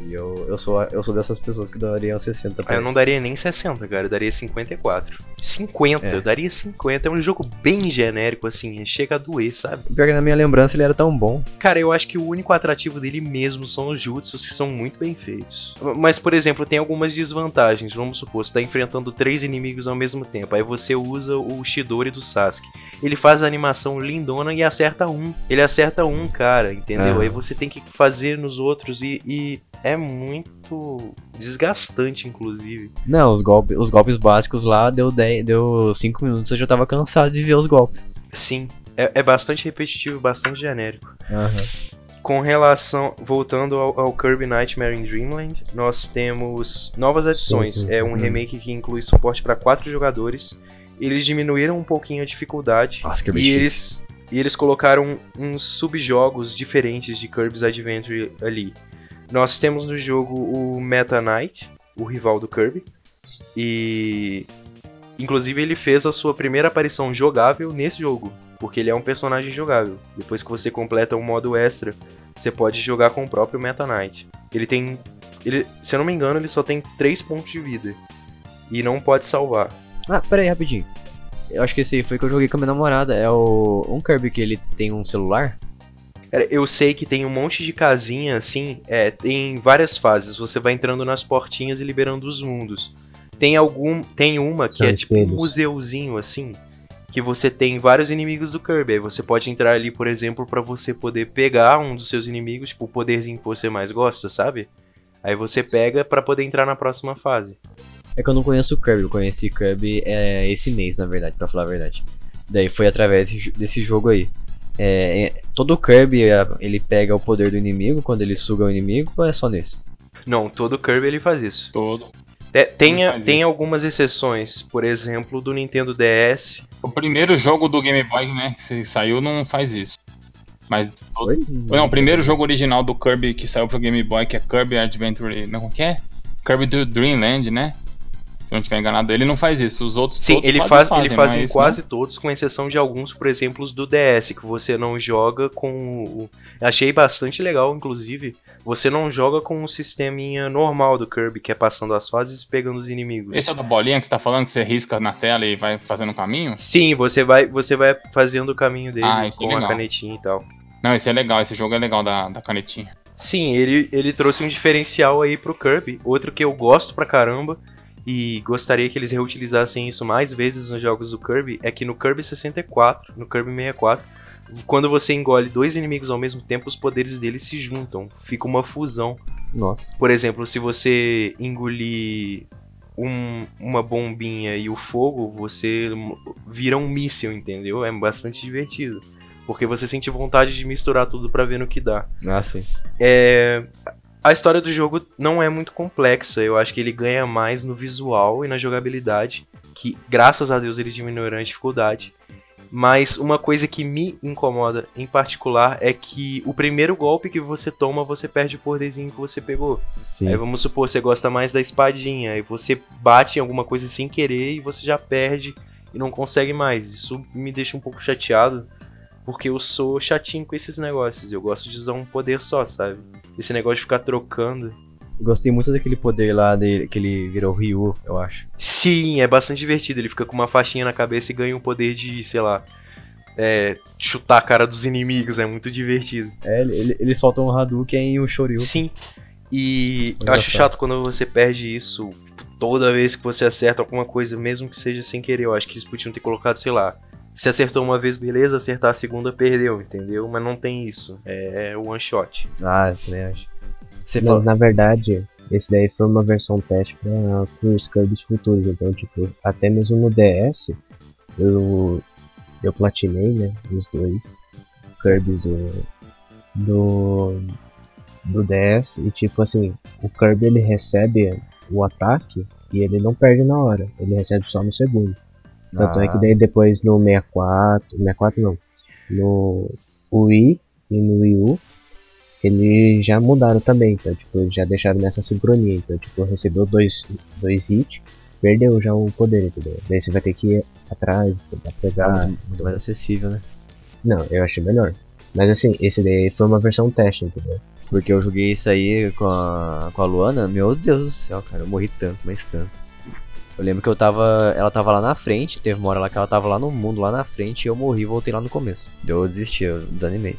E eu, eu, sou, eu sou dessas pessoas que dariam 60 pra Ah, eu não daria nem 60, cara. Eu daria 54. 50, É. eu daria 50. É um jogo bem genérico, assim. Chega a doer, sabe? Pior que na minha lembrança ele era tão bom. Cara, eu acho que o único atrativo dele mesmo são os jutsus, que são muito bem feitos. Mas, por exemplo, tem algumas desvantagens. Vamos supor, você tá enfrentando três inimigos ao mesmo tempo. Aí você usa o Shidori do Sasuke. Ele faz a animação lindona e acerta um. Ele acerta um, cara, entendeu? Aham. Aí você tem que fazer nos outros e, e é muito desgastante, inclusive. Não, os, golpe, os golpes básicos lá deu 10, deu 5 minutos, eu já tava cansado de ver os golpes. Sim, é, é bastante repetitivo, bastante genérico. Aham. Com relação, voltando ao, ao Kirby Nightmare in Dreamland, nós temos novas adições. Sim, sim, É sim. um remake que inclui suporte para quatro jogadores. Eles diminuíram um pouquinho a dificuldade Nossa, que e difícil. eles e eles colocaram uns subjogos diferentes de Kirby's Adventure ali. Nós temos no jogo o Meta Knight, o rival do Kirby, e inclusive ele fez a sua primeira aparição jogável nesse jogo, porque ele é um personagem jogável. Depois que você completa um modo extra, você pode jogar com o próprio Meta Knight. Ele tem, ele, se eu não me engano, ele só tem 3 pontos de vida e não pode salvar. Ah, pera aí, rapidinho. Eu acho que esse foi que eu joguei com a minha namorada. É o. Um Kirby que ele tem um celular? Cara, eu sei que tem um monte de casinha assim, é, tem várias fases. Você vai entrando nas portinhas e liberando os mundos. Tem algum, tem uma que São é tipo um museuzinho assim, que você tem vários inimigos do Kirby. Aí você pode entrar ali, por exemplo, pra você poder pegar um dos seus inimigos, tipo o poderzinho que você mais gosta, sabe? Aí você pega pra poder entrar na próxima fase. É que eu não conheço o Kirby, eu conheci Kirby é, esse mês, na verdade, pra falar a verdade. Daí foi através desse jogo aí. É, é, todo Kirby é, ele pega o poder do inimigo quando ele suga o inimigo ou é só nesse? Não, todo Kirby ele faz isso. Todo. É, tem, tem algumas exceções, por exemplo, do Nintendo DS. O primeiro jogo do Game Boy, né, que saiu não faz isso. Mas Oi? Não, o primeiro jogo original do Kirby que saiu pro Game Boy, que é Kirby Adventure. Não, como que é? Kirby do Dreamland, né? Não estiver enganado, ele não faz isso. Os outros Sim, ele faz, fazem, ele faz é em quase todos, com exceção de alguns, por exemplo, do DS, que você não joga com o. Achei bastante legal, inclusive. Você não joga com o sisteminha normal do Kirby, que é passando as fases e pegando os inimigos. Esse é o da bolinha que você tá falando, que você risca na tela e vai fazendo o caminho? Sim, você vai, você vai fazendo o caminho dele Ah, é com a legal. canetinha e tal. Não, esse é legal, esse jogo é legal da, da canetinha. Sim, ele, ele trouxe um diferencial aí pro Kirby. Outro que eu gosto pra caramba e gostaria que eles reutilizassem isso mais vezes nos jogos do Kirby é que no Kirby 64, no Kirby 64, quando você engole dois inimigos ao mesmo tempo, os poderes deles se juntam. Fica uma fusão. Nossa. Por exemplo, se você engolir um- uma bombinha e o fogo, você vira um míssil, entendeu? É bastante divertido. Porque você sente vontade de misturar tudo pra ver no que dá. Ah, sim. É, a história do jogo não é muito complexa. Eu acho que ele ganha mais no visual e na jogabilidade. Que graças a Deus ele diminuiu a dificuldade. Mas uma coisa que me incomoda em particular é que o primeiro golpe que você toma, você perde o poderzinho que você pegou. Sim. Aí vamos supor, você gosta mais da espadinha, aí você bate em alguma coisa sem querer e você já perde e não consegue mais. Isso me deixa um pouco chateado, porque eu sou chatinho com esses negócios. Eu gosto de usar um poder só, sabe? Esse negócio de ficar trocando. Gostei muito daquele poder lá dele, que ele virou Ryu, eu acho. Sim, é bastante divertido. Ele fica com uma faixinha na cabeça e ganha um poder de, sei lá, é, chutar a cara dos inimigos. É muito divertido. É, ele, ele, solta um Hadouken e um Shoryu. Sim. E eu acho chato quando você perde isso toda vez que você acerta alguma coisa, mesmo que seja sem querer. Eu acho que eles podiam ter colocado, sei lá. Se acertou uma vez, beleza, acertar a segunda, perdeu, entendeu? Mas não tem isso. É one shot. Ah, eu também acho. Você Mas, falou. na verdade, esse daí foi uma versão teste para os Kirby's futuros. Então, tipo, até mesmo no DS, eu, eu platinei, né? Os dois Kirby's do, do, do DS. E, tipo assim, o Kirby ele recebe o ataque e ele não perde na hora. Ele recebe só no segundo. Tanto é que Ah, daí depois no 64, 64 não, no Wii e no Wii U, eles já mudaram também, então tipo, já deixaram nessa sincronia, então tipo, recebeu dois, dois hits, perdeu já o poder, entendeu? Daí você vai ter que ir atrás, tentar pegar. muito, muito mais acessível, né? Não, eu achei melhor. Mas assim, esse daí foi uma versão teste, entendeu? Porque eu joguei isso aí com a, com a Luana, meu Deus do céu, cara, eu morri tanto, mas tanto. Eu lembro que eu tava. Ela tava lá na frente, teve uma hora lá que ela tava lá no mundo, lá na frente, e eu morri e voltei lá no começo. Eu desisti, eu desanimei.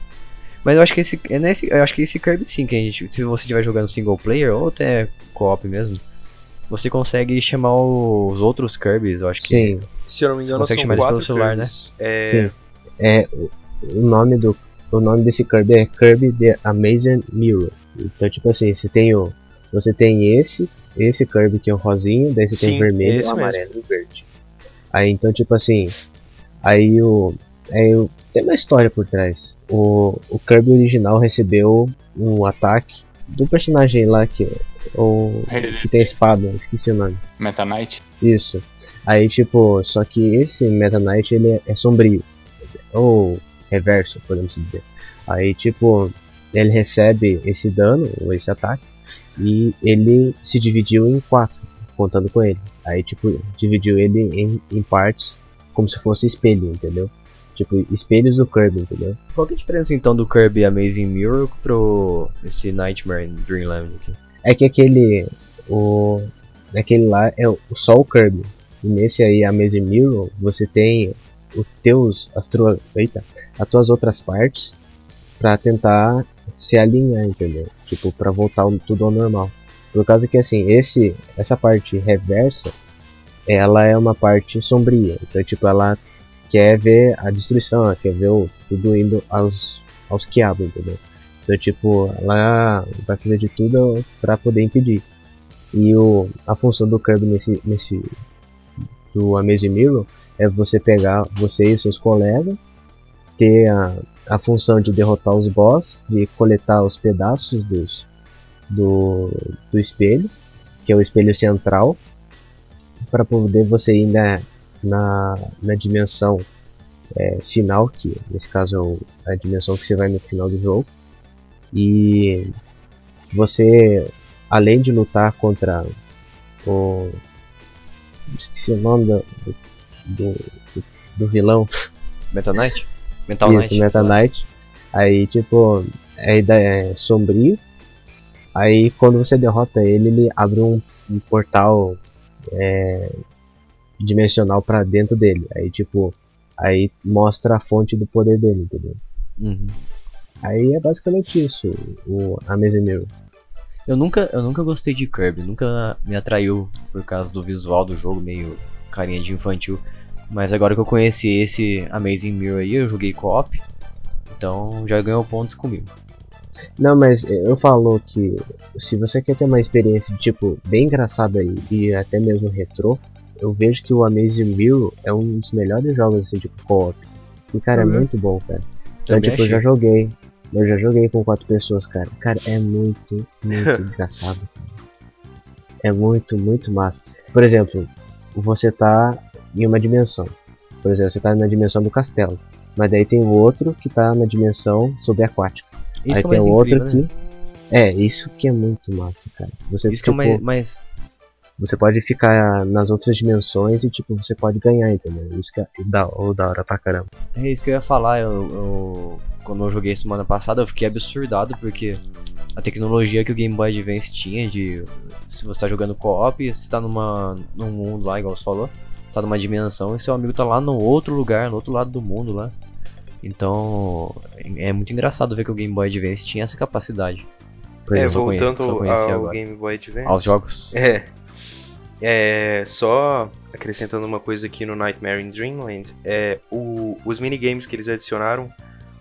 Mas eu acho que esse. É nesse, eu acho que esse Kirby sim, que a gente. Se você estiver jogando single player ou até co-op mesmo, você consegue chamar os outros Kirby's, eu acho que. Sim, Se eu não me Você engano, consegue são chamar eles quatro pelo celular, né? Kirby's. É, sim. É, o- o nome do o nome desse Kirby é Kirby The Amazing Mirror. Então, tipo assim, você tem o você tem esse, esse Kirby que é o rosinho, daí você tem Sim, o vermelho, o mesmo. amarelo e o verde. Aí então, tipo assim, aí o aí o- tem uma história por trás. O, o Kirby original recebeu um ataque do personagem lá que o que tem a espada, esqueci o nome. Meta Knight. Isso. Aí, tipo, só que esse Meta Knight ele é, é sombrio. Ou reverso, podemos dizer. Aí, tipo, ele recebe esse dano, ou esse ataque, e ele se dividiu em quatro, contando com ele. Aí, tipo, dividiu ele em, em partes, como se fosse espelho, entendeu? Tipo, espelhos do Kirby, entendeu? Qual que é a diferença então do Kirby Amazing Mirror pro esse Nightmare in Dreamland aqui? É que aquele. O. Aquele lá é só o Kirby. E nesse aí, Amazing Mirror, você tem os teus. As tuas. Eita! As tuas outras partes para tentar se alinhar, entendeu? Tipo, para voltar tudo ao normal. Por causa que assim, esse essa parte reversa, ela é uma parte sombria. Então, tipo, ela quer ver a destruição, ela quer ver o, tudo indo aos aos quiabos, entendeu? Então, tipo, ela vai fazer de tudo para poder impedir. E o, a função do Kirby nesse, nesse do Amazing Mirror é você pegar você e seus colegas, ter a, a função de derrotar os boss, de coletar os pedaços dos, do, do espelho, que é o espelho central, para poder você ir na, na, na dimensão é, final, que nesse caso é a dimensão que você vai no final do jogo. E você, além de lutar contra o. Esqueci o nome do, do, do, do vilão. Meta Knight? Mental Isso, Knight. Meta Knight. Aí, tipo, ideia é sombrio. Aí, quando você derrota ele, ele abre um, um portal é, dimensional para dentro dele. Aí, tipo, aí mostra a fonte do poder dele, entendeu? Uhum. Aí é basicamente isso, o Amazing Mirror. Eu nunca, eu nunca gostei de Kirby, nunca me atraiu por causa do visual do jogo, meio carinha de infantil. Mas agora que eu conheci esse Amazing Mirror aí, eu joguei co-op, então já ganhou pontos comigo. Não, mas eu falo que se você quer ter uma experiência tipo bem engraçada e, e até mesmo retrô, eu vejo que o Amazing Mirror é um dos melhores jogos assim, tipo co-op. E cara, Uhum. é muito bom, cara. Então, Também tipo, eu já achei. joguei. Eu já joguei com quatro pessoas, cara. Cara, é muito, muito engraçado. É muito, muito massa. Por exemplo, você tá em uma dimensão. Por exemplo, você tá na dimensão do castelo. Mas daí tem o outro que tá na dimensão subaquática. Isso Aí que é tem o outro incrível, né? aqui. É, isso que é muito massa, cara. Você, Isso que é tipo, mais, mais. você pode ficar nas outras dimensões e tipo, você pode ganhar, entendeu? Isso que é da, ou da hora pra caramba. É isso que eu ia falar. Eu, eu- quando eu joguei semana passada, eu fiquei absurdado porque a tecnologia que o Game Boy Advance tinha de se você tá jogando co-op, você tá numa num mundo lá, igual você falou, tá numa dimensão e seu amigo tá lá no outro lugar, no outro lado do mundo lá. Então, é muito engraçado ver que o Game Boy Advance tinha essa capacidade. Por É, voltando ao agora. Game Boy Advance. Aos jogos. É. É, só acrescentando uma coisa aqui no Nightmare in Dreamland, é, o, os minigames que eles adicionaram,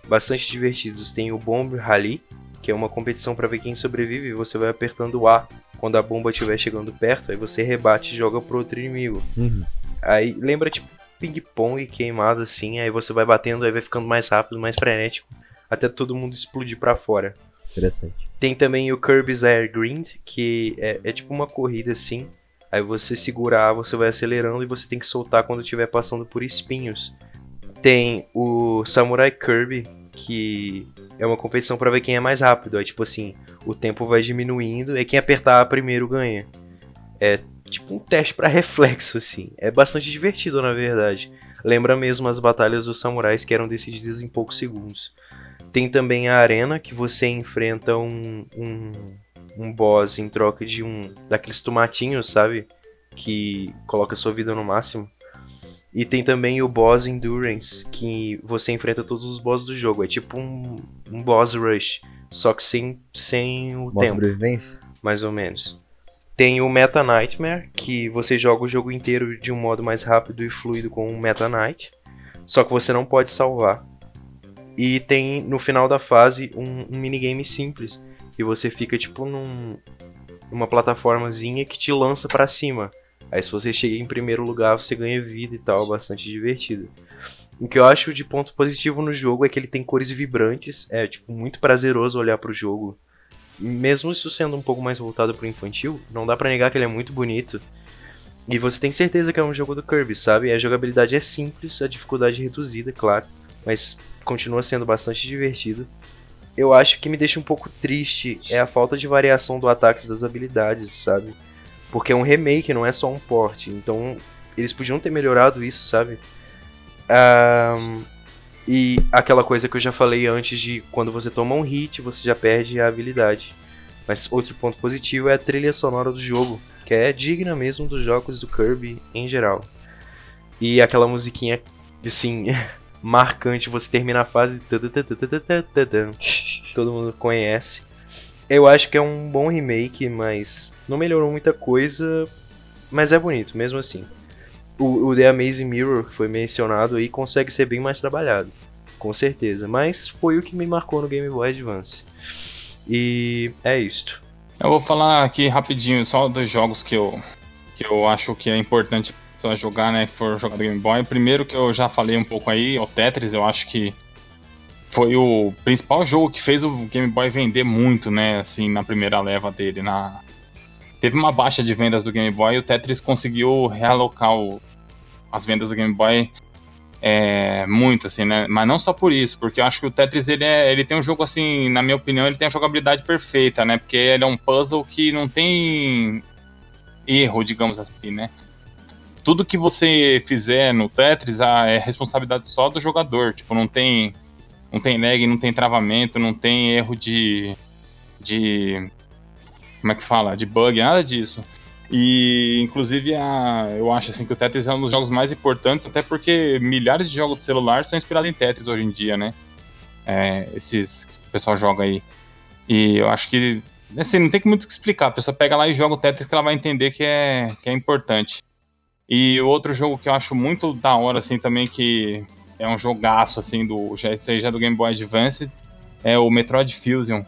bastante divertidos. Tem o Bomb Rally, que é uma competição para ver quem sobrevive, e você vai apertando o A quando a bomba estiver chegando perto, aí você rebate e joga pro outro inimigo. Uhum. Aí lembra tipo ping-pong queimado assim, aí você vai batendo, aí vai ficando mais rápido, mais frenético, até todo mundo explodir pra fora. Interessante. Tem também o Kirby's Air Grind, que é, é tipo uma corrida assim. Aí você segura A, você vai acelerando e você tem que soltar quando estiver passando por espinhos. Tem o Samurai Kirby, que é uma competição pra ver quem é mais rápido. Aí tipo assim, o tempo vai diminuindo e quem apertar primeiro ganha. É tipo um teste pra reflexo assim. É bastante divertido na verdade. Lembra mesmo as batalhas dos samurais que eram decididas em poucos segundos. Tem também a arena que você enfrenta um, um, um boss em troca de um daqueles tomatinhos, sabe? Que coloca sua vida no máximo. E tem também o boss Endurance, que você enfrenta todos os bosses do jogo. É tipo um, um boss rush, só que sem, sem o Modo tempo, sobrevivência? mais ou menos. Tem o Meta Nightmare, que você joga o jogo inteiro de um modo mais rápido e fluido com o Meta Knight, só que você não pode salvar. E tem no final da fase um, um minigame simples, e você fica tipo num, numa plataformazinha que te lança pra cima. Aí se você chega em primeiro lugar, você ganha vida e tal, bastante divertido. O que eu acho de ponto positivo no jogo é que ele tem cores vibrantes, é tipo muito prazeroso olhar pro jogo. Mesmo isso sendo um pouco mais voltado pro infantil, não dá pra negar que ele é muito bonito. E você tem certeza que é um jogo do Kirby, sabe? A jogabilidade é simples, a dificuldade é reduzida, claro. mas continua sendo bastante divertido. Eu acho que me deixa um pouco triste é a falta de variação do ataque das habilidades, sabe? Porque é um remake, não é só um port. Então, eles podiam ter melhorado isso, sabe? Um, e aquela coisa que eu já falei antes de quando você toma um hit, você já perde a habilidade. Mas outro ponto positivo é a trilha sonora do jogo, que é digna mesmo dos jogos do Kirby em geral. E aquela musiquinha, assim, marcante, você termina a fase. Todo mundo conhece. Eu acho que é um bom remake, mas não melhorou muita coisa. Mas é bonito, mesmo assim. O, o The Amazing Mirror, que foi mencionado aí, consegue ser bem mais trabalhado. Com certeza. Mas foi o que me marcou no Game Boy Advance. E é isto. Eu vou falar aqui rapidinho só dos jogos que eu, que eu acho que é importante para jogar, né? Que for jogar Game Boy. Primeiro que eu já falei um pouco aí, o Tetris, eu acho que foi o principal jogo que fez o Game Boy vender muito, né? Assim, na primeira leva dele. Na... Teve uma baixa de vendas do Game Boy e o Tetris conseguiu realocar o... as vendas do Game Boy é, muito, assim, né? Mas não só por isso, porque eu acho que o Tetris ele, é, ele tem um jogo, assim, na minha opinião, ele tem a jogabilidade perfeita, né? Porque ele é um puzzle que não tem erro, digamos assim, né? Tudo que você fizer no Tetris ah, é responsabilidade só do jogador. Tipo, não tem, não tem lag, não tem travamento, não tem erro de. de. Como é que fala? De bug, nada disso. E, inclusive, a, eu acho assim, que o Tetris é um dos jogos mais importantes, até porque milhares de jogos de celular são inspirados em Tetris hoje em dia, né? É, esses que o pessoal joga aí. E eu acho que, assim, não tem muito o que explicar. A pessoa pega lá e joga o Tetris que ela vai entender que é, que é importante. E outro jogo que eu acho muito da hora, assim, também, que é um jogaço, assim, do, já, esse aí já é do Game Boy Advance, é o Metroid Fusion.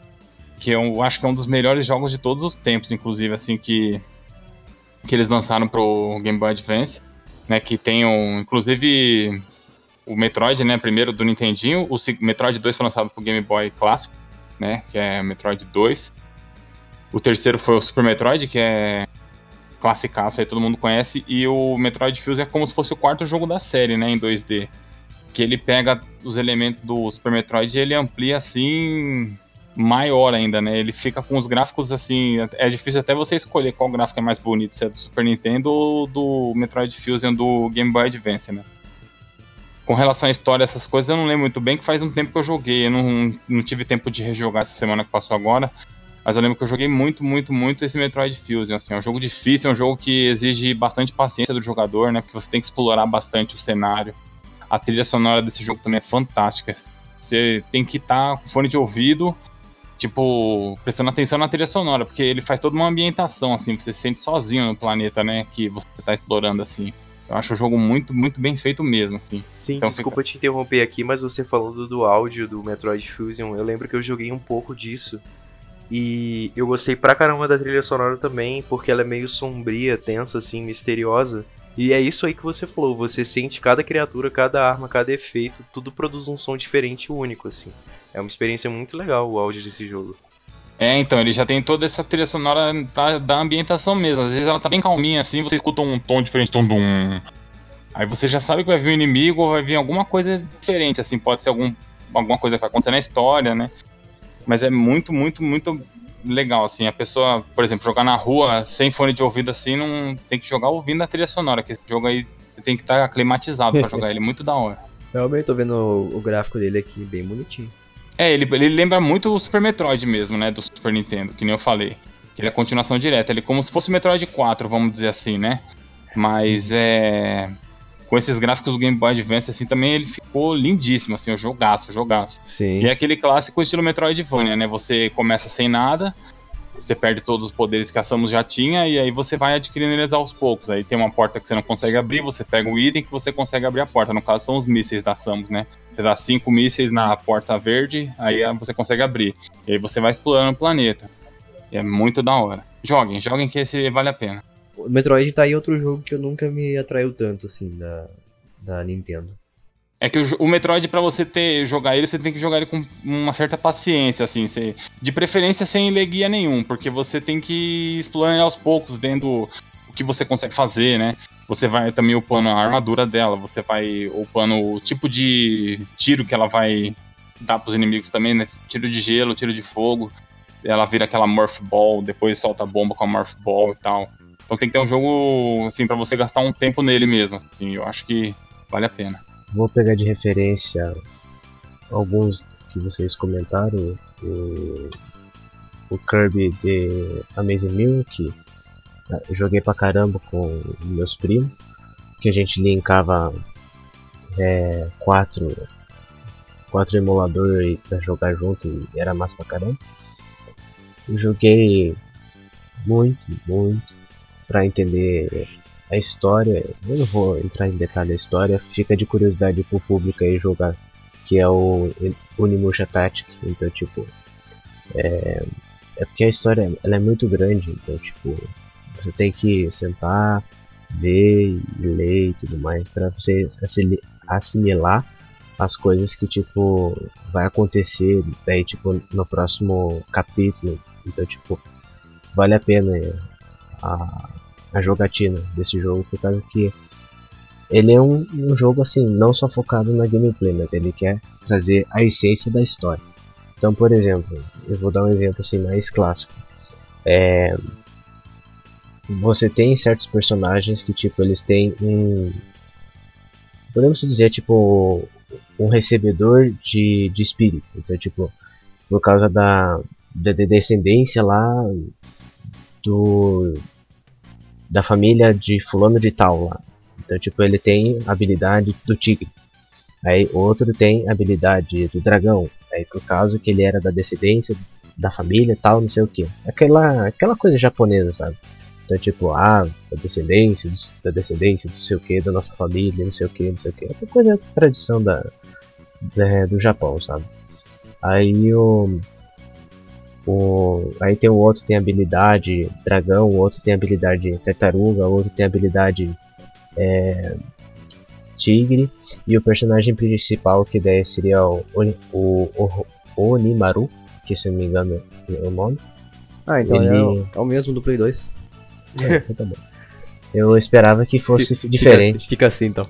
Que eu acho que é um dos melhores jogos de todos os tempos, inclusive, assim, que que eles lançaram pro Game Boy Advance, né, que tem um, inclusive o Metroid, né, primeiro do Nintendinho, o Metroid 2 foi lançado pro Game Boy clássico, né, que é Metroid 2. O terceiro foi o Super Metroid, que é classicaço aí todo mundo conhece, e o Metroid Fuse é como se fosse o quarto jogo da série, né, em 2D. Que ele pega os elementos do Super Metroid e ele amplia assim maior ainda, né? Ele fica com os gráficos assim. É difícil até você escolher qual gráfico é mais bonito, se é do Super Nintendo ou do Metroid Fusion do Game Boy Advance, né? Com relação à história, essas coisas eu não lembro muito bem, que faz um tempo que eu joguei. Eu não, não tive tempo de rejogar essa semana que passou agora. Mas eu lembro que eu joguei muito, muito, muito esse Metroid Fusion. Assim, é um jogo difícil, é um jogo que exige bastante paciência do jogador, né? Porque você tem que explorar bastante o cenário. A trilha sonora desse jogo também é fantástica. Você tem que estar tá com fone de ouvido tipo, prestando atenção na trilha sonora, porque ele faz toda uma ambientação, assim, você se sente sozinho no planeta, né, que você tá explorando, assim. Eu acho o jogo muito, muito bem feito mesmo, assim. Sim, então, desculpa fica... te interromper aqui, mas você falou do, do áudio do Metroid Fusion, eu lembro que eu joguei um pouco disso. E eu gostei pra caramba da trilha sonora também, porque ela é meio sombria, tensa, assim, misteriosa. E é isso aí que você falou, você sente cada criatura, cada arma, cada efeito, tudo produz um som diferente e único, assim. É uma experiência muito legal o áudio desse jogo. É, então, ele já tem toda essa trilha sonora da, da ambientação mesmo. Às vezes ela tá bem calminha assim, você escuta um tom diferente, tom dum. Aí você já sabe que vai vir um inimigo ou vai vir alguma coisa diferente, assim, pode ser algum, alguma coisa que vai acontecer na história, né? Mas é muito, muito, muito legal, assim. A pessoa, por exemplo, jogar na rua sem fone de ouvido assim, não tem que jogar ouvindo a trilha sonora, que esse jogo aí tem que estar tá aclimatizado para jogar ele, muito da hora. Realmente tô vendo o, o gráfico dele aqui, bem bonitinho. É, ele, ele lembra muito o Super Metroid mesmo, né? Do Super Nintendo, que nem eu falei. Ele é a continuação direta. Ele é como se fosse o Metroid 4, vamos dizer assim, né? Mas é. Com esses gráficos do Game Boy Advance, assim, também ele ficou lindíssimo, assim, o jogaço, o jogaço. Sim. E é aquele clássico estilo Metroidvania, né? Você começa sem nada, você perde todos os poderes que a Samus já tinha, e aí você vai adquirindo eles aos poucos. Aí tem uma porta que você não consegue abrir, você pega o item que você consegue abrir a porta. No caso, são os mísseis da Samus, né? Você dá cinco mísseis na porta verde, aí você consegue abrir. E aí você vai explorando o planeta. E é muito da hora. Joguem, joguem que esse vale a pena. O Metroid tá aí outro jogo que eu nunca me atraiu tanto, assim, da, da Nintendo. É que o, o Metroid, para você ter jogar ele, você tem que jogar ele com uma certa paciência, assim. Você, de preferência sem ler guia nenhum, porque você tem que ir explorando aos poucos, vendo o que você consegue fazer, né? você vai também upando a armadura dela, você vai upando o tipo de tiro que ela vai dar pros inimigos também, né? Tiro de gelo, tiro de fogo. Ela vira aquela Morph Ball, depois solta a bomba com a Morph Ball e tal. Então tem que ter um jogo, assim, para você gastar um tempo nele mesmo, assim, eu acho que vale a pena. Vou pegar de referência alguns que vocês comentaram, o, o Kirby de Amazing que eu joguei pra caramba com meus primos, que a gente linkava é, quatro, quatro emuladores pra jogar junto e era massa pra caramba. Eu joguei muito, muito para entender a história. Eu não vou entrar em detalhe da história, fica de curiosidade pro público aí jogar, que é o Unimusha Tactic. Então, tipo, é, é porque a história ela é muito grande, então, tipo, você tem que sentar, ver e ler e tudo mais para você assimilar as coisas que tipo vai acontecer daí tipo no próximo capítulo. Então tipo vale a pena a, a jogatina desse jogo por causa que ele é um, um jogo assim não só focado na gameplay, mas ele quer trazer a essência da história. Então, por exemplo, eu vou dar um exemplo assim mais clássico. É, você tem certos personagens que tipo eles têm um podemos dizer tipo um recebedor de, de espírito então tipo por causa da, da descendência lá do da família de fulano de tal lá. Então tipo ele tem habilidade do tigre. Aí outro tem habilidade do dragão. Aí por causa que ele era da descendência da família tal não sei o que aquela aquela coisa japonesa sabe? Então, tipo, ah, da descendência, da descendência, não sei o que, da nossa família, não sei o que, não sei o que. É uma coisa tradição da, da, do Japão, sabe? Aí o, o. Aí tem o outro tem habilidade dragão, o outro tem habilidade tartaruga, o outro tem habilidade é, tigre. E o personagem principal, que daí seria o, o, o, o Onimaru, que se não me engano é o nome. Ah, então Ele... é, o, é o mesmo do Play 2. É, então tá bom. Eu esperava que fosse fica, diferente. Assim, fica assim então.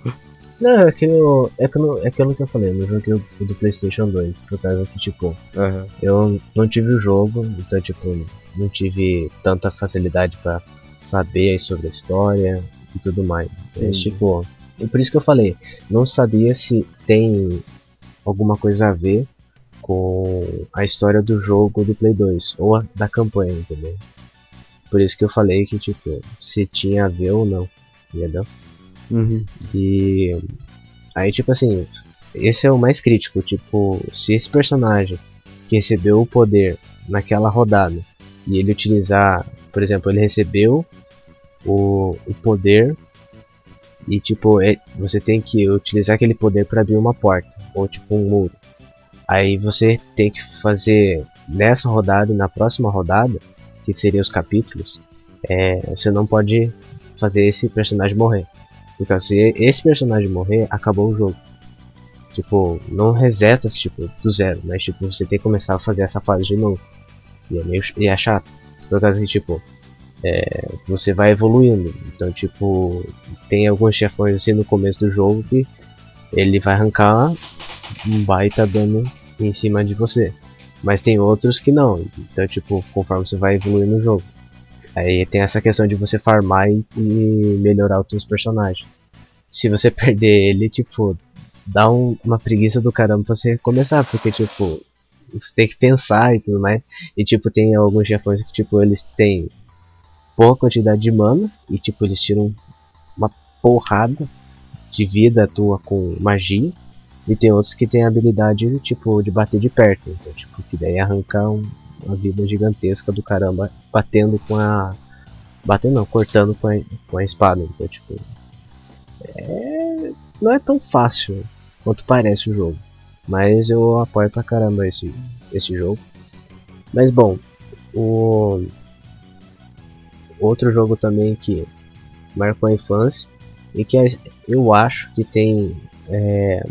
Não, é que eu. É que, eu, é aquilo que eu falei, eu joguei o, o do Playstation 2, por causa que, tipo, uhum. eu não tive o jogo, então, tipo, não tive tanta facilidade para saber sobre a história e tudo mais. Mas, tipo, é por isso que eu falei, não sabia se tem alguma coisa a ver com a história do jogo do Play 2, ou da campanha, entendeu? Por isso que eu falei que, tipo, se tinha a ver ou não, entendeu? Uhum. E aí, tipo assim, esse é o mais crítico, tipo, se esse personagem que recebeu o poder naquela rodada e ele utilizar, por exemplo, ele recebeu o, o poder e tipo, é, você tem que utilizar aquele poder para abrir uma porta ou tipo um muro. Aí você tem que fazer nessa rodada e na próxima rodada que seriam os capítulos, é, você não pode fazer esse personagem morrer. Porque se esse personagem morrer, acabou o jogo. Tipo, não reseta tipo, do zero, mas tipo, você tem que começar a fazer essa fase de novo. E é meio e é chato. Por causa que, tipo, é, você vai evoluindo. Então, tipo, tem alguns chefões assim no começo do jogo que ele vai arrancar um baita dano em cima de você. Mas tem outros que não. Então, tipo, conforme você vai evoluir no jogo. Aí tem essa questão de você farmar e, e melhorar os seus personagens. Se você perder ele, tipo, dá um, uma preguiça do caramba pra você começar, porque, tipo, você tem que pensar e tudo mais. E, tipo, tem alguns chefões que, tipo, eles têm pouca quantidade de mana e, tipo, eles tiram uma porrada de vida tua com magia. E tem outros que tem habilidade, tipo, de bater de perto. Então, tipo, que daí arrancar um, uma vida gigantesca do caramba batendo com a. Batendo não, cortando com a, com a espada. Então, tipo. É, não é tão fácil quanto parece o jogo. Mas eu apoio pra caramba esse, esse jogo. Mas bom, o outro jogo também que marcou a infância e que eu acho que tem é,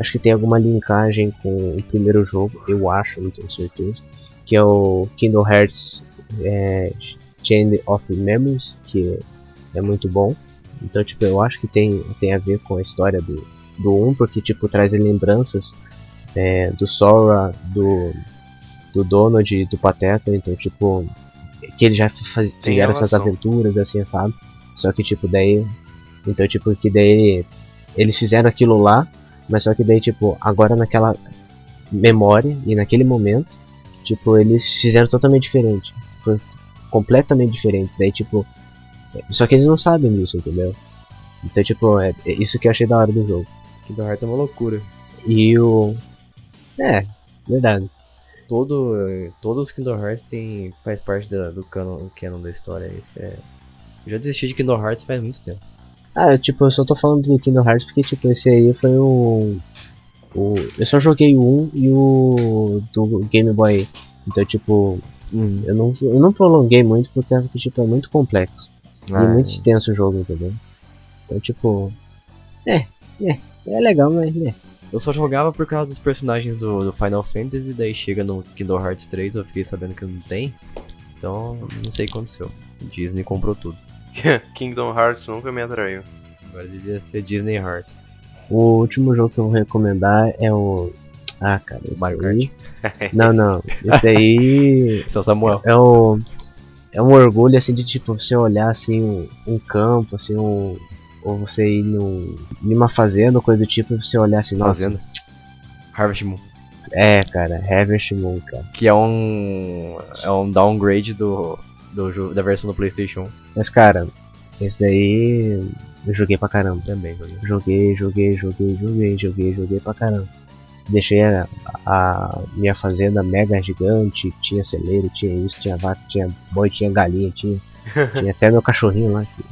Acho que tem alguma linkagem com o primeiro jogo, eu acho, não tenho certeza. Que é o Kingdom Hearts é, Chain of Memories, que é muito bom. Então, tipo, eu acho que tem, tem a ver com a história do, do 1, porque, tipo, traz lembranças é, do Sora, do, do Donald e do Pateta. Então, tipo, que eles já faz, fizeram essas aventuras, assim, sabe? Só que, tipo, daí. Então, tipo, que daí. Eles fizeram aquilo lá, mas só que daí, tipo, agora naquela memória e naquele momento, tipo, eles fizeram totalmente diferente. Foi completamente diferente. Daí, tipo. Só que eles não sabem disso, entendeu? Então, tipo, é, é isso que eu achei da hora do jogo. Kingdom Hearts é uma loucura. E o. É, verdade. Todo, todos os Kingdom Hearts tem, faz parte da- do canon, canon da história. é Isso que é- Eu já desisti de Kingdom Hearts faz muito tempo. Ah, tipo, eu só tô falando do Kingdom Hearts porque, tipo, esse aí foi o. o eu só joguei o 1 e o do Game Boy. Então, tipo, Hum. eu não, eu não prolonguei muito por causa que, tipo, é muito complexo. Ah, e muito extenso o jogo, entendeu? Então, tipo. É, é, é legal, mas é. Eu só jogava por causa dos personagens do, do Final Fantasy, daí chega no Kingdom Hearts 3, eu fiquei sabendo que não tem. Então, não sei o que aconteceu. Disney comprou tudo. Kingdom Hearts nunca me atraiu. Agora devia ser Disney Hearts. O último jogo que eu vou recomendar é o. Ah, cara, esse Mario aí. Não, não. Esse aí Seu Samuel. é um é um orgulho assim de tipo você olhar assim um, um campo assim um, ou você ir num, em uma fazenda ou coisa do tipo e você olhar assim nossa, Fazenda. Harvest Moon. é cara Harvest Moon cara Que é um. É um downgrade do, do jogo, da versão do PlayStation 1 mas cara esse daí eu joguei pra caramba também. joguei. joguei joguei joguei joguei joguei joguei pra caramba deixei a, a minha fazenda mega gigante tinha celeiro tinha isso tinha vaca tinha boi tinha galinha tinha tinha até meu cachorrinho lá que,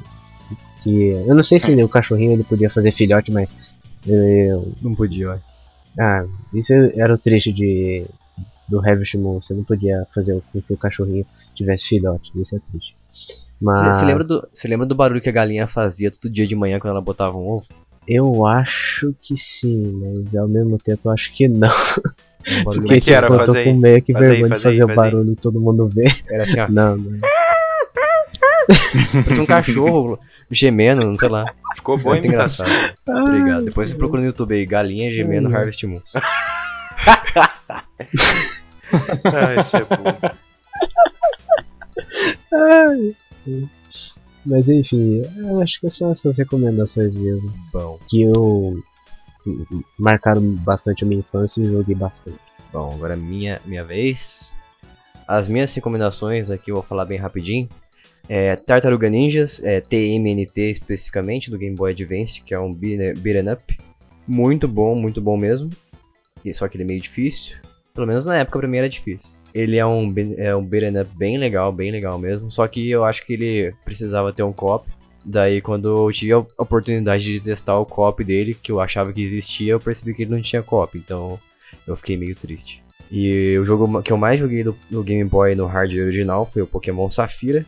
que eu não sei se o cachorrinho ele podia fazer filhote mas eu, Não podia, olha. Ah, isso era o triste de do Harvest Moon. Você não podia fazer com que o cachorrinho tivesse filhote. Isso é triste. Mas Você lembra, do, você lembra do barulho que a galinha fazia todo dia de manhã quando ela botava um ovo? eu acho que sim, mas ao mesmo tempo eu acho que não. Um barulho Porque é que era? tipo, eu tô com meio que Faz aí, vergonha de aí, fazer o barulho e todo mundo ver. Era assim, ó. Não, não. Parecia um cachorro gemendo, não sei lá. Ficou boa a Muito engraçado. Obrigado. Depois você procura no YouTube aí, galinha gemendo. Harvest Moon. Ah, isso é bom. Mas enfim, eu acho que são essas recomendações mesmo. Bom, Que eu marcaram bastante a minha infância e joguei bastante. bom, agora é minha, minha vez. As minhas recomendações aqui eu vou falar bem rapidinho. É Tartaruga Ninjas, é TMNT especificamente, do Game Boy Advance, que é um beat- beat'em up. Muito bom, muito bom mesmo. E só que ele é meio difícil. Pelo menos na época pra mim era difícil. Ele é um, é um beat'em up bem legal, bem legal mesmo. Só que eu acho que ele precisava ter um co-op. Daí quando eu tive a oportunidade de testar o co-op dele, que eu achava que existia, eu percebi que ele não tinha co-op. Então eu fiquei meio triste. E o jogo que eu mais joguei do, no Game Boy no hardware original foi o Pokémon Safira.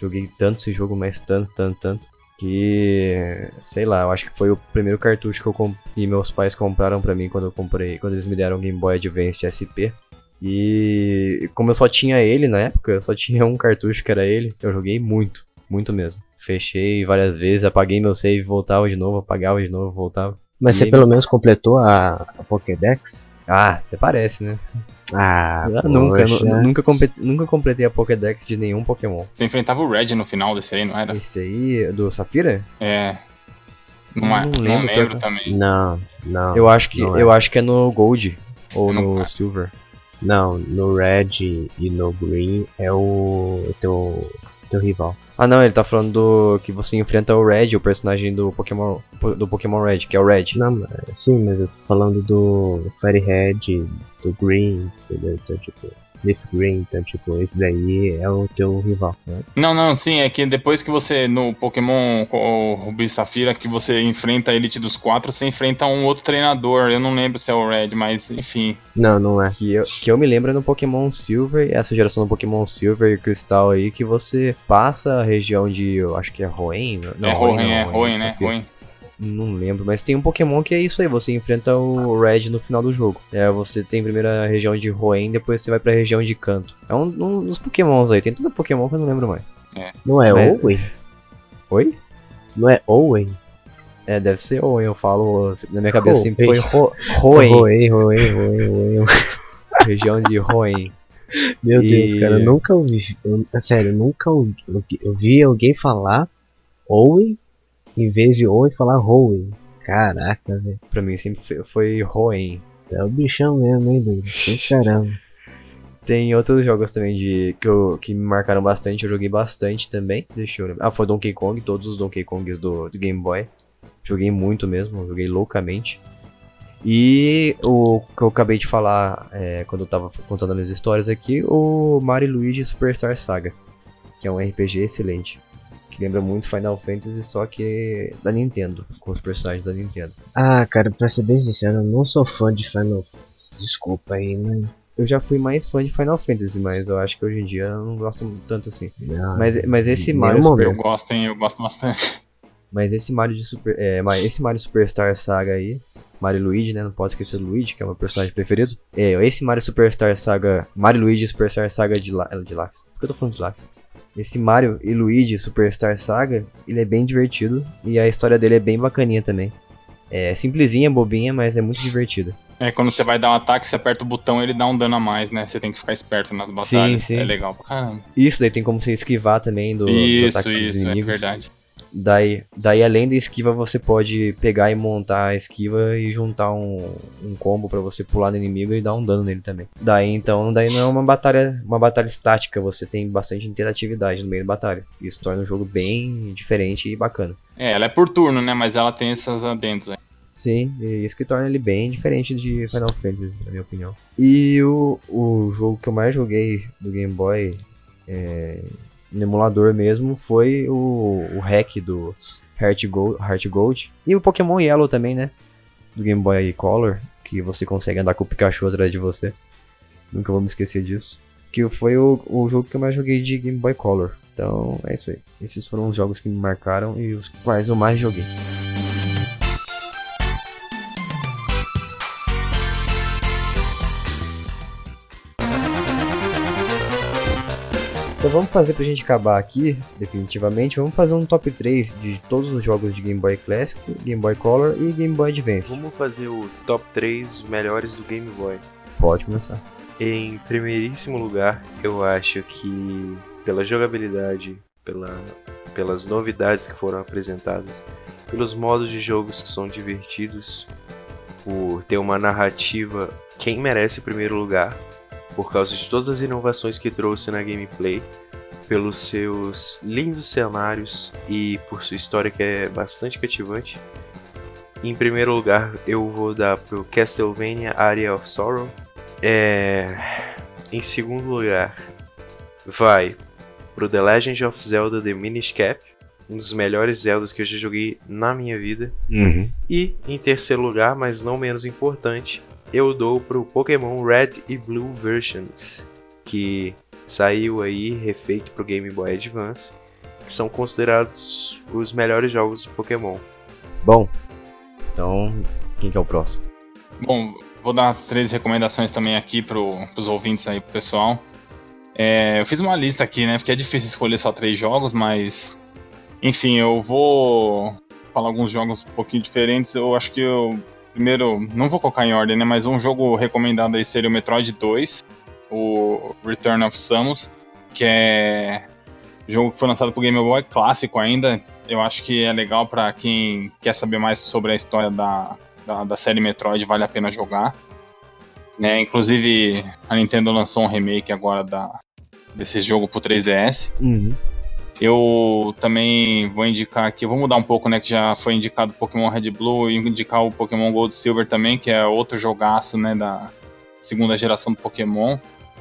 Joguei tanto esse jogo, mas tanto, tanto, tanto. Que, sei lá, eu acho que foi o primeiro cartucho que eu comp... que meus pais compraram pra mim quando eu comprei, quando eles me deram o Game Boy Advance SP. E como eu só tinha ele na época, eu só tinha um cartucho que era ele, eu joguei muito, muito mesmo. Fechei várias vezes, apaguei meu save, voltava de novo, apagava de novo, voltava. Mas E você ele- pelo menos completou a, a Pokédex? Ah, até parece, né? Ah, Ah, nunca, nunca, nunca completei a Pokédex de nenhum Pokémon. Você enfrentava o Red no final desse aí, não era? Esse aí, do Safira? É. Não, é, Não não lembro, lembro, pior que- também. Não, não. Eu acho que, não é. eu acho que é no Gold ou não no. Silver. Não, no Red e no Green é o teu, teu rival. Ah, não, ele tá falando do que você enfrenta o Red, o personagem do Pokémon do Pokémon Red, que é o Red. Não, mas- sim, mas eu tô falando do Fire Red, do Green, entendeu? Então, tipo, Leaf Green, então, tipo, esse daí é o teu rival. Não, não, sim, é que depois que você, no Pokémon o Rubi Safira, que você enfrenta a Elite dos Quatro, você enfrenta um outro treinador. Eu não lembro se é o Red, mas enfim. Não, não é. Que eu, que eu me lembro é no Pokémon Silver, essa geração do Pokémon Silver e Cristal aí, que você passa a região de, eu acho que é Roen, não, é Roen é Roen, né? Roen. Não lembro, mas tem um Pokémon que é isso aí, você enfrenta o Red no final do jogo. É, você tem primeiro a região de Roen, depois você vai pra região de Canto. É um, um dos Pokémons aí, tem todo Pokémon que eu não lembro mais. Não é Mas- Owen? Oi? Não é Owen? É, deve ser Owen, eu falo. Na minha cabeça sempre Hoenn. foi Roen, Roen, Roen, Roen. região de Roen. Meu E- Deus, cara, eu nunca ouvi. Eu, é sério, eu nunca ouvi. Eu, eu vi alguém falar Owen em vez de Owen falar Rowen. Caraca, velho. Pra mim sempre foi- Roen. É o bichão mesmo, hein, doido? Caramba. Tem outros jogos também de que, eu, que me marcaram bastante, eu joguei bastante também. Deixa eu lembrar. Ah, foi Donkey Kong, todos os Donkey Kongs do, do Game Boy. Joguei muito mesmo, joguei loucamente. E o que eu acabei de falar é, quando eu tava contando as minhas histórias aqui, o Mario Luigi Superstar Saga, que é um RPG excelente. Que lembra muito Final Fantasy, só que da Nintendo, com os personagens da Nintendo. Ah, cara, pra ser bem sincero, eu não sou fã de Final Fantasy. Desculpa aí, mas. Eu já fui mais fã de Final Fantasy, mas eu acho que hoje em dia eu não gosto tanto assim. Não, Mas, mas esse Mario. Super, Eu gosto, hein? Eu gosto bastante. Mas esse Mario de Super. É, esse Mario Superstar Saga aí. Mario Luigi, né? Não pode esquecer do Luigi, que é o meu personagem preferido. É, esse Mario Superstar Saga. Mario e Luigi Superstar Saga de, La, de Lax. Por que eu tô falando de Lax? Esse Mario e Luigi Superstar Saga, ele é bem divertido. E a história dele é bem bacaninha também. É simplesinha, bobinha, mas é muito divertida. É, quando você vai dar um ataque, você aperta o botão ele dá um dano a mais, né? Você tem que ficar esperto nas batalhas. sim. É legal pra caramba. Isso daí tem como você esquivar também do, dos isso, ataques dos isso, é inimigos. verdade. Daí, daí, além da esquiva, você pode pegar e montar a esquiva e juntar um, um combo pra você pular no inimigo e dar um dano nele também. Daí, então, daí não é uma batalha, uma batalha estática, você tem bastante interatividade no meio da batalha. Isso torna o jogo bem diferente e bacana. É, ela é por turno, né? Mas ela tem esses adendos aí. Sim, e isso que torna ele bem diferente de Final Fantasy, na minha opinião. E o, o jogo que eu mais joguei do Game Boy é, no emulador mesmo foi o, o hack do Heart Gold, Heart Gold. E o Pokémon Yellow também, né? Do Game Boy Color, que você consegue andar com o Pikachu atrás de você. Nunca vou me esquecer disso. Que foi o, o jogo que eu mais joguei de Game Boy Color. Então é isso aí. Esses foram os jogos que me marcaram e os quais eu mais joguei. Então vamos fazer pra gente acabar aqui, definitivamente, vamos fazer um top 3 de todos os jogos de Game Boy Classic, Game Boy Color e Game Boy Advance. Vamos fazer o top 3 melhores do Game Boy. Pode começar. Em primeiríssimo lugar, eu acho que pela jogabilidade, pela, pelas novidades que foram apresentadas, pelos modos de jogos que são divertidos, por ter uma narrativa, quem merece o primeiro lugar, por causa de todas as inovações que trouxe na gameplay, pelos seus lindos cenários e por sua história que é bastante cativante. Em primeiro lugar, eu vou dar pro Castlevania Area of Sorrow. É... Em segundo lugar, vai pro The Legend of Zelda The Minish Cap, um dos melhores Zeldas que eu já joguei na minha vida. E em terceiro lugar, mas não menos importante, eu dou pro Pokémon Red e Blue Versions, que saiu aí refeito pro Game Boy Advance, que são considerados os melhores jogos do Pokémon. Bom, então quem que é o próximo? Bom, vou dar três recomendações também aqui pro, pros ouvintes aí, pro pessoal. É, eu fiz uma lista aqui, né? Porque é difícil escolher só três jogos, mas. Enfim, eu vou falar alguns jogos um pouquinho diferentes. Eu acho que eu. Primeiro, não vou colocar em ordem, né? Mas um jogo recomendado aí seria o Metroid 2, o Return of Samus, que é jogo que foi lançado pro Game Boy clássico ainda. Eu acho que é legal para quem quer saber mais sobre a história da, da, da série Metroid, vale a pena jogar. Né? Inclusive, a Nintendo lançou um remake agora da, desse jogo pro 3DS. Uhum. Eu também vou indicar aqui, vou mudar um pouco, né? Que já foi indicado Pokémon Red Blue e indicar o Pokémon Gold Silver também, que é outro jogaço, né? Da segunda geração do Pokémon.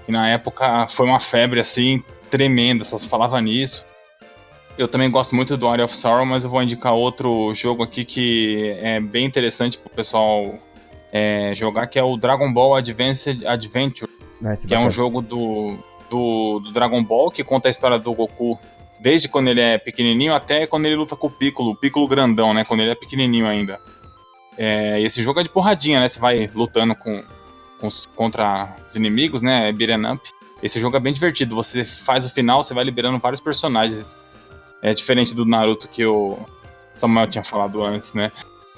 E na época foi uma febre assim tremenda, só se falava nisso. Eu também gosto muito do Area of Sorrow, mas eu vou indicar outro jogo aqui que é bem interessante pro pessoal é, jogar, que é o Dragon Ball Advanced Adventure Ah, esse que é um jogo do, do, do Dragon Ball que conta a história do Goku desde quando ele é pequenininho até quando ele luta com o Piccolo, o Piccolo grandão, né? Quando ele é pequenininho ainda. É, esse jogo é de porradinha, né? Você vai lutando com, com contra os inimigos, né? É beat'em up. Esse jogo é bem divertido. Você faz o final, você vai liberando vários personagens. É diferente do Naruto que eu, Samuel tinha falado antes, né?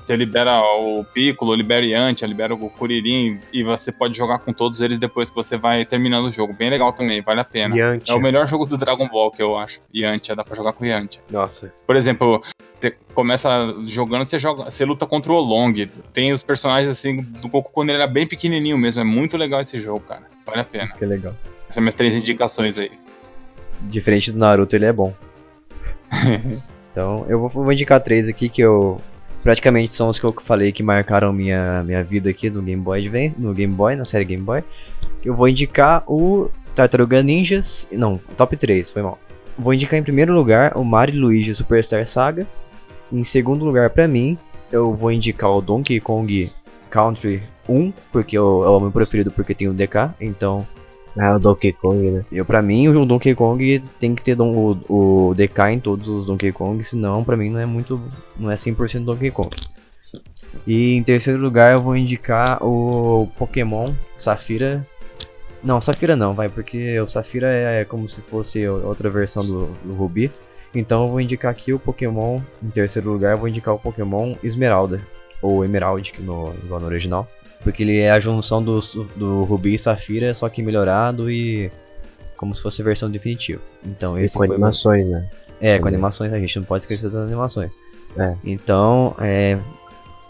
Você libera o Piccolo, libera o Yantia, libera o Kuririn e você pode jogar com todos eles depois que você vai terminando o jogo. Bem legal também, vale a pena. Yantia. É o melhor jogo do Dragon Ball que eu acho. Yantia, dá pra jogar com Yantia. Nossa. Por exemplo, você começa jogando, você joga, você luta contra o Long. Tem os personagens assim do Goku quando ele era bem pequenininho mesmo. É muito legal esse jogo, cara. Vale a pena. Isso que é legal. Essas são minhas três indicações aí. Diferente do Naruto, ele é bom. então, eu vou, vou indicar três aqui que eu. Praticamente são os que eu falei que marcaram minha, minha vida aqui no Game Boy Advance, no Game Boy, na série Game Boy. Eu vou indicar o Tartaruga Ninjas. Não, top 3, foi mal. Vou indicar em primeiro lugar o Mario Luigi Superstar Saga. Em segundo lugar, pra mim, eu vou indicar o Donkey Kong Country 1, porque é o meu preferido porque tem o DK. Então, Ah, o Donkey Kong, né? eu, pra mim, o Donkey Kong tem que ter don- o, o DK em todos os Donkey Kong, senão pra mim não é muito. não é 100% Donkey Kong. E em terceiro lugar eu vou indicar o Pokémon Safira. Não, Safira não, vai, porque o Safira é como se fosse outra versão do, do Ruby. Então eu vou indicar aqui o Pokémon. Em terceiro lugar eu vou indicar o Pokémon Esmeralda. Ou Emerald, que no, igual no original. Porque ele é a junção do, do Rubi e Safira, só que melhorado e como se fosse a versão definitiva. Então E esse com foi o- animações, né? É, com animações, a gente não pode esquecer das animações. É. Então, é,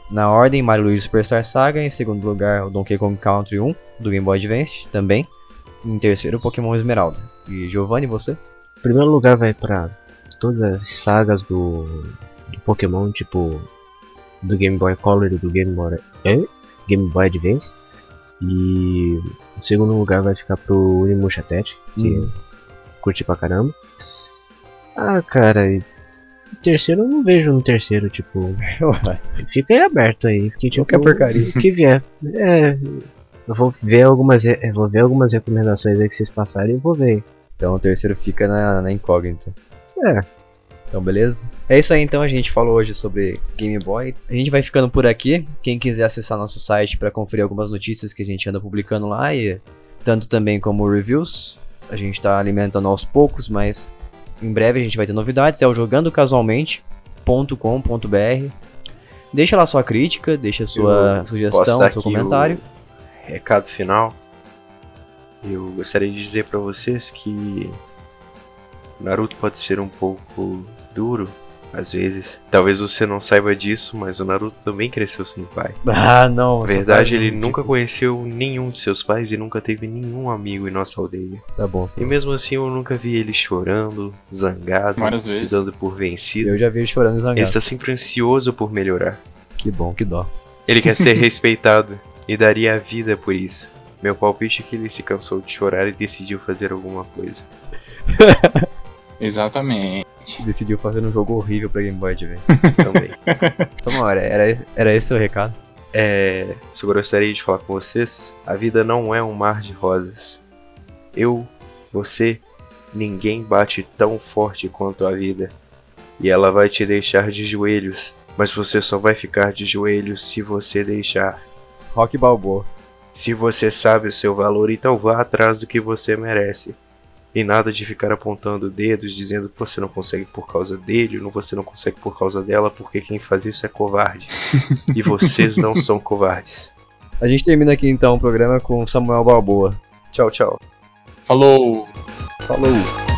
na ordem, Mario Luigi Superstar Saga, em segundo lugar o Donkey Kong Country 1 do Game Boy Advance, também. Em terceiro, Pokémon Esmeralda. E Giovanni, você? Em primeiro lugar vai pra todas as sagas do, do Pokémon, tipo do Game Boy Color e do Game Boy, é? Game Boy Advance. E em segundo lugar vai ficar pro Unimusha Tete, que Uhum. curti pra caramba. Ah, cara, e terceiro eu não vejo no terceiro, tipo, fica aí aberto aí, porque tipo, Qualquer porcaria. o que vier. É, eu vou ver algumas, vou ver algumas recomendações aí que vocês passarem e vou ver. Então o terceiro fica na, na incógnita. É. Então, beleza? É isso aí, então. A gente falou hoje sobre Game Boy. A gente vai ficando por aqui. Quem quiser acessar nosso site para conferir algumas notícias que a gente anda publicando lá, e tanto também como reviews, a gente tá alimentando aos poucos, mas em breve a gente vai ter novidades. É o jogandocasualmente.com.br. Deixa lá sua crítica, deixa sua Posso sugestão, seu comentário. recado final. Eu gostaria de dizer pra vocês que Naruto pode ser um pouco duro às vezes. Talvez você não saiba disso, mas o Naruto também cresceu sem pai. Ah, não. Na verdade, parte ele nunca conheceu nenhum de seus pais e nunca teve nenhum amigo em nossa aldeia. Tá bom. E mesmo assim, eu nunca vi ele chorando, zangado, Várias se vezes. dando por vencido. Eu já vi ele chorando e Ele zangado. está sempre ansioso por melhorar. Que bom, que dó. Ele quer ser respeitado e daria a vida por isso. Meu palpite é que ele se cansou de chorar e decidiu fazer alguma coisa. Exatamente. Decidiu fazer um jogo horrível pra Game Boy Advance. Também. Então, era, era, era esse o recado. É, só gostaria de falar com vocês. A vida não é um mar de rosas. Eu, você, ninguém bate tão forte quanto a vida. E ela vai te deixar de joelhos. Mas você só vai ficar de joelhos se você deixar. Rock Balboa. Se você sabe o seu valor, então vá atrás do que você merece. E nada de ficar apontando dedos, dizendo que você não consegue por causa dele, ou você não consegue por causa dela, porque quem faz isso é covarde. e vocês não são covardes. A gente termina aqui então o programa com Samuel Balboa. Tchau, tchau. Falou! Falou!